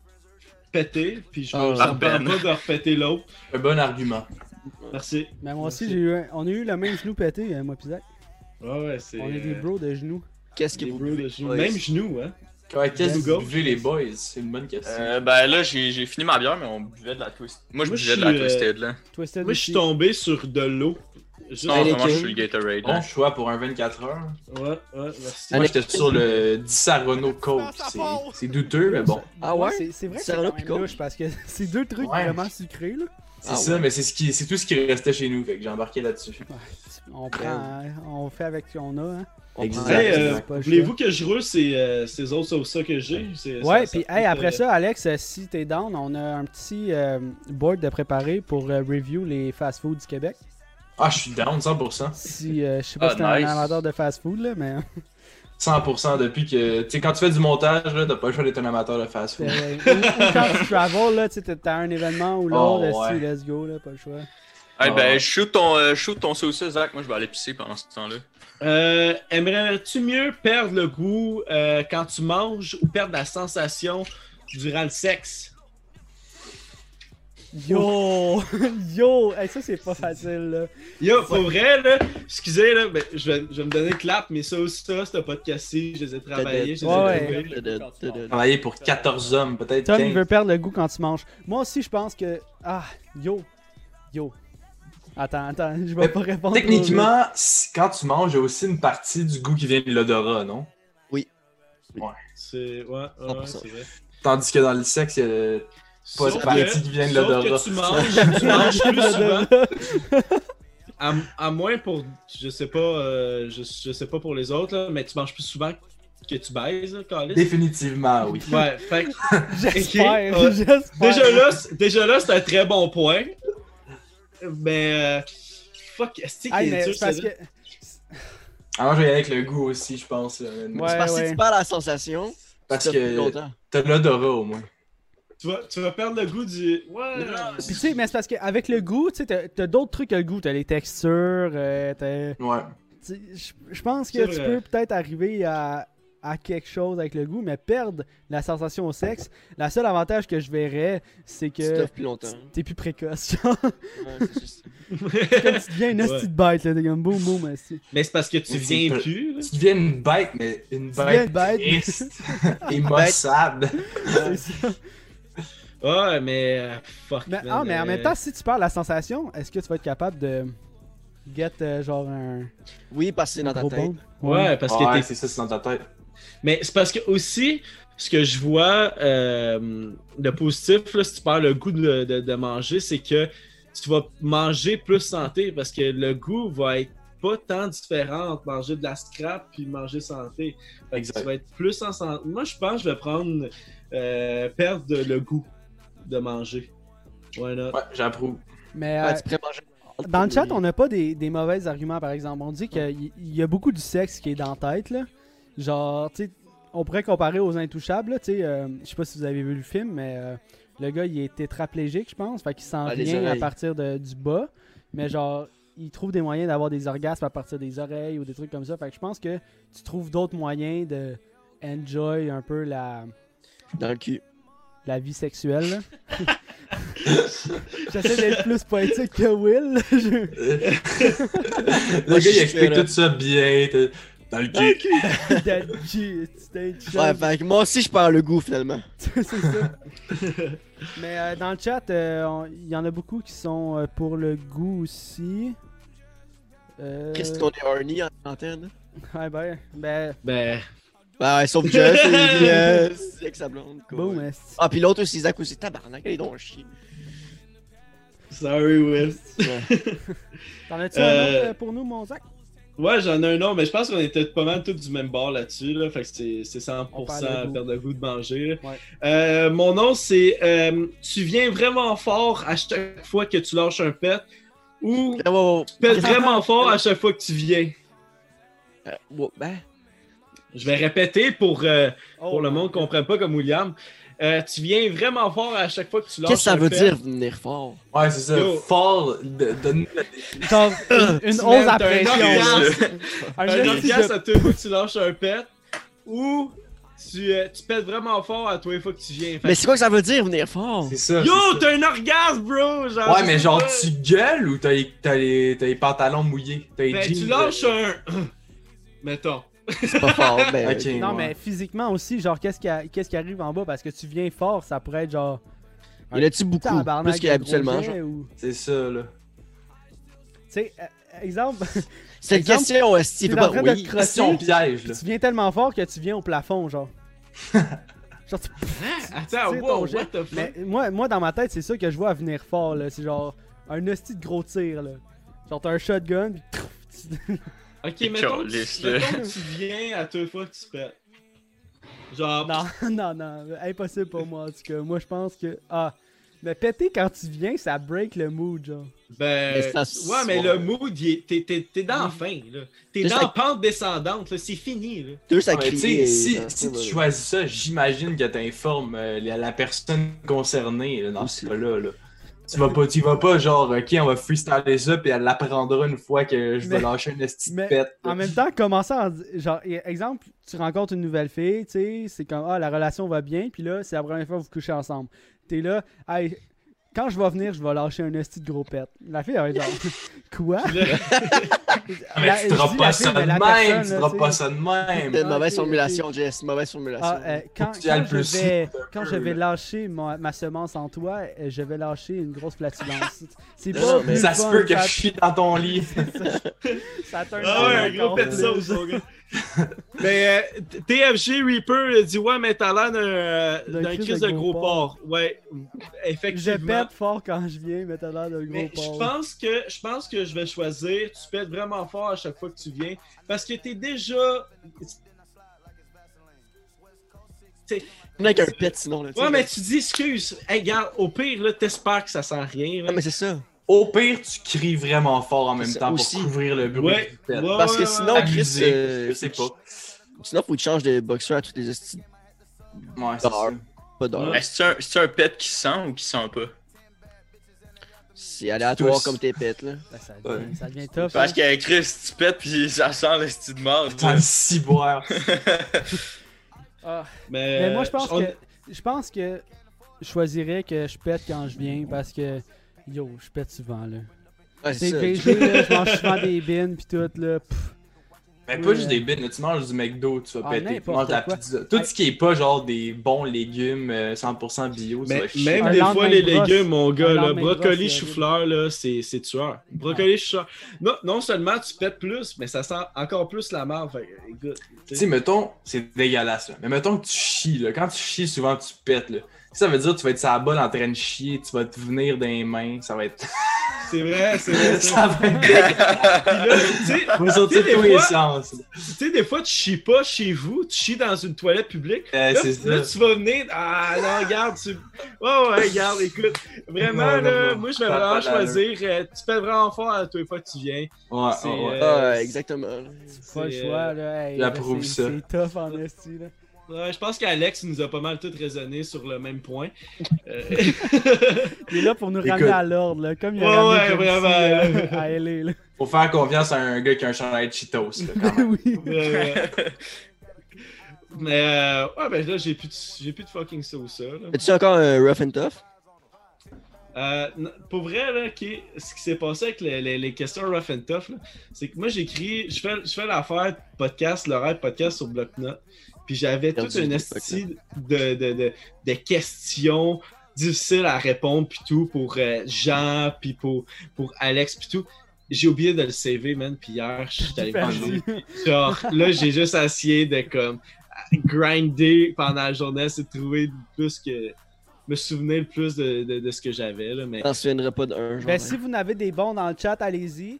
pété, puis je Ah, me sens pas de repéter l'autre. Un bon argument. Merci. mais moi aussi, j'ai eu, un- on a eu le même genou pété, euh, moi pis Zach. Ouais, ouais, c'est. On est des euh, bros de genoux. Qu'est-ce que des vous bros de genoux. Même genou, hein. Ouais, Qu'est-ce que vous buvez, les boys? C'est une bonne question. Euh, ben là, j'ai fini ma bière, mais on buvait de la Twisted. Moi, je buvais de la euh, Twisted, là. Twisted Moi, je suis tombé sur de l'eau. Juste- Non, vraiment, je suis le Gatorade. Bon là. choix pour un 24 heures. Ouais, ouais, merci. Moi, j'étais sur le Disaronno Coke. C'est- douteux, mais bon. Ah ouais? C'est c'est vrai que c'est louche parce que c'est deux trucs Ouais. vraiment sucrés là. C'est Ah ça, ouais. mais c'est ce qui- c'est tout ce qui restait chez nous. Fait que j'ai embarqué là-dessus. On prend, on fait avec ce qu'on a. Hein. Hey, euh, le voulez-vous que je roule ces, euh, ces autres sauces que j'ai? Ouais, puis hey, après euh, ça, Alex, euh, si t'es down, on a un petit euh, board de préparer pour euh, review les fast-food du Québec. Ah, je suis down 100%. Si, euh, je sais pas Ah, si t'es un amateur de fast-food là, mais 100% depuis que. Tu sais, quand tu fais du montage, là, t'as pas le choix d'être un amateur de fast-food. euh, ou, ou quand tu travel là, tu sais, t'as- un événement ou l'autre, Oh, ouais. let's go là, pas le choix. Hey, Ah. ben, shoot ton, euh, shoot ton sauce, Zach. Moi, je vais aller pisser pendant ce temps-là. Euh, Aimerais-tu mieux perdre le goût euh, quand tu manges ou perdre la sensation durant le sexe? Yo, yo, hey, ça c'est pas facile là. Yo, pour vrai, là, excusez, là, ben, je, vais, je vais me donner clap, mais ça aussi, ça, ce podcast-ci, je les ai travaillés, je les ai Ouais, trouvés. Travailler pour 14 hommes, peut-être Tom, il 15. veut perdre le goût quand tu manges. Moi aussi, je pense que. Ah, yo. Yo. Attends, attends, je vais Mais pas répondre. Techniquement, si- quand tu manges, il y a aussi une partie du goût qui vient de l'odorat, non? C'est, ouais, ouais, ouais, 100%. c'est vrai. Tandis que dans le sexe, il y a pas Sauf de partie que- qui vient de l'odorat. tu manges, tu manges plus souvent, à, à moins pour, je sais pas, euh, je, je sais pas pour les autres, là, mais tu manges plus souvent que tu baises, là, Carlis. Définitivement, oui. Ouais, fait que déjà là, c'est- déjà là, c'est un très bon point. Mais, euh, fuck, est-ce Ah, dur, c'est parce que. Alors, je vais y aller avec le goût aussi, je pense. euh, Ouais. C'est parce que si tu perds la sensation, Parce que t'as l'odorat au moins. Tu vas, tu vas perdre le goût du. Ouais. Puis tu sais, mais c'est parce qu'avec le goût, tu sais, t'as t'as d'autres trucs que le goût. T'as les textures, euh, t'as. Ouais. tu sais, Je je pense que C'est tu peux peut-être arriver à, à quelque chose avec le goût, mais perdre la sensation au sexe, la seule avantage que je verrais, c'est que t'offres plus longtemps. t'es plus précoce. genre. Ouais, c'est juste- comme tu deviens une Ouais. de bête, là. T'es comme boum boum. Mais c'est parce que tu Mais viens plus. là. Tu deviens une bête, mais une deviens une bête bête. triste et maussade. C'est ça. Ouais, mais. euh, fuck. Mais, man, ah, mais en euh, même temps, si tu perds la sensation, est-ce que tu vas être capable de get euh, genre un, Oui, parce que c'est dans ta tête. Ouais, parce que ouais, t'es c'est ça, c'est dans ta tête. Mais c'est parce que aussi, ce que je vois euh, de positif, là, si tu perds le goût de, de- de manger, c'est que tu vas manger plus santé parce que le goût va être pas tant différent entre manger de la scrap puis manger santé. Fait que Exact. tu vas être plus en santé. Moi, je pense que je vais prendre euh, perdre le goût de manger. Why not? Ouais, j'approuve. Mais euh, Ouais, tu pourrais manger. dans le chat, on n'a pas des, des mauvais arguments, par exemple. On dit qu'il y, y a beaucoup du sexe qui est dans la tête, là. Genre, tu sais, on pourrait comparer aux Intouchables, tu sais. euh, je sais pas si vous avez vu le film, mais euh, le gars, il est tétraplégique, je pense. Fait qu'il sent Ah, rien à partir de, du bas. Mais genre, il trouve des moyens d'avoir des orgasmes à partir des oreilles ou des trucs comme ça. Fait que je pense que tu trouves d'autres moyens de enjoy un peu la, Dans le cul. la vie sexuelle. J'essaie d'être plus poétique que Will. le gars, il explique tout ça bien. Dans le cul. That G, c'était Ouais, fait que moi aussi, je perds le goût finalement. c'est ça. Mais euh, dans le chat, euh, il y en a beaucoup qui sont euh, pour le goût aussi. Euh... Qu'est-ce qu'on est horny en antenne? Ouais, ben. Ben. Ben. Bah ouais, sauf Jess, avec sa blonde. quoi. Ah, puis l'autre aussi, Zach aussi. Tabarnak, elle est donc chier. Sorry, Will. T'en as-tu un autre pour nous, mon Zach? Ouais, j'en ai un nom, mais je pense qu'on était pas mal tous du même bord là-dessus. Là, fait que c'est c'est 100% On perd le goût. perdre le goût de manger. Ouais. Euh, mon nom, c'est euh, Tu viens vraiment fort à chaque fois que tu lâches un pet ou Ah, ouais, ouais, Tu pètes vraiment fort à chaque fois que tu viens? Euh, ben, Je vais répéter pour, Oh, pour le monde qui ne comprenne pas comme William. Euh, tu viens vraiment fort à chaque fois que tu lâches qu'est-ce que ça veut dire venir fort? Ouais, c'est ça. Yo. Fort, de- donne-nous la une, mets- à pression. orgasme. Un orgasme à tous les fois que tu lâches un pet ou tu, euh, tu pètes vraiment fort à tous les fois que tu viens. Fait Mais c'est quoi que ça veut dire venir fort? C'est ça. Yo, t'as un orgasme, bro! Genre, Ouais, mais genre, tu gueules ou t'as les, t'as les, pantalons mouillés? T'as les Ben, jeans, tu lâches euh, un. Mettons. C'est pas fort, ben. Ok. Non, ouais. mais physiquement aussi, genre, qu'est-ce qui, a- qui arrive en bas? Parce que tu viens fort, ça pourrait être genre. Il y en a-tu beaucoup? Plus de qu'habituellement, genre? ou- C'est ça, là. Tu sais, euh, exemple, Cette Exemple, question, est-ce en pas oui? Question piège, là. tu viens tellement fort que tu viens au plafond, genre. genre, tu Hein? Attends, Tu sais, wow, what the fuck? Mais moi, moi, dans ma tête, c'est ça que je vois à venir fort, là. C'est genre un hostie de gros tir, là. Genre, t'as un shotgun, pis Ok, mettons, tu, là. mettons tu viens à deux fois que tu pètes. Genre, Non, non, non. Impossible pour moi, en tout cas. Moi, je pense que. Ah. Mais péter quand tu viens, ça break le mood, genre. ben. Mais ça- ouais, mais le mood, t'es, t'es, t'es dans la fin, là. T'es dans la pente descendante, là. C'est fini, là. Deux, ça Ouais, tu crie. sais, si, si tu choisis ça, j'imagine que t'informes euh, la, la personne concernée là, dans Aussi. ce cas-là. Là. Tu vas pas, tu vas pas genre, ok, on va freestyler ça, puis elle l'apprendra une fois que je vais Mais- lâcher une esti de mais pète. En même temps, commencer en. Genre, exemple, tu rencontres une nouvelle fille, tu sais, c'est comme, ah, la relation va bien, puis là, c'est la première fois que vous couchez ensemble. T'es là, hey, quand je vais venir, je vais lâcher un esti de gros pet. La fille, elle va être genre, quoi? Mais La- tu dis pas ça de même, personne, tu tu pas ça de même. Une mauvaise formulation, Jess. Mauvaise formulation. Ah, euh, quand, je vais, quand je lâcher ma, ma semence en toi, euh, je vais lâcher une grosse flatulence. C'est pas mais Ça se peut que je suis dans ton lit. ça Ah ouais, un gros pet sauce, mon gars. Mais euh, TFG Reaper a dit Ouais, mais t'as l'air d'un, euh, D'un crise de de gros gros porc. porc. Ouais, Je effectivement. pète fort quand je viens, mais t'as l'air d'un gros Mais je porc. pense que je pense que je vais choisir. Tu pètes vraiment fort à chaque fois que tu viens, parce que t'es déjà. Avec un pet sinon. Là, Ouais, mais là. tu dis excuse. Hey, regarde, au pire là, t'espères que ça sent rien. là. Ah, mais c'est ça. Au pire, tu cries vraiment fort en même temps aussi. pour couvrir le bruit Ouais, Parce que ouais, sinon, ouais. Chris, euh, je sais pas. Sinon, faut que tu changes de boxeur à toutes les estis. Ouais, c'est. Pas d'heure. Ouais. Est-ce que c'est un, un pet qui sent ou qui sent pas? C'est aléatoire Tous. comme tes pets, là. Ben, ça, devient, Ouais. ça devient tough. Parce hein. qu'avec Chris, tu pètes pis ça sent le style de mort. T'as le ciboire. Ah. Mais, Mais moi, je pense on- que je pense que je choisirais que je pète quand je viens parce que yo, je pète souvent là. Ouais, c'est. VG, là, je mange souvent des bins pis tout là. pff. Mais pas juste des bits, là, tu manges du McDo, tu vas Ah, péter. Tu manges de la quoi. pizza. Tout ce qui est pas genre des bons légumes euh, 100% bio, ça Mais va chier. même des fois, les brosse. légumes, mon gars, là, brocoli, chou-fleur, là, c'est c'est tueur. Brocoli, chou-fleur. Non, non seulement tu pètes plus, mais ça sent encore plus la merde. Fait que, écoute, Tu sais, mettons, c'est dégueulasse, là. Mais mettons que tu chies, là. Quand tu chies, souvent, tu pètes, là. Ça veut dire que tu vas être sur la balle en train de chier, tu vas te venir dans les mains, ça va être... c'est vrai, c'est vrai. ça. va être dégueulasse. Puis là, tu sais, On va sortir Tu sais, tous des les fois- sens. tu sais, des fois, tu chies pas chez vous, tu chies dans une toilette publique. Euh, Là, c'est là, tu vas venir. Ah non, regarde, tu. Oh, ouais, regarde, écoute. Vraiment, là, non. moi, je vais vraiment choisir. euh, tu pètes vraiment fort à tous les fois que tu viens. Ouais, C'est, ouais, ouais. euh, Ah, exactement. là. Pas le c'est, choix euh, là. Hey, j'approuve ça. c'est- C'est tough en esti là. Ouais, je pense qu'Alex nous a pas mal tout raisonné sur le même point. Euh, Il est là pour nous Écoute. ramener à l'ordre là, comme il a Ouais, ramené ouais, euh, à LA là. Faut faire confiance à un gars qui a un chandail de Cheetos, là, quand même. oui. Mais euh, ouais, ben là, j'ai plus, de, j'ai plus de fucking sauce. ça, Là. As-tu encore un rough and tough? Euh, pour vrai, là, ce qui s'est passé avec les, les- les questions rough and tough, c'est que moi j'écris, je fais, je fais l'affaire podcast, l'horaire podcast sur Bloc-Notes. Puis j'avais toute une esti de, de, de, de questions difficiles à répondre, puis tout, pour euh, Jean, puis pour, pour Alex, puis tout. j'ai oublié de le saver, man. Puis hier, je suis allé. Genre, là, j'ai juste essayé de comme grinder pendant la journée, c'est de trouver plus que. me souvenir le plus de, de, de ce que j'avais, là. Mais On se souviendrait pas d'un. Ben, si vous n'avez des bons dans le chat, allez-y.